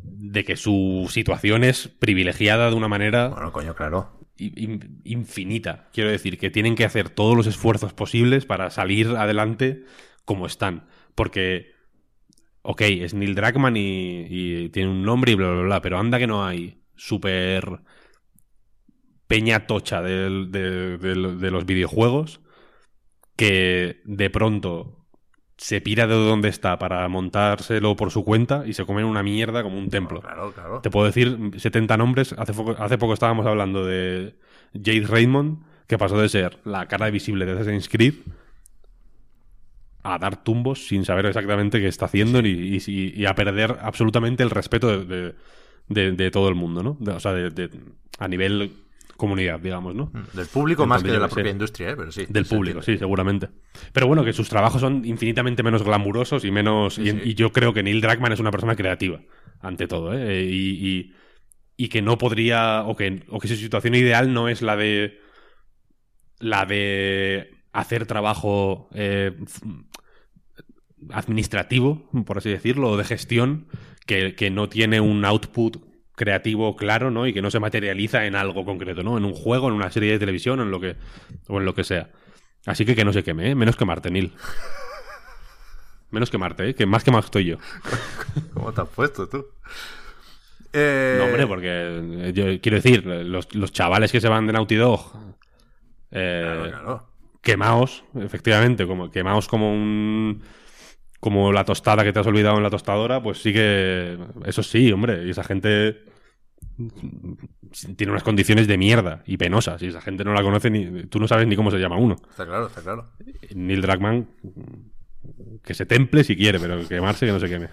Speaker 2: de que su situación es privilegiada de una manera
Speaker 1: Bueno, coño, claro.
Speaker 2: Infinita. Quiero decir que tienen que hacer todos los esfuerzos posibles para salir adelante como están. Porque, ok, es Neil Druckmann y, tiene un nombre y bla, bla, bla, pero anda que no hay súper peña tocha de los videojuegos que de pronto se pira de donde está para montárselo por su cuenta y se comen una mierda como un templo.
Speaker 1: Claro, claro.
Speaker 2: Te puedo decir 70 nombres. Hace poco, hace poco estábamos hablando de Jade Raymond, que pasó de ser la cara visible de Assassin's Creed a dar tumbos sin saber exactamente qué está haciendo y, y- y a perder absolutamente el respeto de, de- de- de todo el mundo, ¿no? O sea, a nivel comunidad, digamos, ¿no?
Speaker 1: Del público más que de la propia industria, ¿eh? Pero sí.
Speaker 2: Del público,
Speaker 1: entiende.
Speaker 2: sí, seguramente. Pero bueno, que sus trabajos son infinitamente menos glamurosos y menos. y,
Speaker 1: sí.
Speaker 2: y yo creo que Neil Druckmann es una persona creativa, ante todo, ¿eh? Y, y- y que no podría. O que, o que su situación ideal no es la de. La de hacer trabajo eh, administrativo, por así decirlo, o de gestión, que, que no tiene un output creativo claro, ¿no? Y que no se materializa en algo concreto, ¿no? En un juego, en una serie de televisión, en lo que, o en lo que sea. Así que que no se queme, ¿eh? Menos que Marte, Neil. Menos que Marte, ¿eh? Que más que más estoy yo.
Speaker 1: ¿Cómo te has puesto tú? Eh,
Speaker 2: No, hombre, porque eh, yo quiero decir, los, los chavales que se van de Naughty Dog, eh,
Speaker 1: Claro, claro.
Speaker 2: quemaos, efectivamente, como quemaos como un como la tostada que te has olvidado en la tostadora, pues sí que eso sí, hombre, y esa gente tiene unas condiciones de mierda y penosas, y esa gente no la conoce ni tú no sabes ni cómo se llama uno.
Speaker 1: Está claro, está claro.
Speaker 2: Neil Druckmann que se temple si quiere, pero quemarse que no se queme.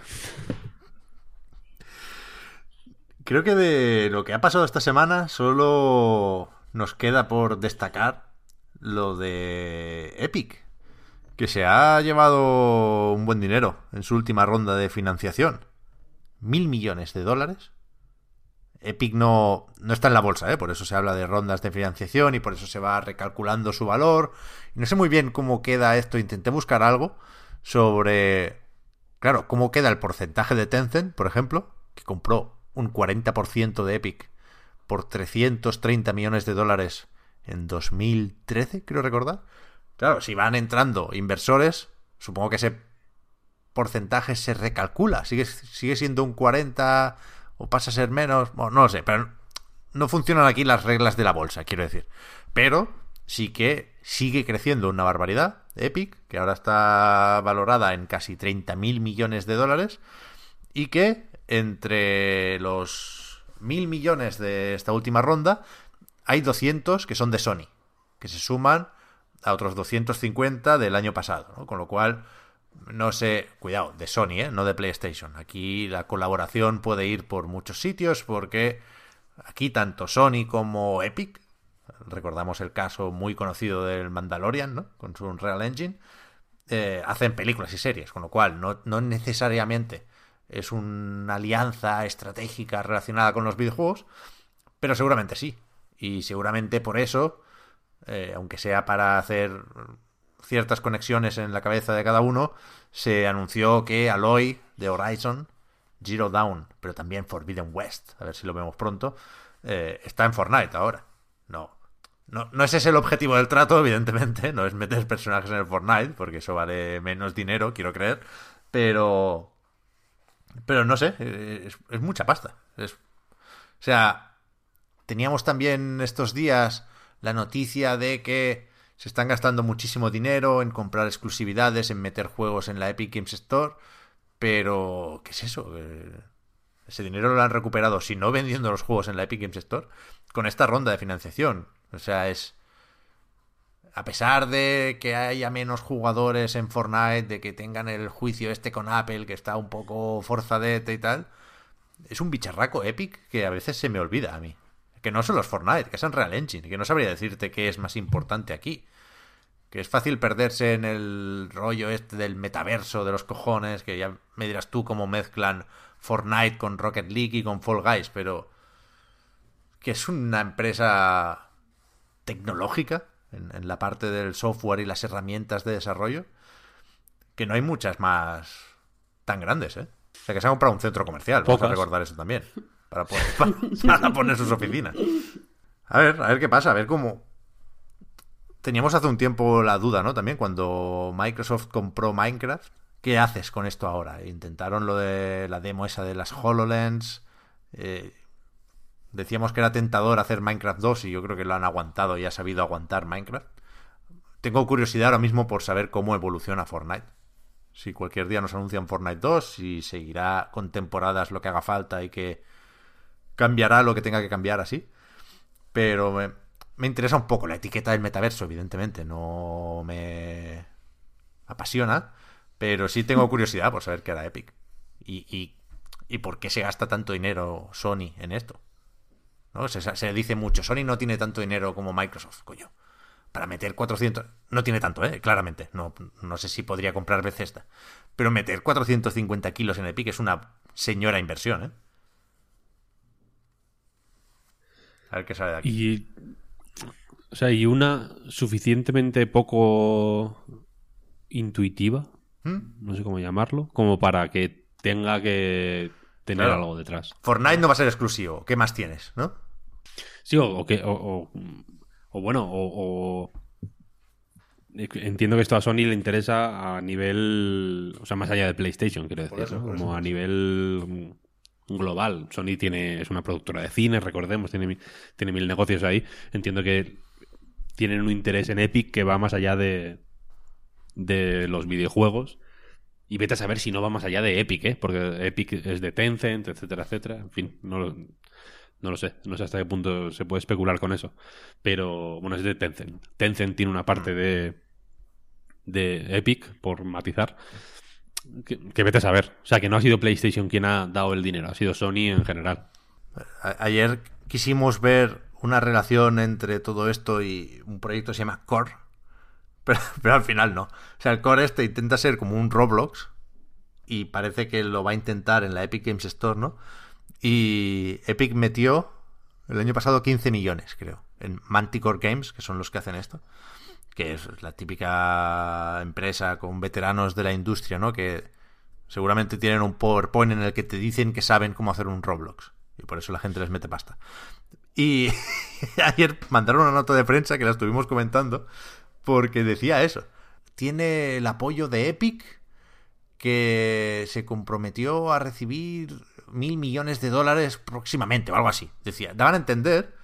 Speaker 1: Creo que de lo que ha pasado esta semana solo nos queda por destacar lo de Epic, que se ha llevado un buen dinero en su última ronda de financiación. Mil millones de dólares. Epic no, no está en la bolsa, ¿eh? por eso se habla de rondas de financiación y por eso se va recalculando su valor. No sé muy bien cómo queda esto, intenté buscar algo sobre, claro, cómo queda el porcentaje de Tencent, por ejemplo, que compró un 40% de Epic por 330 millones de dólares en 2013, creo recordar. Claro, si van entrando inversores, supongo que ese porcentaje se recalcula. Sigue, siendo un 40 o pasa a ser menos. Bueno, no lo sé, pero no funcionan aquí las reglas de la bolsa, quiero decir. Pero sí que sigue creciendo una barbaridad. Epic, que ahora está valorada en casi 30 mil millones de dólares. Y que entre los mil millones de esta última ronda hay 200 que son de Sony, que se suman a otros 250 del año pasado, ¿no? Con lo cual, no sé, cuidado, de Sony, ¿eh? no de PlayStation. Aquí la colaboración puede ir por muchos sitios porque aquí tanto Sony como Epic, recordamos el caso muy conocido del Mandalorian, ¿no? Con su Unreal Engine, eh, hacen películas y series, con lo cual no, no necesariamente es una alianza estratégica relacionada con los videojuegos, pero seguramente sí. Y seguramente por eso, eh, aunque sea para hacer ciertas conexiones en la cabeza de cada uno, se anunció que Aloy de Horizon, Zero Dawn, pero también Forbidden West, a ver si lo vemos pronto, eh, está en Fortnite ahora. No, no, no ese es el objetivo del trato, evidentemente, no es meter personajes en el Fortnite, porque eso vale menos dinero, quiero creer, pero... Pero no sé, eh, es, es mucha pasta. Es, o sea, teníamos también estos días la noticia de que se están gastando muchísimo dinero en comprar exclusividades, en meter juegos en la Epic Games Store, pero ¿qué es eso? Eh, ese dinero lo han recuperado, si no vendiendo los juegos en la Epic Games Store, con esta ronda de financiación. O sea, es... A pesar de que haya menos jugadores en Fortnite, de que tengan el juicio este con Apple, que está un poco forzadete y tal, es un bicharraco Epic que a veces se me olvida a mí. Que no son los Fortnite, que es Unreal Engine, que no sabría decirte qué es más importante aquí. Que es fácil perderse en el rollo este del metaverso de los cojones, que ya me dirás tú cómo mezclan Fortnite con Rocket League y con Fall Guys, pero que es una empresa tecnológica en, en, la parte del software y las herramientas de desarrollo, que no hay muchas más tan grandes, ¿eh? O sea, que se ha comprado un centro comercial, vamos a recordar eso también para, poner, poner sus oficinas. A ver, a ver qué pasa, a ver cómo... Teníamos hace un tiempo la duda, ¿no? También cuando Microsoft compró Minecraft. ¿Qué haces con esto ahora? Intentaron lo de la demo esa de las HoloLens. Eh, decíamos que era tentador hacer Minecraft 2 y yo creo que lo han aguantado y ha sabido aguantar Minecraft. Tengo curiosidad ahora mismo por saber cómo evoluciona Fortnite. Si cualquier día nos anuncian Fortnite 2, si seguirá con temporadas lo que haga falta y que cambiará lo que tenga que cambiar así. Pero me, interesa un poco la etiqueta del metaverso, evidentemente. No me apasiona, pero sí tengo curiosidad por saber qué hará Epic. Y, y, por qué se gasta tanto dinero Sony en esto. ¿No? Se, se, dice mucho, Sony no tiene tanto dinero como Microsoft, coño. Para meter 400... No tiene tanto, ¿eh? Claramente. No, no sé si podría comprar Bethesda. Pero meter 450 kilos en Epic es una señora inversión, ¿eh? A ver qué sale de aquí.
Speaker 2: Y, o sea, y una suficientemente poco intuitiva, ¿Mm? no sé cómo llamarlo, como para que tenga que tener algo detrás.
Speaker 1: Fortnite no va a ser exclusivo. ¿Qué más tienes, no?
Speaker 2: Sí, o, que, o, o, bueno, o, entiendo que esto a Sony le interesa a nivel, o sea, más allá de PlayStation, quiero decir, como a nivel global. Sony tiene, es una productora de cine, recordemos, tiene, tiene mil negocios ahí. Entiendo que tienen un interés en Epic que va más allá de, de los videojuegos. Y vete a saber si no va más allá de Epic, ¿eh? Porque Epic es de Tencent, etcétera, etcétera. En fin, no lo, no lo sé. No sé hasta qué punto se puede especular con eso. Pero, bueno, es de Tencent. Tencent tiene una parte de, de Epic, por matizar. Que, vete a saber. O sea, que no ha sido PlayStation quien ha dado el dinero, ha sido Sony en general.
Speaker 1: ayer quisimos ver una relación entre todo esto y un proyecto que se llama Core, pero, pero, al final no. O sea, el Core este intenta ser como un Roblox y parece que lo va a intentar en la Epic Games Store, ¿no? Y Epic metió el año pasado 15 millones, creo, en Manticore Games, que son los que hacen esto que es la típica empresa con veteranos de la industria, ¿no? Que seguramente tienen un PowerPoint en el que te dicen que saben cómo hacer un Roblox. Y por eso la gente les mete pasta. Y ayer mandaron una nota de prensa que la estuvimos comentando porque decía eso. Tiene el apoyo de Epic que se comprometió a recibir mil millones de dólares próximamente o algo así. Decía, daban a entender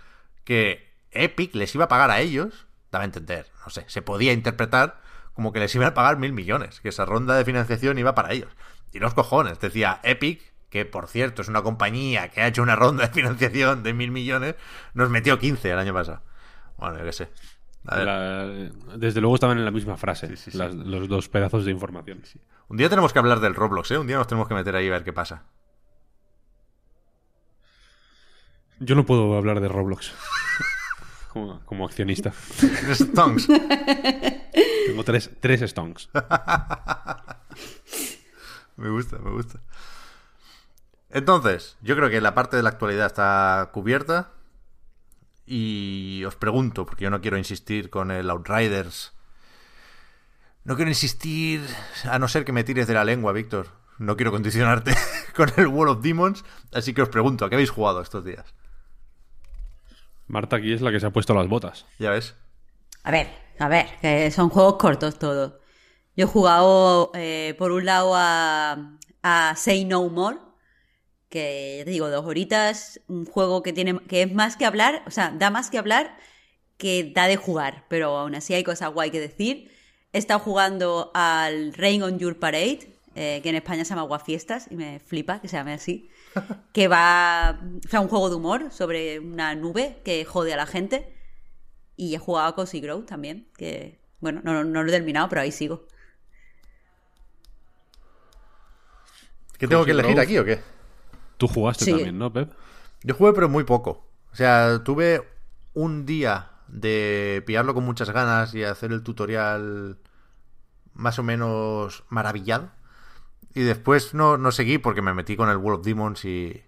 Speaker 1: que Epic les iba a pagar a ellos daba a entender, no sé, se podía interpretar como que les iban a pagar mil millones, que esa ronda de financiación iba para ellos. Y los cojones, decía Epic, que por cierto es una compañía que ha hecho una ronda de financiación de mil millones, nos metió 15 el año pasado. Bueno, yo qué sé.
Speaker 2: desde luego estaban en la misma frase, los dos pedazos de información.
Speaker 1: Un día tenemos que hablar del Roblox, ¿eh? Un día nos tenemos que meter ahí a ver qué pasa.
Speaker 2: Yo no puedo hablar de Roblox. Como, accionista.
Speaker 1: Stonks.
Speaker 2: Tengo tres, tres stonks.
Speaker 1: me gusta, me gusta. Entonces, yo creo que la parte de la actualidad está cubierta. Y os pregunto, porque yo no quiero insistir con el Outriders. No quiero insistir, a no ser que me tires de la lengua, Víctor. No quiero condicionarte con el Wall of Demons. Así que os pregunto, ¿a qué habéis jugado estos días?
Speaker 2: Marta aquí es la que se ha puesto las botas.
Speaker 1: Ya ves.
Speaker 3: A ver, a ver, que son juegos cortos todos. Yo he jugado, eh, por un lado, a, a, Say No More, que ya te digo, dos horitas, un juego que tiene que es más que hablar, o sea, da más que hablar que da de jugar, pero aún así hay cosas guay que decir. He estado jugando al Rain on Your Parade, eh, que en España se llama Guafiestas, y me flipa que se llame así. Que va. O sea, un juego de humor sobre una nube que jode a la gente. Y he jugado a Cozy Grow también, que. Bueno, no, no lo he terminado, pero ahí sigo.
Speaker 1: ¿Qué tengo que elegir aquí o qué?
Speaker 2: Tú jugaste también, ¿no, Pep?
Speaker 1: Yo jugué, pero muy poco. O sea, tuve un día de pillarlo con muchas ganas y hacer el tutorial más o menos maravillado. Y después no, no seguí porque me metí con el World of Demons y,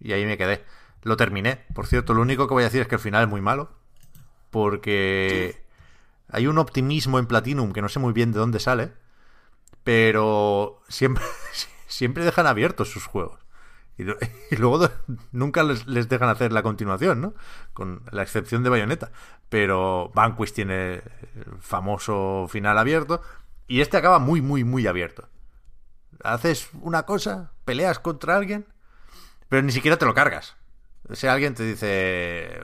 Speaker 1: y ahí me quedé. Lo terminé. Por cierto, lo único que voy a decir es que el final es muy malo. Porque hay un optimismo en Platinum que no sé muy bien de dónde sale. Pero siempre, siempre dejan abiertos sus juegos. Y, luego nunca les, dejan hacer la continuación, ¿no? Con la excepción de Bayonetta. Pero Vanquish tiene el famoso final abierto. Y este acaba muy, muy, muy abierto. Haces una cosa, peleas contra alguien, pero ni siquiera te lo cargas. Sea, alguien te dice.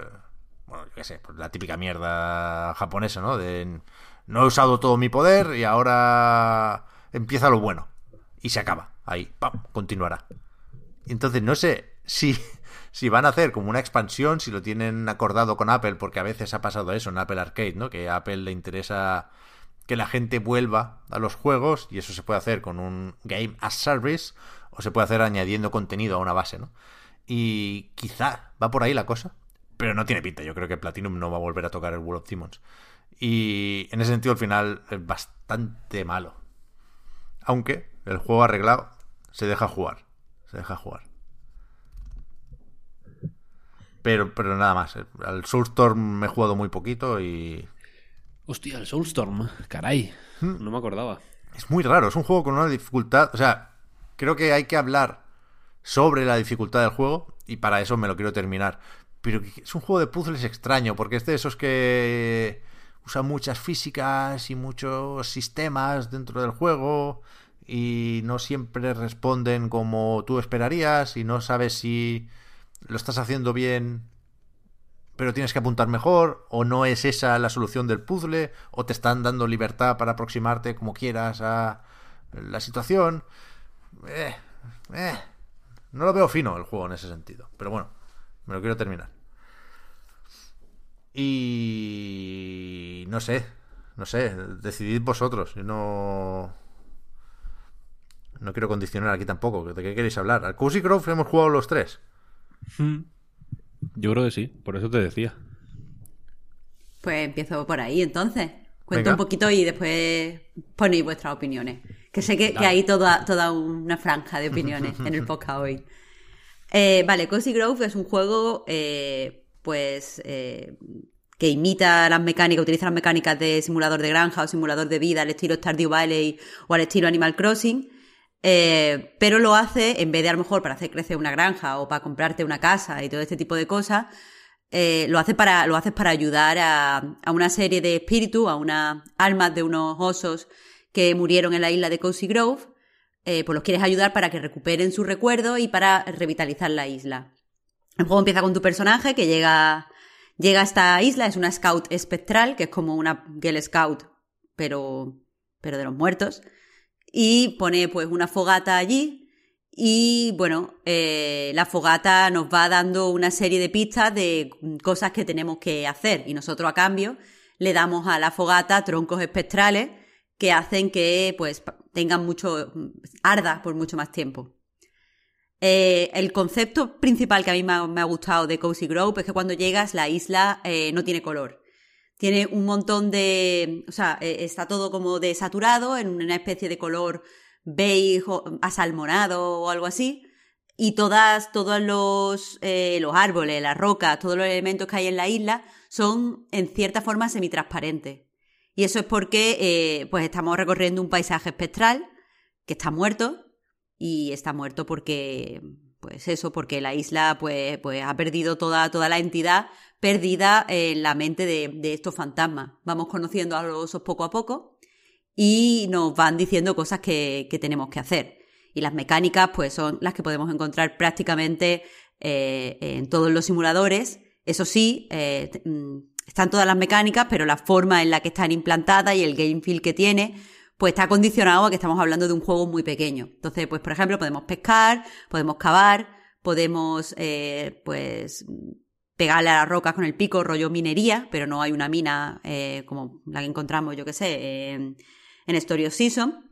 Speaker 1: Bueno, yo qué sé, pues la típica mierda japonesa, ¿no? De no he usado todo mi poder y ahora empieza lo bueno. Y se acaba. Ahí, ¡pam! Continuará. Entonces no sé si, si van a hacer como una expansión, si lo tienen acordado con Apple, porque a veces ha pasado eso en Apple Arcade, ¿no? Que a Apple le interesa que la gente vuelva a los juegos y eso se puede hacer con un Game as Service o se puede hacer añadiendo contenido a una base, ¿no? Y quizá va por ahí la cosa, pero no tiene pinta. Yo creo que Platinum no va a volver a tocar el World of Demons. Y en ese sentido, al final es bastante malo. Aunque el juego arreglado se deja jugar se deja jugar. Pero, pero nada más. Al Soulstorm me he jugado muy poquito y.
Speaker 2: Hostia, el Soulstorm, caray. Hmm. No me acordaba.
Speaker 1: Es muy raro, es un juego con una dificultad. O sea, creo que hay que hablar sobre la dificultad del juego y para eso me lo quiero terminar. Pero es un juego de puzzles extraño, porque este de esos que usa muchas físicas y muchos sistemas dentro del juego y no siempre responden como tú esperarías y no sabes si lo estás haciendo bien pero tienes que apuntar mejor o no es esa la solución del puzzle o te están dando libertad para aproximarte como quieras a la situación. Eh, eh. No lo veo fino el juego en ese sentido, pero bueno, me lo quiero terminar. Y no sé, no sé, decidid vosotros. Yo no no quiero condicionar aquí tampoco. ¿De qué queréis hablar? ¿Al Cozy Grove hemos jugado los tres?
Speaker 2: Hmm. Yo creo que sí, por eso te decía.
Speaker 3: Pues empiezo por ahí entonces. Cuento un poquito y después ponéis vuestras opiniones. Que sé que, hay toda, toda una franja de opiniones en el podcast hoy. Eh, vale, Cozy Grove es un juego, eh, pues, eh, que imita las mecánicas, utiliza las mecánicas de simulador de granja o simulador de vida al estilo Stardew Valley o al estilo Animal Crossing eh, pero lo hace, en vez de a lo mejor para hacer crecer una granja o para comprarte una casa y todo este tipo de cosas, eh, lo, hace para, lo haces para ayudar a, a, una serie de espíritus, a unas almas de unos osos que murieron en la isla de Cozy Grove, eh, pues los quieres ayudar para que recuperen su recuerdo y para revitalizar la isla. El juego empieza con tu personaje que llega, llega a esta isla, es una scout espectral, que es como una Girl Scout, pero, pero de los muertos y pone pues una fogata allí y bueno, eh, la fogata nos va dando una serie de pistas de cosas que tenemos que hacer y nosotros a cambio le damos a la fogata troncos espectrales que hacen que pues tengan mucho arda por mucho más tiempo. Eh, el concepto principal que a mí me ha, gustado de Cozy Grove es que cuando llegas la isla eh, no tiene color. Tiene un montón de. O sea, eh, está todo como desaturado, en una especie de color beige asalmonado o algo así. Y todas, todos los, eh, los árboles, las rocas, todos los elementos que hay en la isla son en cierta forma semitransparentes. Y eso es porque eh, pues estamos recorriendo un paisaje espectral que está muerto. Y está muerto porque. Pues eso, porque la isla pues, pues ha perdido toda, toda la entidad perdida en la mente de, estos fantasmas. Vamos conociendo a los osos poco a poco y nos van diciendo cosas que, tenemos que hacer. Y las mecánicas, pues, son las que podemos encontrar prácticamente eh, en todos los simuladores. Eso sí, eh, mm, están todas las mecánicas, pero la forma en la que están implantadas y el game feel que tiene, pues está condicionado a que estamos hablando de un juego muy pequeño. Entonces, pues por ejemplo, podemos pescar, podemos cavar, podemos, eh, pues, pegarle a las rocas con el pico, rollo minería, pero no hay una mina eh, como la que encontramos, yo que sé, en, en Story Season.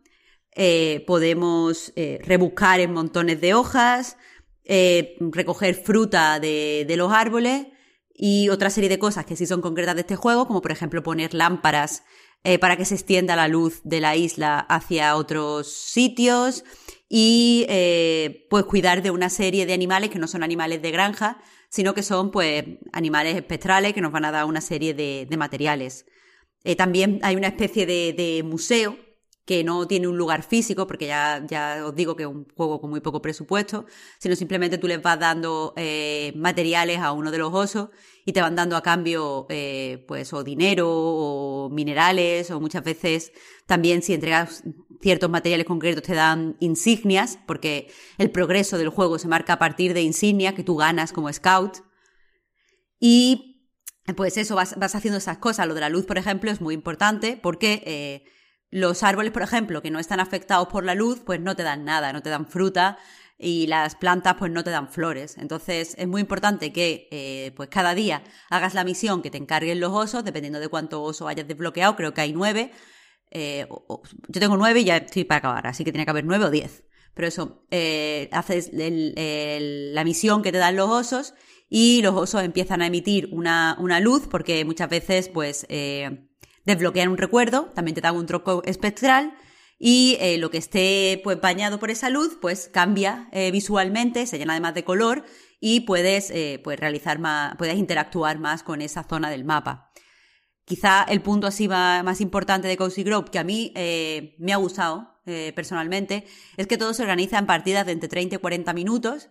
Speaker 3: Eh, podemos rebuscar en montones de hojas, recoger fruta de, de, los árboles y otra serie de cosas que sí son concretas de este juego, como por ejemplo poner lámparas eh, para que se extienda la luz de la isla hacia otros sitios y eh, pues cuidar de una serie de animales que no son animales de granja, sino que son pues animales espectrales que nos van a dar una serie de, materiales. Eh, también hay una especie de, museo que no tiene un lugar físico, porque ya, ya os digo que es un juego con muy poco presupuesto, sino simplemente tú les vas dando materiales a uno de los osos y te van dando a cambio eh, pues o dinero o minerales o muchas veces también si entregas ciertos materiales concretos te dan insignias, porque el progreso del juego se marca a partir de insignias que tú ganas como scout. Y pues eso, vas, vas haciendo esas cosas. Lo de la luz, por ejemplo, es muy importante porque... Eh, los árboles, por ejemplo, que no están afectados por la luz, pues no te dan nada, no te dan fruta y las plantas pues no te dan flores. Entonces es muy importante que eh, pues cada día hagas la misión que te encarguen los osos, dependiendo de cuánto oso hayas desbloqueado, creo que hay nueve. Eh, yo tengo nueve y ya estoy para acabar, así que tiene que haber nueve o diez. Pero eso, eh, haces la misión que te dan los osos y los osos empiezan a emitir una, una luz porque muchas veces pues eh, desbloquean un recuerdo, también te dan un troco espectral y eh, lo que esté pues bañado por esa luz pues cambia eh, visualmente, se llena además de color y puedes eh, pues realizar más, puedes interactuar más con esa zona del mapa. Quizá el punto así más, más importante de Cozy Grove que a mí me ha gustado personalmente es que todo se organiza en partidas de entre 30 y 40 minutos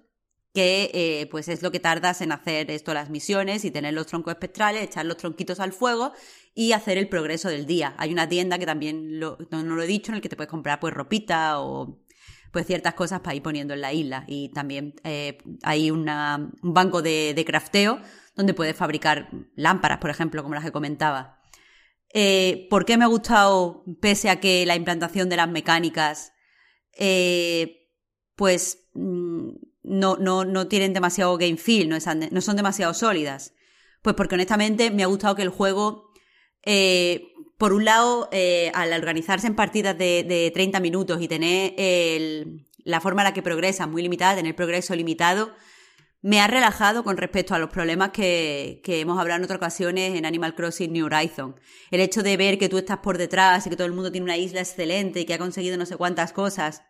Speaker 3: que pues es lo que tardas en hacer esto, las misiones y tener los troncos espectrales, echar los tronquitos al fuego y hacer el progreso del día. Hay una tienda que también no, lo he dicho, en el que te puedes comprar pues ropita o pues ciertas cosas para ir poniendo en la isla. Y también eh, hay un banco de, de, crafteo donde puedes fabricar lámparas, por ejemplo, como las que comentaba. Eh, ¿Por qué me ha gustado, pese a que la implantación de las mecánicas, eh, pues mm, no, no, no tienen demasiado game feel, no, no, son demasiado sólidas. Pues porque honestamente me ha gustado que el juego, eh, por un lado, eh, al organizarse en partidas de, de 30 minutos y tener la forma en la que progresa muy limitada, tener progreso limitado, me ha relajado con respecto a los problemas que, que, hemos hablado en otras ocasiones en Animal Crossing New Horizon. El hecho de ver que tú estás por detrás y que todo el mundo tiene una isla excelente y que ha conseguido no sé cuántas cosas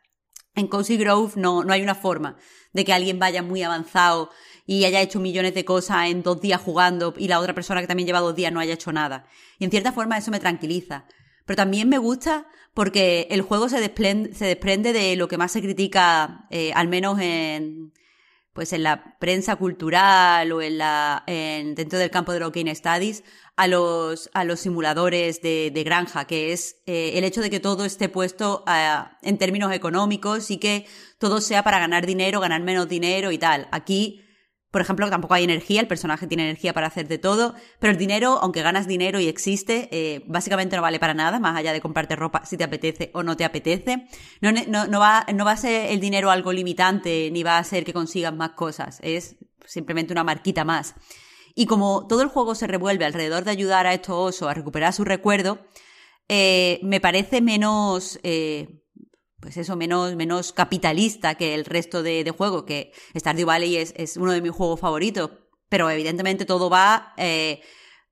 Speaker 3: en Cozy Grove no, no hay una forma de que alguien vaya muy avanzado y haya hecho millones de cosas en dos días jugando y la otra persona que también lleva dos días no haya hecho nada. Y en cierta forma eso me tranquiliza. Pero también me gusta porque el juego se desprende, se desprende de lo que más se critica, eh, al menos en, pues en la prensa cultural o en la, en, dentro del campo de los game studies, a los, a los simuladores de, de granja, que es eh, el hecho de que todo esté puesto en términos económicos y que todo sea para ganar dinero, ganar menos dinero y tal. Aquí, por ejemplo, tampoco hay energía, el personaje tiene energía para hacer de todo, pero el dinero, aunque ganas dinero y existe, eh, básicamente no vale para nada, más allá de comprarte ropa si te apetece o no te apetece. No, va a ser el dinero algo limitante, ni va a ser que consigas más cosas, es simplemente una marquita más. Y como todo el juego se revuelve alrededor de ayudar a estos osos a recuperar su recuerdo, eh, me parece menos, eh, pues eso, menos, menos capitalista que el resto de, de juego, que Stardew Valley es, es, uno de mis juegos favoritos, pero evidentemente todo va eh,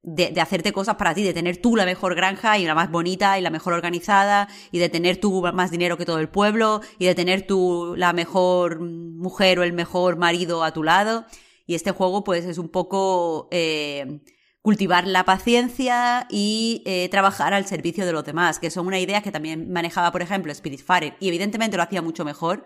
Speaker 3: de, de, hacerte cosas para ti, de tener tú la mejor granja y la más bonita y la mejor organizada, y de tener tú más dinero que todo el pueblo, y de tener tú la mejor mujer o el mejor marido a tu lado. Y este juego, pues, es un poco eh, cultivar la paciencia y eh, trabajar al servicio de los demás, que son una idea que también manejaba, por ejemplo, Spiritfarer, y evidentemente lo hacía mucho mejor,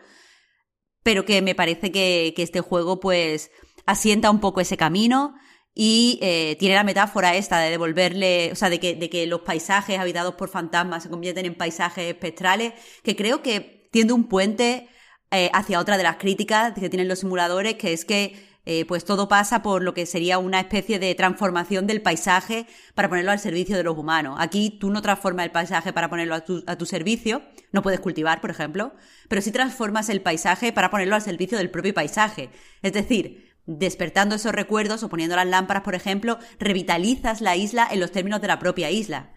Speaker 3: pero que me parece que, este juego, pues, asienta un poco ese camino y eh, tiene la metáfora esta de devolverle, o sea, de que, de que los paisajes habitados por fantasmas se convierten en paisajes espectrales, que creo que tiende un puente eh, hacia otra de las críticas que tienen los simuladores, que es que eh, pues todo pasa por lo que sería una especie de transformación del paisaje para ponerlo al servicio de los humanos. Aquí tú no transformas el paisaje para ponerlo a tu, servicio, no puedes cultivar, por ejemplo, pero sí transformas el paisaje para ponerlo al servicio del propio paisaje. Es decir, despertando esos recuerdos o poniendo las lámparas, por ejemplo, revitalizas la isla en los términos de la propia isla.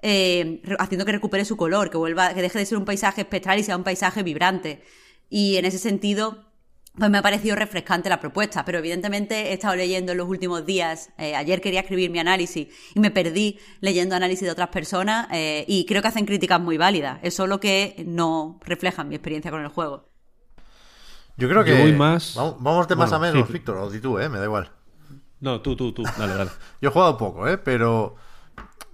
Speaker 3: Eh, haciendo que recupere su color, que vuelva, que deje de ser un paisaje espectral y sea un paisaje vibrante. Y en ese sentido, pues me ha parecido refrescante la propuesta, pero evidentemente he estado leyendo en los últimos días, eh, ayer quería escribir mi análisis y me perdí leyendo análisis de otras personas eh, y creo que hacen críticas muy válidas, es solo que no reflejan mi experiencia con el juego.
Speaker 1: Yo creo que...
Speaker 2: Yo voy más...
Speaker 1: Vamos, vamos de más
Speaker 2: Bueno,
Speaker 1: a menos,
Speaker 2: sí.
Speaker 1: Víctor, o di tú, ¿eh? Me da igual.
Speaker 2: No, tú, tú, tú. Dale, dale.
Speaker 1: Yo he jugado poco, ¿eh? Pero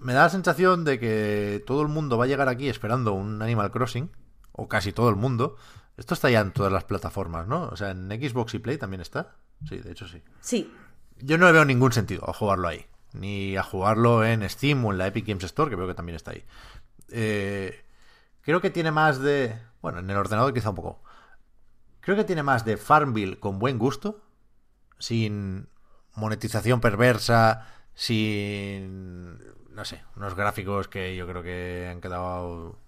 Speaker 1: me da la sensación de que todo el mundo va a llegar aquí esperando un Animal Crossing, o casi todo el mundo. Esto está ya en todas las plataformas, ¿no? O sea, en Xbox y Play también está. Sí, de hecho sí.
Speaker 3: Sí,
Speaker 1: Yo no le veo ningún sentido a jugarlo ahí. Ni a jugarlo en Steam o en la Epic Games Store, que veo que también está ahí. Eh, creo que tiene más de... Bueno, en el ordenador quizá un poco. Creo que tiene más de Farmville con buen gusto, sin monetización perversa, sin... No sé, unos gráficos que yo creo que han quedado...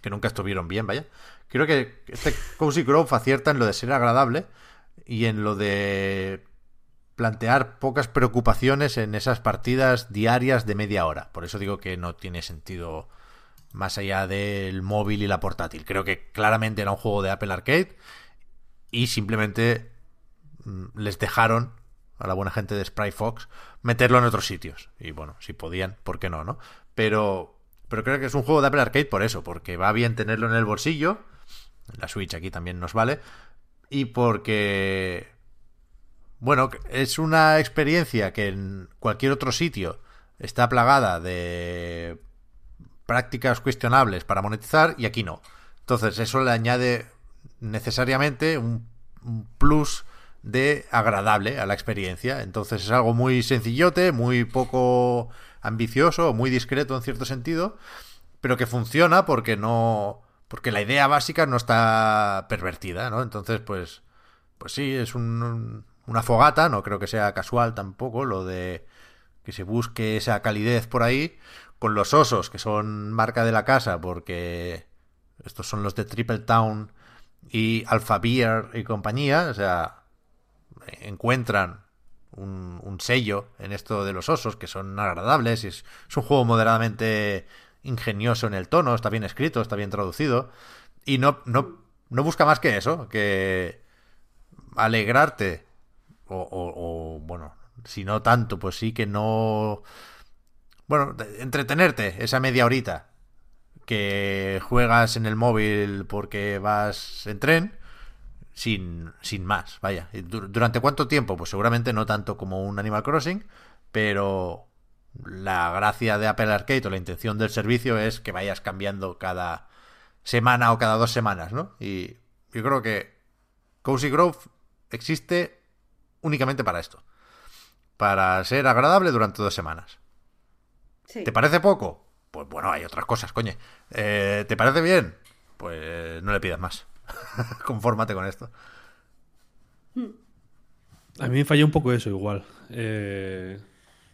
Speaker 1: que nunca estuvieron bien, vaya. Creo que este Cozy Grove acierta en lo de ser agradable y en lo de plantear pocas preocupaciones en esas partidas diarias de media hora. Por eso digo que no tiene sentido más allá del móvil y la portátil. Creo que claramente era un juego de Apple Arcade y simplemente mm, les dejaron a la buena gente de Sprite Fox meterlo en otros sitios. Y bueno, si podían, ¿por qué no, no? Pero, pero creo que es un juego de Apple Arcade por eso, porque va bien tenerlo en el bolsillo. La Switch aquí también nos vale. Y porque bueno, es una experiencia que en cualquier otro sitio está plagada de prácticas cuestionables para monetizar y aquí no. Entonces eso le añade necesariamente un, un plus de agradable a la experiencia. Entonces es algo muy sencillote, muy poco ambicioso, muy discreto en cierto sentido, pero que funciona porque no porque la idea básica no está pervertida, ¿no? Entonces, pues pues sí, es un, una fogata, no creo que sea casual tampoco lo de que se busque esa calidez por ahí con los osos que son marca de la casa porque estos son los de Triple Town y Alpha Beer y compañía, o sea, encuentran un, un sello en esto de los osos que son agradables y es, es un juego moderadamente ingenioso en el tono, está bien escrito, está bien traducido y no, no, no busca más que eso, que alegrarte o, o, o, bueno, si no tanto, pues sí que no... Bueno, entretenerte esa media horita que juegas en el móvil porque vas en tren, sin, sin más, vaya. ¿Durante cuánto tiempo? Pues seguramente no tanto como un Animal Crossing, pero la gracia de Apple Arcade o la intención del servicio es que vayas cambiando cada semana o cada dos semanas, ¿no? Y yo creo que Cozy Grove existe únicamente para esto. Para ser agradable durante dos semanas.
Speaker 3: sí.
Speaker 1: ¿Te parece poco? Pues bueno, hay otras cosas, coño. Eh, ¿Te parece bien? Pues no le pidas más. Confórmate con esto.
Speaker 2: A mí me falla un poco eso igual. Eh,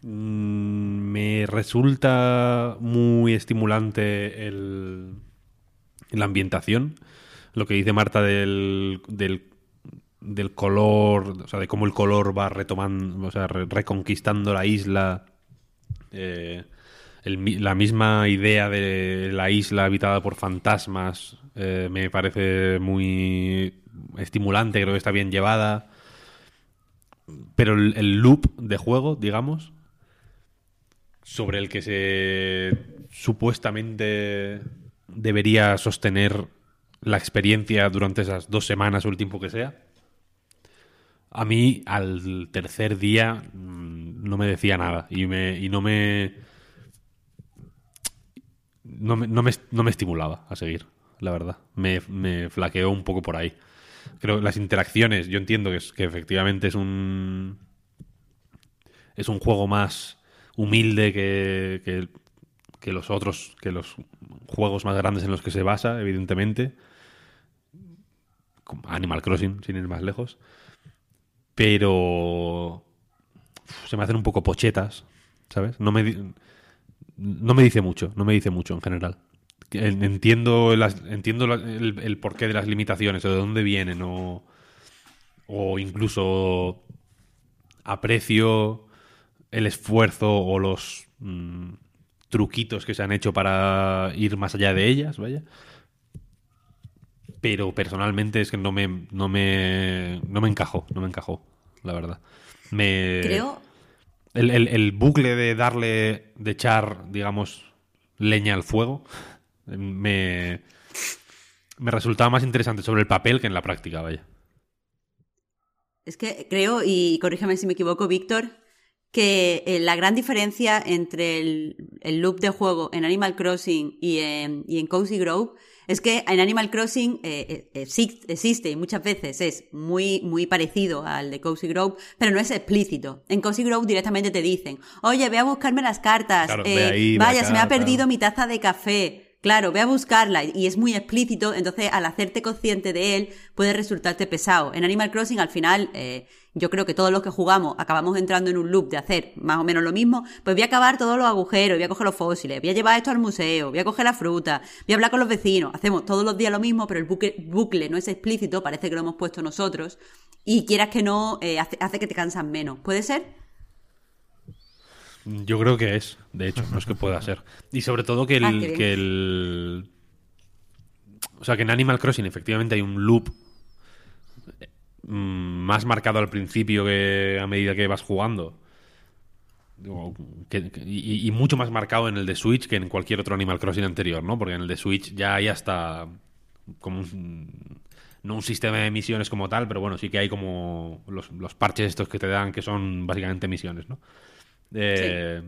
Speaker 2: me resulta muy estimulante el, la ambientación. Lo que dice Marta del, del, color, o sea, de cómo el color va retomando, o sea, re- reconquistando la isla. Eh, la misma idea de la isla habitada por fantasmas eh, me parece muy estimulante, creo que está bien llevada. Pero el loop de juego, digamos, sobre el que se supuestamente debería sostener la experiencia durante esas dos semanas o el tiempo que sea, a mí al tercer día mm, no me decía nada y, me, y no me no me, no me, no me estimulaba a seguir, la verdad. Me, me flaqueó un poco por ahí. Creo que las interacciones, yo entiendo que, es, que efectivamente es un. Es un juego más humilde que, que, que los otros, que los juegos más grandes en los que se basa, evidentemente. Animal Crossing, sin ir más lejos. pero se me hacen un poco pochetas, ¿sabes? No me, no me dice mucho, no me dice mucho en general. Entiendo, entiendo el, porqué de las limitaciones, o de dónde vienen, o incluso aprecio el esfuerzo o los mm, truquitos que se han hecho para ir más allá de ellas, vaya. Pero personalmente es que no me, no me, no me encajó, no me encajó, la verdad. Me,
Speaker 3: Creo.
Speaker 2: El, el, bucle de darle, de echar, digamos, leña al fuego, me, me resultaba más interesante sobre el papel que en la práctica, vaya.
Speaker 3: Es que creo, y corrígeme si me equivoco, Víctor, que eh, la gran diferencia entre el, loop de juego en Animal Crossing y en, y en Cozy Grove es que en Animal Crossing eh, eh, existe y muchas veces es muy, muy parecido al de Cozy Grove, pero no es explícito. En Cozy Grove directamente te dicen, oye, ve a buscarme las cartas, vaya, se me ha perdido mi taza de café. Claro, ve a buscarla y es muy explícito, entonces al hacerte consciente de él puede resultarte pesado. En Animal Crossing al final, eh, yo creo que todos los que jugamos acabamos entrando en un loop de hacer más o menos lo mismo, pues voy a acabar todos los agujeros, voy a coger los fósiles, voy a llevar esto al museo, voy a coger la fruta, voy a hablar con los vecinos, hacemos todos los días lo mismo, pero el bucle, no es explícito, parece que lo hemos puesto nosotros, y quieras que no, eh, hace, hace que te cansan menos. ¿Puede ser?
Speaker 2: Yo creo que es, de hecho, no es que pueda ser. Y sobre todo que el, ah, que el. O sea, que en Animal Crossing efectivamente hay un loop mm, más marcado al principio que a medida que vas jugando. y, mucho más marcado en el de Switch que en cualquier otro Animal Crossing anterior, ¿no? Porque en el de Switch ya hay hasta como un, no un sistema de misiones como tal, pero bueno, sí que hay como los, los parches estos que te dan que son básicamente misiones, ¿no? Eh,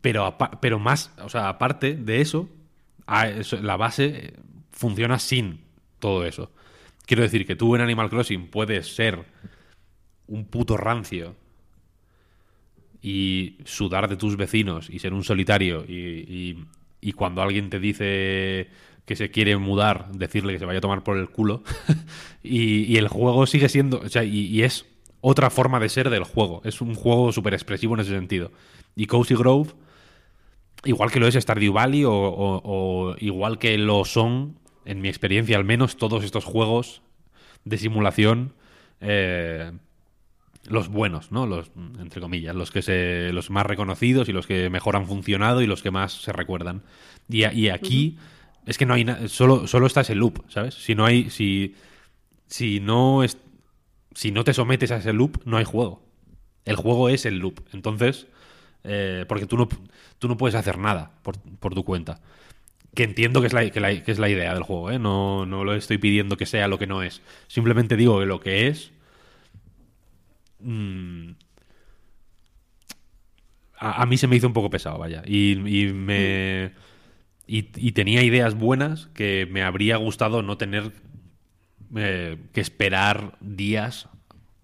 Speaker 2: pero, pero más, o sea, aparte de eso, la base funciona sin todo eso. Quiero decir que tú en Animal Crossing puedes ser un puto rancio y sudar de tus vecinos y ser un solitario y, y, cuando alguien te dice que se quiere mudar, decirle que se vaya a tomar por el culo y, el juego sigue siendo, o sea, y es otra forma de ser del juego. Es un juego súper expresivo en ese sentido. Y Cozy Grove, igual que lo es Stardew Valley o, igual que lo son, en mi experiencia al menos, todos estos juegos de simulación, eh, los buenos, ¿no? Los, entre comillas, los que se, los más reconocidos y los que mejor han funcionado y los que más se recuerdan. Y, aquí es que no hay nada, solo, solo está ese loop, ¿sabes? Si no hay, si, si no es, si no te sometes a ese loop, no hay juego. El juego es el loop. Entonces, eh, porque tú no, tú no puedes hacer nada por, tu cuenta. Que entiendo que es la, que, es la idea del juego, ¿eh? No, no lo estoy pidiendo que sea lo que no es. Simplemente digo que lo que es. Mm, a, mí se me hizo un poco pesado, vaya. Y, me. y, tenía ideas buenas que me habría gustado no tener eh, que esperar días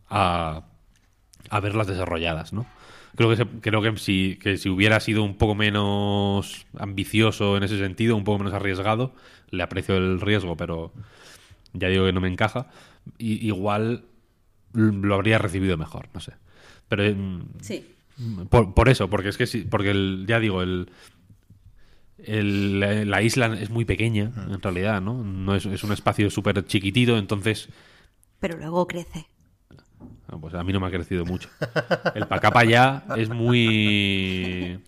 Speaker 2: a, a, verlas desarrolladas, ¿no? Creo que, creo que si, que si hubiera sido un poco menos ambicioso en ese sentido, un poco menos arriesgado, le aprecio el riesgo, pero ya digo que no me encaja, y, igual lo habría recibido mejor, no sé. Pero
Speaker 3: mm, sí.
Speaker 2: por, por, eso, porque es que sí, porque el, ya digo, el, la isla es muy pequeña, en realidad, ¿no? no es, un espacio súper chiquitito, entonces...
Speaker 3: Pero luego crece.
Speaker 2: Ah, pues a mí no me ha crecido mucho. El Pacapa ya es muy...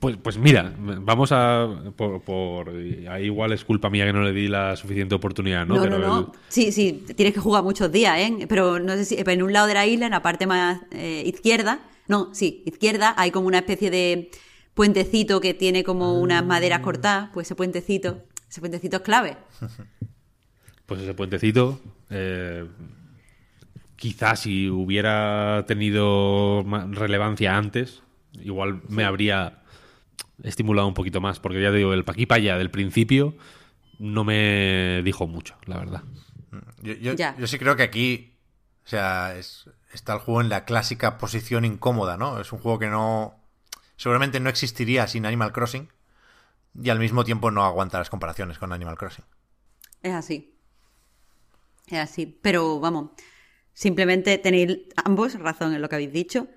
Speaker 2: Pues, pues mira, vamos a. Por, ahí igual es culpa mía que no le di la suficiente oportunidad, ¿no?
Speaker 3: No, no, no. Sí, sí, tienes que jugar muchos días, ¿eh? Pero no sé si. En un lado de la isla, en la parte más eh, izquierda. No, sí, izquierda, hay como una especie de puentecito que tiene como unas maderas ah. cortadas, pues ese puentecito, ese puentecito es clave.
Speaker 2: Pues ese puentecito, eh, quizás si hubiera tenido relevancia antes, igual me habría estimulado un poquito más, porque ya digo, el paquí ya del principio no me dijo mucho, la verdad.
Speaker 1: Yo, yo sí creo que aquí, o sea, es, está el juego en la clásica posición incómoda, ¿no? Es un juego que no, seguramente no existiría sin Animal Crossing y al mismo tiempo no aguanta las comparaciones con Animal Crossing.
Speaker 3: Es así. Es así. Pero vamos, simplemente tenéis ambos razón en lo que habéis dicho.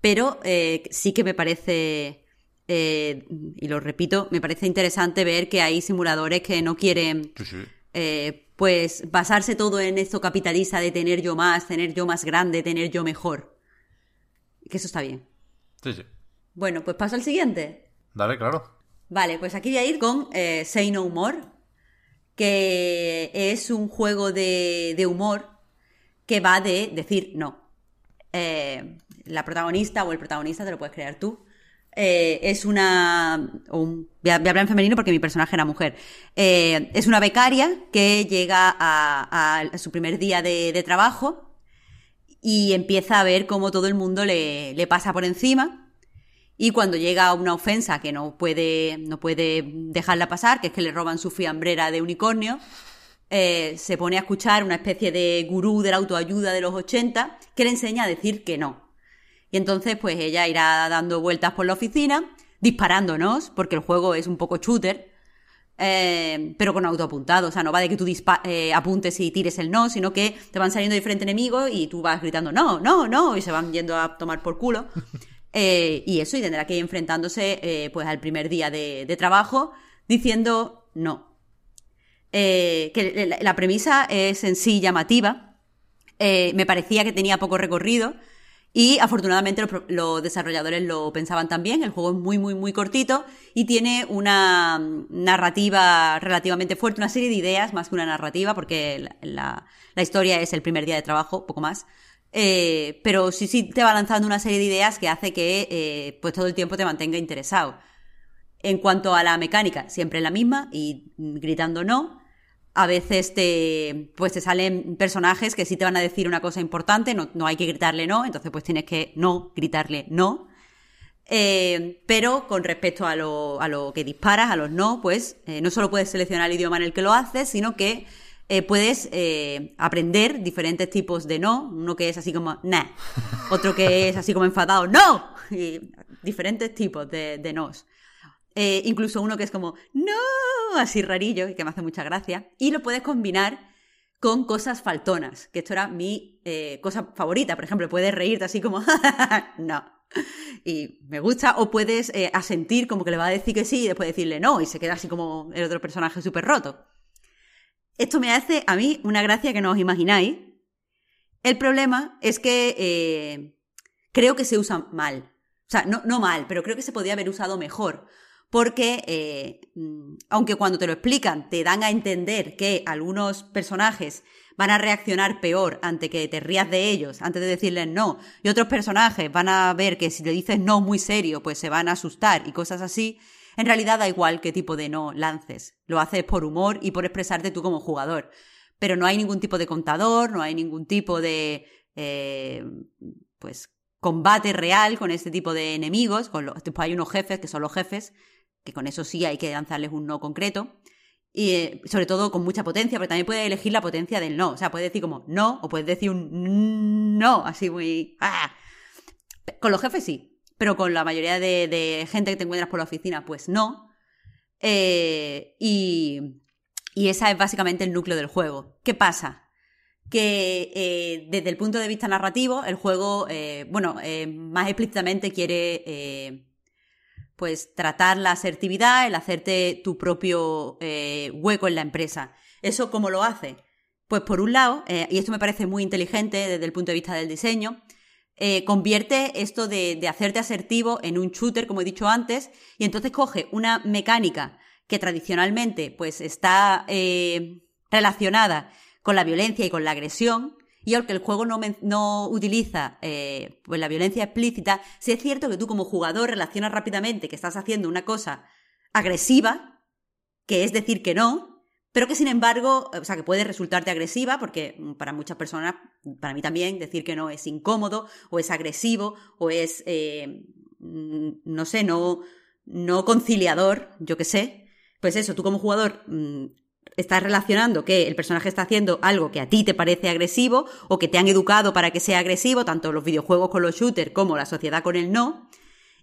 Speaker 3: Pero eh, sí que me parece, eh, y lo repito, me parece interesante ver que hay simuladores que no quieren
Speaker 1: Sí, sí.
Speaker 3: eh, pues basarse todo en esto capitalista de tener yo más, tener yo más grande, tener yo mejor. Que eso está bien.
Speaker 1: Sí, sí.
Speaker 3: Bueno, pues paso al siguiente.
Speaker 1: Dale, claro.
Speaker 3: Vale, pues aquí voy a ir con eh, Say No More, que es un juego de, de humor que va de decir no. Eh, la protagonista o el protagonista, te lo puedes crear tú, eh, es una... un- voy, a, voy a hablar en femenino porque mi personaje era mujer. Eh, es una becaria que llega a, a su primer día de, de trabajo y empieza a ver cómo todo el mundo le, le pasa por encima. Y cuando llega una ofensa que no puede, no puede dejarla pasar, que es que le roban su fiambrera de unicornio, eh, se pone a escuchar una especie de gurú de la autoayuda de los 80 que le enseña a decir que no. Y entonces, pues ella irá dando vueltas por la oficina, disparándonos, porque el juego es un poco shooter, eh, pero con autoapuntado. O sea, no va de que tú eh, apuntes y tires el no, sino que te van saliendo diferentes enemigos y tú vas gritando no, no, no, y se van yendo a tomar por culo. Eh, y eso, y tendrá que ir enfrentándose eh, pues al primer día de, trabajo diciendo no. Eh, que la, premisa es en sí llamativa. Me parecía que tenía poco recorrido. Y afortunadamente los, desarrolladores lo pensaban también. El juego es muy, muy, muy cortito y tiene una mm, narrativa relativamente fuerte, una serie de ideas más que una narrativa, porque la- la historia es el primer día de trabajo, poco más. Eh, pero sí, sí te va lanzando una serie de ideas que hace que eh, pues todo el tiempo te mantenga interesado. En cuanto a la mecánica, siempre la misma y mm, gritando no. A veces te, pues te salen personajes que sí te van a decir una cosa importante, no, no hay que gritarle no, entonces pues tienes que no gritarle no. Eh, pero con respecto a lo, a lo que disparas, a los no, pues no solo puedes seleccionar el idioma en el que lo haces, sino que eh, puedes eh, aprender diferentes tipos de no. Uno que es así como nah, otro que es así como enfadado, no, y diferentes tipos de, de nos. Eh, incluso uno que es como no, así rarillo que me hace mucha gracia. Y lo puedes combinar con cosas faltonas, que esto era mi cosa favorita. Por ejemplo, puedes reírte así como no. Y me gusta, o puedes asentir como que le va a decir que sí y después decirle no, y se queda así como el otro personaje súper roto. Esto me hace a mí una gracia que no os imagináis. El problema es que eh, creo que se usa mal. O sea, no, no mal, pero creo que se podría haber usado mejor. Porque, eh, mm, aunque cuando te lo explican te dan a entender que algunos personajes van a reaccionar peor ante que te rías de ellos, antes de decirles no, y otros personajes van a ver que si le dices no muy serio, pues se van a asustar y cosas así, en realidad da igual qué tipo de no lances. Lo haces por humor y por expresarte tú como jugador. Pero no hay ningún tipo de contador, no hay ningún tipo de. eh, pues combate real con este tipo de enemigos. Con los, tipo, hay unos jefes que son los jefes, que con eso sí hay que lanzarles un no concreto. Y eh, sobre todo con mucha potencia, pero también puedes elegir la potencia del no. O sea, puedes decir como no, o puedes decir un no, así muy. ¡ah! Con los jefes sí, pero con la mayoría de, gente que te encuentras por la oficina, pues no. Eh, y, y esa es básicamente el núcleo del juego. ¿Qué pasa? Que eh, desde el punto de vista narrativo, el juego, eh, bueno, más explícitamente quiere pues tratar la asertividad, el hacerte tu propio hueco en la empresa. ¿Eso cómo lo hace? Pues por un lado, y esto me parece muy inteligente desde el punto de vista del diseño, eh, convierte esto de, de hacerte asertivo en un shooter, como he dicho antes, y entonces coge una mecánica que tradicionalmente pues está eh, relacionada con la violencia y con la agresión, y aunque el juego no, no utiliza eh, pues la violencia explícita, sí es cierto que tú como jugador relacionas rápidamente que estás haciendo una cosa agresiva, que es decir que no, pero que sin embargo, o sea, que puede resultarte agresiva, porque mm, para muchas personas, para mí también, decir que no es incómodo, o es agresivo, o es, eh, mm, no sé, no, no conciliador, yo qué sé. Pues eso, tú como jugador mm, estás relacionando que el personaje está haciendo algo que a ti te parece agresivo, o que te han educado para que sea agresivo, tanto los videojuegos con los shooters como la sociedad con el no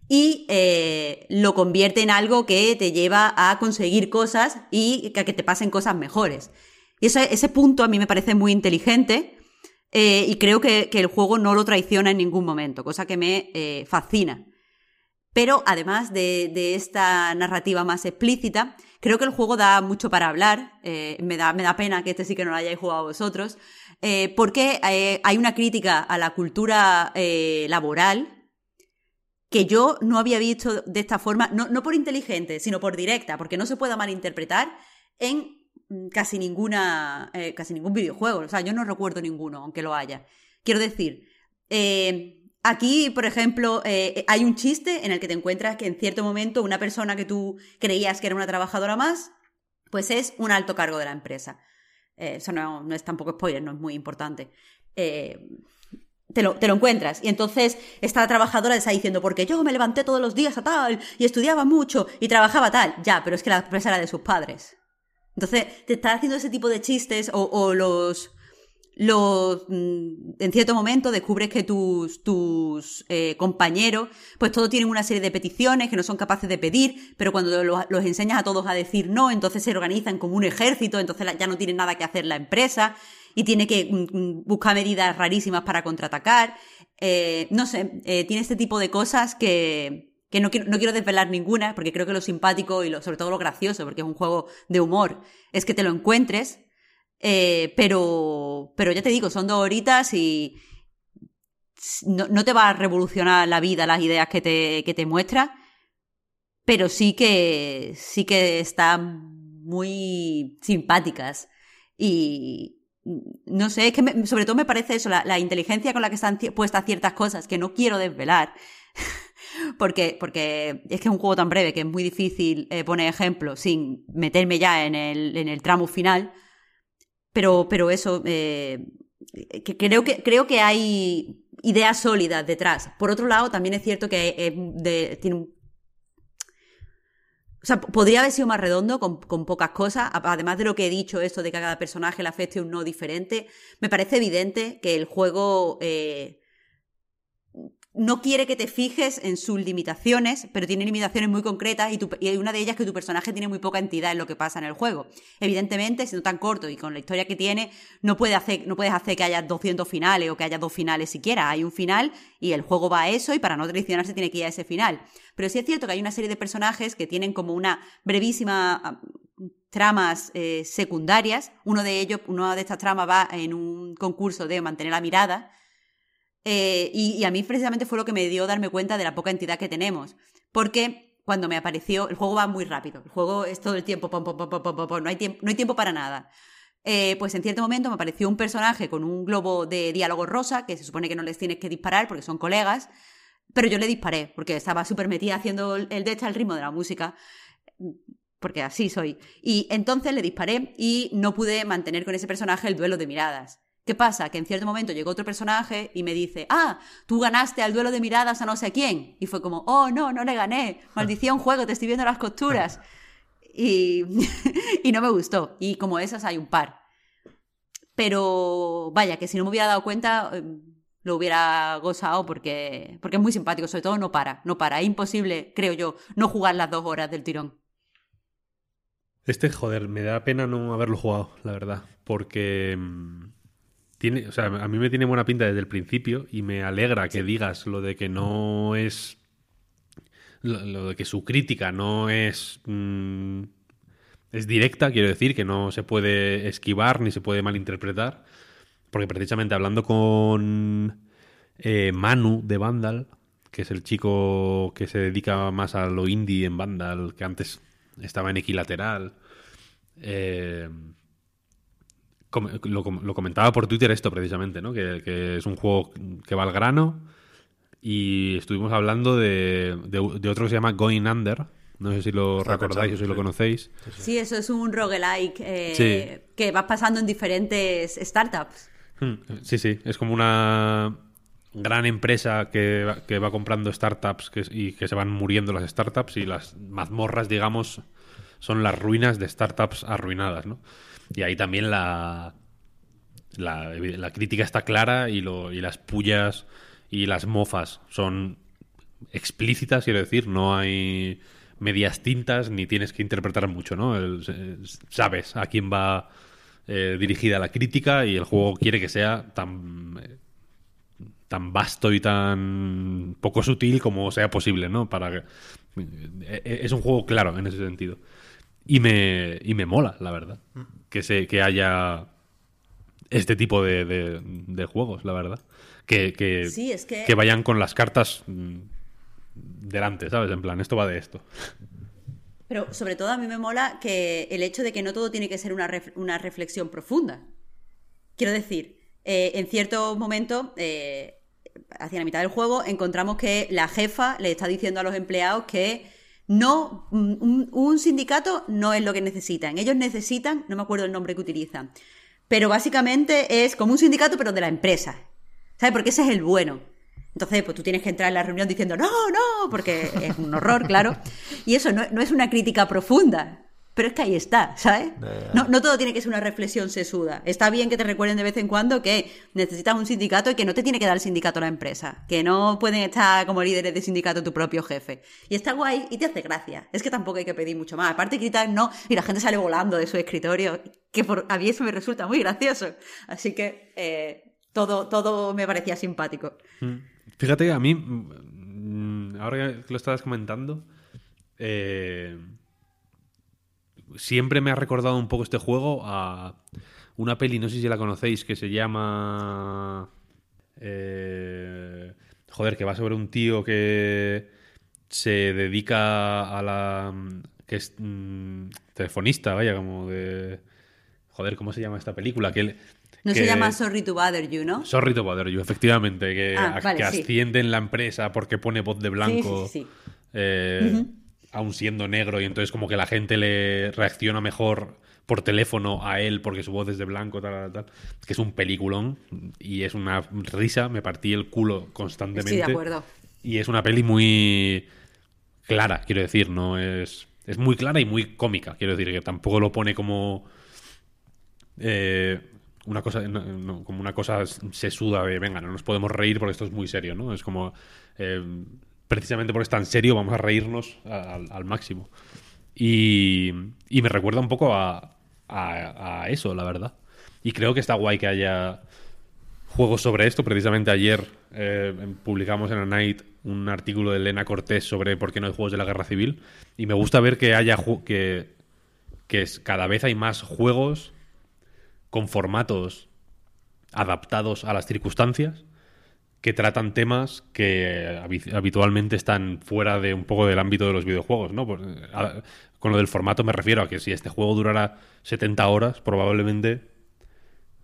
Speaker 3: y eh, lo convierte en algo que te lleva a conseguir cosas y a que te pasen cosas mejores. Y ese, ese punto a mí me parece muy inteligente eh, y creo que, que, el juego no lo traiciona en ningún momento, cosa que me eh, fascina. Pero además de, de, esta narrativa más explícita, creo que el juego da mucho para hablar. Me, da, me da pena que este sí que no lo hayáis jugado vosotros, porque hay una crítica a la cultura laboral que yo no había visto de esta forma, no, no por inteligente, sino por directa, porque no se pueda malinterpretar en casi ninguna eh, casi ningún videojuego. O sea, yo no recuerdo ninguno, aunque lo haya. Quiero decir, eh, aquí, por ejemplo, eh, hay un chiste en el que te encuentras que en cierto momento una persona que tú creías que era una trabajadora más, pues es un alto cargo de la empresa. eso no, no, es tampoco spoiler, no es muy importante. Te lo, te lo, encuentras. Y entonces esta trabajadora está diciendo, porque yo me levanté todos los días a tal, y estudiaba mucho, y trabajaba tal. Ya, pero es que la empresa era de sus padres. Entonces, te está haciendo ese tipo de chistes o, o los, mm, en cierto momento descubres que tus, tus eh, compañeros, pues todos tienen una serie de peticiones que no son capaces de pedir, pero cuando los, los, enseñas a todos a decir no, entonces se organizan como un ejército, entonces ya no tiene nada que hacer la empresa y tiene que mm, mm, buscar medidas rarísimas para contraatacar. Eh, no sé, eh, tiene este tipo de cosas que, que no quiero, no quiero desvelar ninguna, porque creo que lo simpático y lo, sobre todo lo gracioso, porque es un juego de humor, es que te lo encuentres, eh, pero, pero ya te digo, son dos horitas y no, no, te va a revolucionar la vida las ideas que te, que te muestra, pero sí que, sí que están muy simpáticas y, no sé, es que me, sobre todo me parece eso, la, la, inteligencia con la que están puestas ciertas cosas que no quiero desvelar, porque, porque es que es un juego tan breve que es muy difícil eh, poner ejemplos sin meterme ya en el, en el tramo final. Pero, pero eso, eh, creo, que creo que hay ideas sólidas detrás. Por otro lado, también es cierto que tiene un o sea, podría haber sido más redondo con, con, pocas cosas, además de lo que he dicho, esto de que a cada personaje le afecte un no diferente. Me parece evidente que el juego eh, no quiere que te fijes en sus limitaciones, pero tiene limitaciones muy concretas y, una de ellas es que tu personaje tiene muy poca entidad en lo que pasa en el juego. Evidentemente, siendo tan corto y con la historia que tiene, no puedes hacer que haya 200 finales o que haya dos finales siquiera. Hay un final y el juego va a eso y para no traicionarse tiene que ir a ese final. Pero sí es cierto que hay una serie de personajes que tienen como una brevísima ah, tramas eh, secundarias. Uno de ellos, una de estas tramas va en un concurso de mantener la mirada eh, y, y, a mí precisamente fue lo que me dio darme cuenta de la poca entidad que tenemos. Porque cuando me apareció, el juego va muy rápido. El juego es todo el tiempo, pom, pom, pom, no, hay tiempo no hay tiempo para nada. Eh, pues en cierto momento me apareció un personaje con un globo de diálogo rosa, que se supone que no les tienes que disparar porque son colegas, pero yo le disparé, porque estaba súper metida haciendo el de al ritmo de la música, porque así soy. Y entonces le disparé y no pude mantener con ese personaje el duelo de miradas. ¿Qué pasa? Que en cierto momento llegó otro personaje y me dice, ah, tú ganaste al duelo de miradas a no sé quién. Y fue como, oh, no, no le gané. Maldición juego, te estoy viendo las costuras. Y, y no me gustó. Y como esas hay un par. Pero vaya, que si no me hubiera dado cuenta, em, lo hubiera gozado porque, porque es muy simpático. Sobre todo no para, no para. Es imposible, creo yo, no jugar las dos horas del tirón.
Speaker 2: Este, joder, me da pena no haberlo jugado, la verdad. Porque em, tiene, o sea, a mí me tiene buena pinta desde el principio y me alegra que digas lo de que no es. Lo, de que su crítica no es. Mmm, es directa, quiero decir, que no se puede esquivar ni se puede malinterpretar. Porque precisamente hablando con eh, Manu de Vandal, que es el chico que se dedica más a lo indie en Vandal, que antes estaba en Equilateral. Eh, lo, lo, comentaba por Twitter esto precisamente, ¿no? Que, que, es un juego que va al grano. Y estuvimos hablando de, de, de otro que se llama Going Under. No sé si lo Está recordáis o si sí. lo conocéis.
Speaker 3: Sí, eso es un roguelike eh, sí. que vas pasando en diferentes startups.
Speaker 2: Hmm, sí, sí. Es como una gran empresa que, que va comprando startups que, y que se van muriendo las startups y las mazmorras, digamos, son las ruinas de startups arruinadas, ¿no? Y ahí también la, la, crítica está clara y, lo, y las pullas y las mofas son explícitas, quiero decir, no hay medias tintas ni tienes que interpretar mucho, ¿no? El, sabes a quién va eh, dirigida la crítica y el juego quiere que sea tan, eh, tan vasto y tan poco sutil como sea posible, ¿no? Para que- eh, es un juego claro en ese sentido. Y me, y me mola, la verdad, que, se, que haya este tipo de, de- de juegos, la verdad. Que, que,
Speaker 3: Sí, es que-
Speaker 2: que vayan con las cartas mm, delante, ¿sabes? En plan, esto va de esto.
Speaker 3: Pero sobre todo a mí me mola que el hecho de que no todo tiene que ser una, ref- una reflexión profunda. Quiero decir, eh, en cierto momento, eh, hacia la mitad del juego, encontramos que la jefa le está diciendo a los empleados que no, un, sindicato no es lo que necesitan. Ellos necesitan, no me acuerdo el nombre que utilizan, pero básicamente es como un sindicato, pero de la empresa. ¿Sabes? Porque ese es el bueno. Entonces, pues tú tienes que entrar en la reunión diciendo, no, no, porque es un horror, claro. Y eso no es una crítica profunda, pero es que ahí está, ¿sabes? No, no todo tiene que ser una reflexión sesuda. Está bien que te recuerden de vez en cuando que necesitas un sindicato y que no te tiene que dar el sindicato la empresa, que no pueden estar como líderes de sindicato tu propio jefe. Y está guay y te hace gracia. Es que tampoco hay que pedir mucho más. Aparte, gritar no, y la gente sale volando de su escritorio, que por, a mí eso me resulta muy gracioso. Así que eh, todo, todo me parecía simpático.
Speaker 2: Fíjate, a mí, mm, ahora que lo estabas comentando, eh, siempre me ha recordado un poco este juego a una peli, no sé si la conocéis, que se llama... eh, joder, que va sobre un tío que se dedica a la... que es mm, telefonista, vaya, como de... Joder, ¿cómo se llama esta película? Que, él-
Speaker 3: No
Speaker 2: que-
Speaker 3: se llama Sorry to Bother You, ¿no?
Speaker 2: Sorry to bother you, efectivamente, que,
Speaker 3: Ah, vale,
Speaker 2: que
Speaker 3: sí.
Speaker 2: asciende en la empresa porque pone voz de blanco,
Speaker 3: Sí, sí, sí, sí.
Speaker 2: eh, aún siendo negro, y entonces como que la gente le reacciona mejor por teléfono a él porque su voz es de blanco, tal, tal, tal. Que es un peliculón y es una risa, me partí el culo constantemente.
Speaker 3: Estoy de acuerdo.
Speaker 2: Y es una peli muy clara, quiero decir, no es... Es muy clara y muy cómica, quiero decir, que tampoco lo pone como eh, una cosa no, no, como una cosa sesuda de venga no nos podemos reír porque esto es muy serio no es como eh, precisamente porque es tan serio vamos a reírnos a- al, máximo. Y, y me recuerda un poco a, a- a eso la verdad. Y creo que está guay que haya juegos sobre esto. Precisamente ayer eh, publicamos en la Night un artículo de Elena Cortés sobre por qué no hay juegos de la guerra civil. Y me gusta ver que haya que que es, cada vez hay más juegos con formatos adaptados a las circunstancias que tratan temas que habi- habitualmente están fuera de un poco del ámbito de los videojuegos, ¿no? Pues, a- con lo del formato me refiero a que si este juego durara 70 horas, probablemente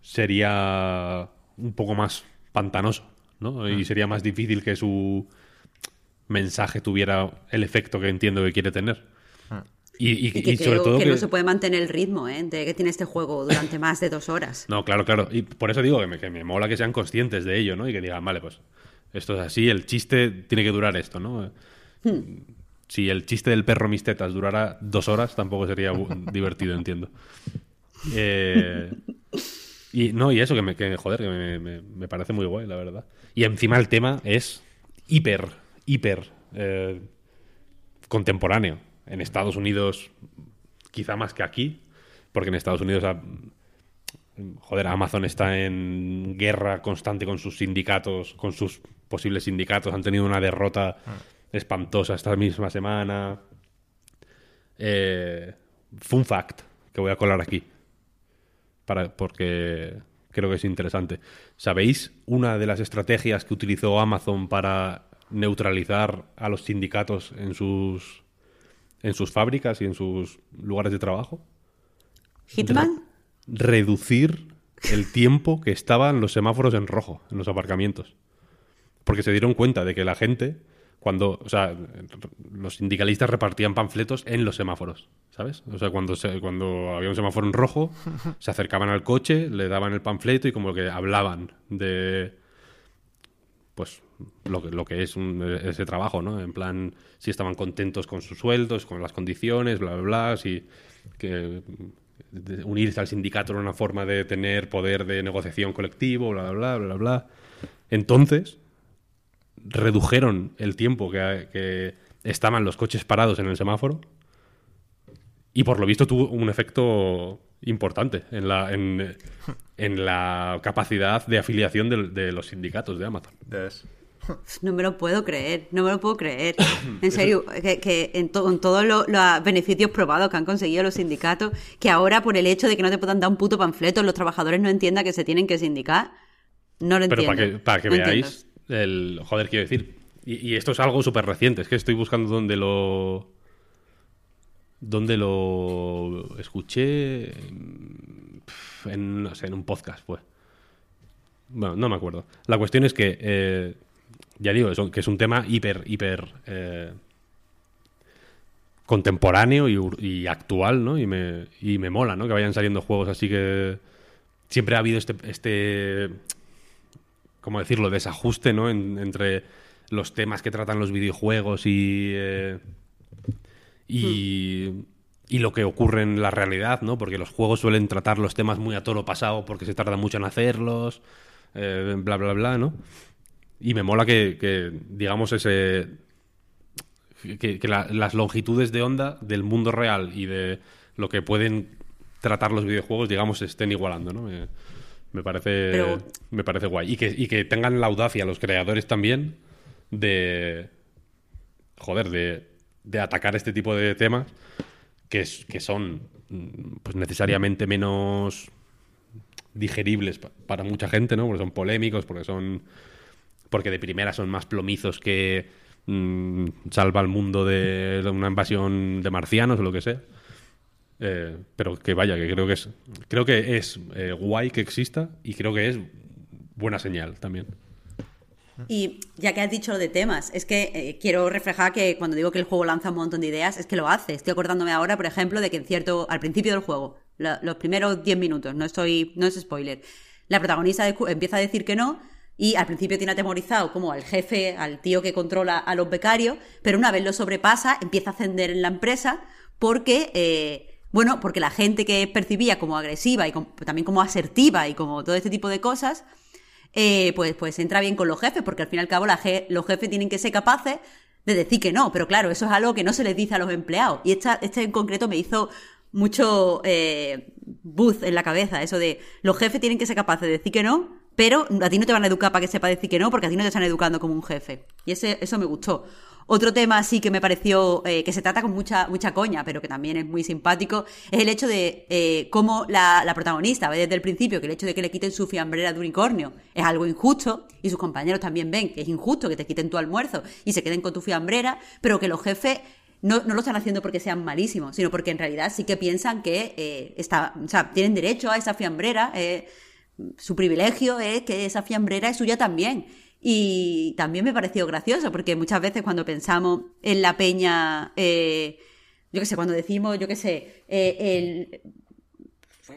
Speaker 2: sería un poco más pantanoso, ¿no? Y sería más difícil que su mensaje tuviera el efecto que entiendo que quiere tener. Y, y-
Speaker 3: Y que
Speaker 2: y sobre todo
Speaker 3: que,
Speaker 2: que-
Speaker 3: no se puede mantener el ritmo ¿eh? de que tiene este juego durante más de dos horas.
Speaker 2: No, claro, claro. Y por eso digo que me, que me mola que sean conscientes de ello, ¿no? Y que digan, vale, pues esto es así, el chiste tiene que durar esto, ¿no? Si el chiste del perro mis tetas durara dos horas, tampoco sería divertido, entiendo. Eh, y no, y eso que me, que, joder, que me, me- me parece muy guay, la verdad. Y encima el tema es hiper, hiper eh, contemporáneo. En Estados Unidos, quizá más que aquí, porque en Estados Unidos ha- joder, Amazon está en guerra constante con sus sindicatos, con sus posibles sindicatos. Han tenido una derrota espantosa esta misma semana. Eh, fun fact que voy a colar aquí, para, porque creo que es interesante. ¿Sabéis una de las estrategias que utilizó Amazon para neutralizar a los sindicatos en sus en sus fábricas y en sus lugares de trabajo?
Speaker 3: ¿Hitman?
Speaker 2: reducir el tiempo que estaban los semáforos en rojo en los aparcamientos. Porque se dieron cuenta de que la gente, cuando, o sea, los sindicalistas repartían panfletos en los semáforos, ¿sabes? O sea, cuando, se- cuando había un semáforo en rojo, se acercaban al coche, le daban el panfleto y como que hablaban de, pues, lo que, lo que es un- ese trabajo, ¿no? En plan, si estaban contentos con sus sueldos, con las condiciones, bla, bla, bla, si que unirse al sindicato era una forma de tener poder de negociación colectivo, bla, bla, bla, bla, bla. Entonces, redujeron el tiempo que, estaban los coches parados en el semáforo y por lo visto tuvo un efecto importante en la, en la capacidad de afiliación de, de los sindicatos de Amazon.
Speaker 3: No me lo puedo creer, no me lo puedo creer. En serio, que, que en, to- en todos lo- los beneficios probados que han conseguido los sindicatos, que ahora por el hecho de que no te puedan dar un puto panfleto, los trabajadores no entiendan que se tienen que sindicar, no lo
Speaker 2: Pero
Speaker 3: entiendo.
Speaker 2: para que, para que
Speaker 3: No
Speaker 2: veáis el. Joder, quiero decir. Y, y esto es algo súper reciente. Es que estoy buscando dónde lo. Dónde lo escuché. En, no sé, en un podcast, pues. Bueno, no me acuerdo. La cuestión es que. eh, ya digo, eso, que es un tema hiper, hiper. eh, contemporáneo y, actual, ¿no? Y me, y me mola, ¿no? Que vayan saliendo juegos así que. Siempre ha habido este. este ¿cómo decirlo? Desajuste, ¿no? En- entre los temas que tratan los videojuegos y. eh, y. Y lo que ocurre en la realidad, ¿no? Porque los juegos suelen tratar los temas muy a toro pasado porque se tarda mucho en hacerlos, eh, bla, bla, bla, ¿no? Y me mola que, que, digamos, ese. que, que la- las longitudes de onda del mundo real y de lo que pueden tratar los videojuegos, digamos, se estén igualando, ¿no? Me, me parece.
Speaker 3: Pero-
Speaker 2: Me parece guay. Y que, y que tengan la audacia los creadores también de. Joder, de, de atacar este tipo de temas que, son mm, pues necesariamente menos digeribles pa- para mucha gente, ¿no? Porque son polémicos, porque son. Porque de primera son más plomizos que mm, salva al mundo de una invasión de marcianos o lo que sea. Eh, pero que vaya, que creo que es. Creo que es eh, guay que exista y creo que es buena señal también.
Speaker 3: Y ya que has dicho lo de temas, es que eh, quiero reflejar que cuando digo que el juego lanza un montón de ideas, es que lo hace. Estoy acordándome ahora, por ejemplo, de que en cierto, al principio del juego, los primeros 10 minutos, no estoy, no es spoiler, la protagonista de- empieza a decir que no y al principio tiene atemorizado como al jefe, al tío que controla a los becarios, pero una vez lo sobrepasa, empieza a ascender en la empresa porque, eh, bueno, porque la gente que percibía como agresiva y también como asertiva y como todo este tipo de cosas, eh, pues, pues entra bien con los jefes, porque al fin y al cabo la je- los jefes tienen que ser capaces de decir que no, pero claro, eso es algo que no se les dice a los empleados. Y esta, este en concreto me hizo mucho eh, buzz en la cabeza, eso de los jefes tienen que ser capaces de decir que no, pero a ti no te van a educar para que sepa decir que no, porque a ti no te están educando como un jefe. Y ese, eso me gustó. Otro tema sí que me pareció eh, que se trata con mucha, mucha coña, pero que también es muy simpático, es el hecho de eh, cómo la, la protagonista ve desde el principio que el hecho de que le quiten su fiambrera de unicornio es algo injusto, y sus compañeros también ven que es injusto que te quiten tu almuerzo y se queden con tu fiambrera, pero que los jefes no, no lo están haciendo porque sean malísimos, sino porque en realidad sí que piensan que eh, está, o sea, tienen derecho a esa fiambrera. eh, su privilegio es que esa fiambrera es suya también. Y también me pareció gracioso, porque muchas veces cuando pensamos en la peña, eh, yo qué sé, cuando decimos, yo qué sé, eh, el,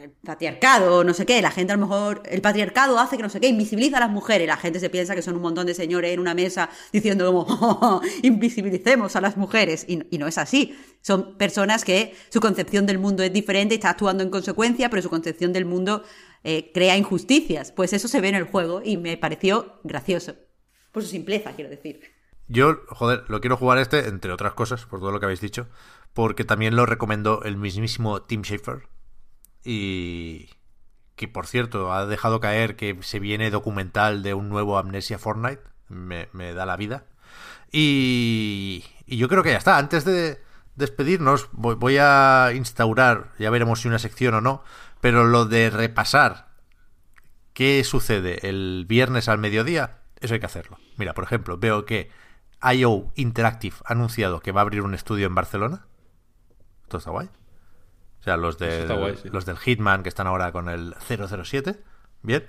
Speaker 3: el patriarcado, no sé qué, la gente a lo mejor, el patriarcado hace que no sé qué, invisibiliza a las mujeres, la gente se piensa que son un montón de señores en una mesa diciendo como, "Oh, oh, invisibilicemos a las mujeres, y, y no es así, son personas que su concepción del mundo es diferente y está actuando en consecuencia, pero su concepción del mundo eh, crea injusticias, pues eso se ve en el juego y me pareció gracioso, por su simpleza, quiero decir.
Speaker 1: Yo, joder, lo quiero jugar este, entre otras cosas, por todo lo que habéis dicho, porque también lo recomendó el mismísimo Tim Schafer. Y que, por cierto, ha dejado caer que se viene documental de un nuevo Amnesia Fortnite. Me, me da la vida. Y, y yo creo que ya está. Antes de despedirnos, voy, voy a instaurar, ya veremos si una sección o no, pero lo de repasar qué sucede el viernes al mediodía, eso hay que hacerlo. Mira, por ejemplo, veo que IO Interactive ha anunciado que va a abrir un estudio en Barcelona. Esto está guay. O sea, los, del,
Speaker 2: guay, sí.
Speaker 1: los del Hitman que están ahora con el 007. Bien.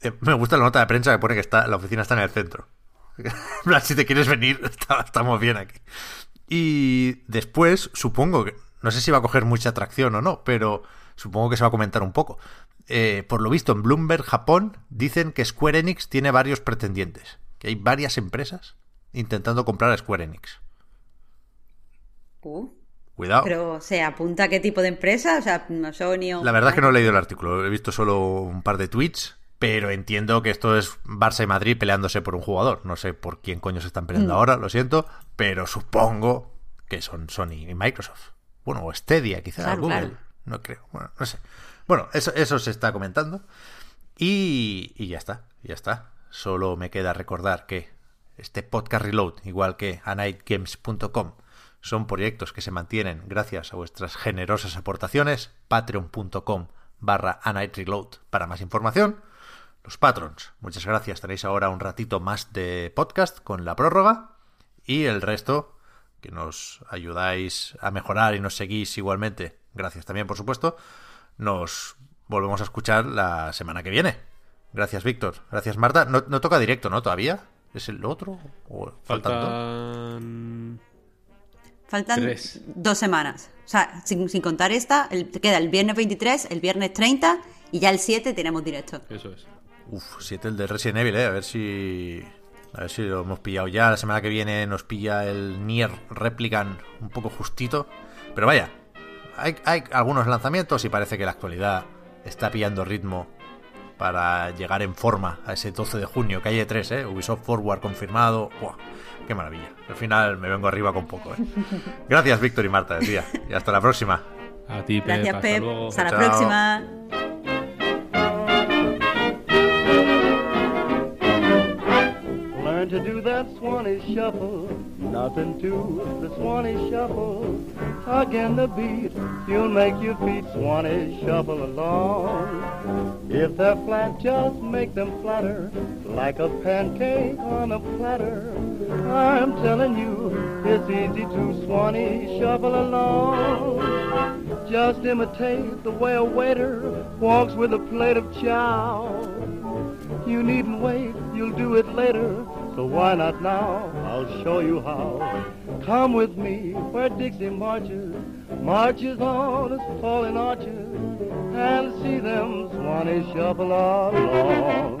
Speaker 1: Eh, me gusta la nota de prensa que pone que está, la oficina está en el centro. Si te quieres venir, está- estamos bien aquí. Y después, supongo que. No sé si va a coger mucha atracción o no, pero supongo que se va a comentar un poco. Eh, por lo visto, en Bloomberg, Japón, dicen que Square Enix tiene varios pretendientes. Que hay varias empresas intentando comprar a Square Enix.
Speaker 3: Uh,
Speaker 1: Cuidado.
Speaker 3: pero, ¿se apunta a qué tipo de empresa? O sea, no Sony o...
Speaker 1: La verdad es que no he leído el artículo, he visto solo un par de tweets, pero entiendo que esto es Barça y Madrid peleándose por un jugador. No sé por quién coño se están peleando ahora, lo siento, pero supongo que son Sony y Microsoft. Bueno, o Stadia, quizás,
Speaker 3: Claro,
Speaker 1: Google.
Speaker 3: claro.
Speaker 1: No creo. Bueno, no sé. Bueno, eso, eso se está comentando. Y, y ya está, ya está. Solo me queda recordar que este podcast reload, igual que anightgames.com, son proyectos que se mantienen gracias a vuestras generosas aportaciones. Patreon.com barra reload para más información. Los patrons, muchas gracias. Tenéis ahora un ratito más de podcast con la prórroga. Y el resto, que nos ayudáis a mejorar y nos seguís igualmente, gracias también, por supuesto, nos volvemos a escuchar la semana que viene. Gracias, Víctor. Gracias, Marta. No, no toca directo, ¿no? ¿Todavía? ¿Es el otro? ¿O faltan dos?
Speaker 2: Faltan. Tres.
Speaker 3: dos semanas. O sea, sin, sin contar esta, el- te queda el viernes 23, el viernes 30 y ya el 7 tenemos directo.
Speaker 2: Eso es.
Speaker 1: Uf, siete el de Resident Evil, ¿eh? A ver si... A ver si lo hemos pillado ya. La semana que viene nos pilla el Nier Replicant un poco justito. Pero vaya, hay, hay algunos lanzamientos y parece que la actualidad está pillando ritmo para llegar en forma a ese 12 de junio, calle 3, ¿eh? Ubisoft Forward confirmado. ¡Buah! ¡Qué maravilla! Al final me vengo arriba con poco, ¿eh? Gracias, Víctor y Marta, tía. Y hasta la próxima.
Speaker 2: A ti, Pep.
Speaker 3: Gracias,
Speaker 2: hasta
Speaker 3: Pep.
Speaker 2: luego.
Speaker 3: Hasta la
Speaker 1: Chao.
Speaker 3: próxima.
Speaker 4: To do that Swanee shuffle, nothing to the Swanee shuffle. Again the beat, you'll make your feet Swanee shuffle along. If they're flat, just make them flatter, like a pancake on a platter. I'm telling you, it's easy to Swanee shuffle along. Just imitate the way a waiter walks with a plate of chow. You needn't wait, you'll do it later. So why not now? I'll show you how. Come with me where Dixie marches, marches on his falling arches, and see them Swanee shuffle along.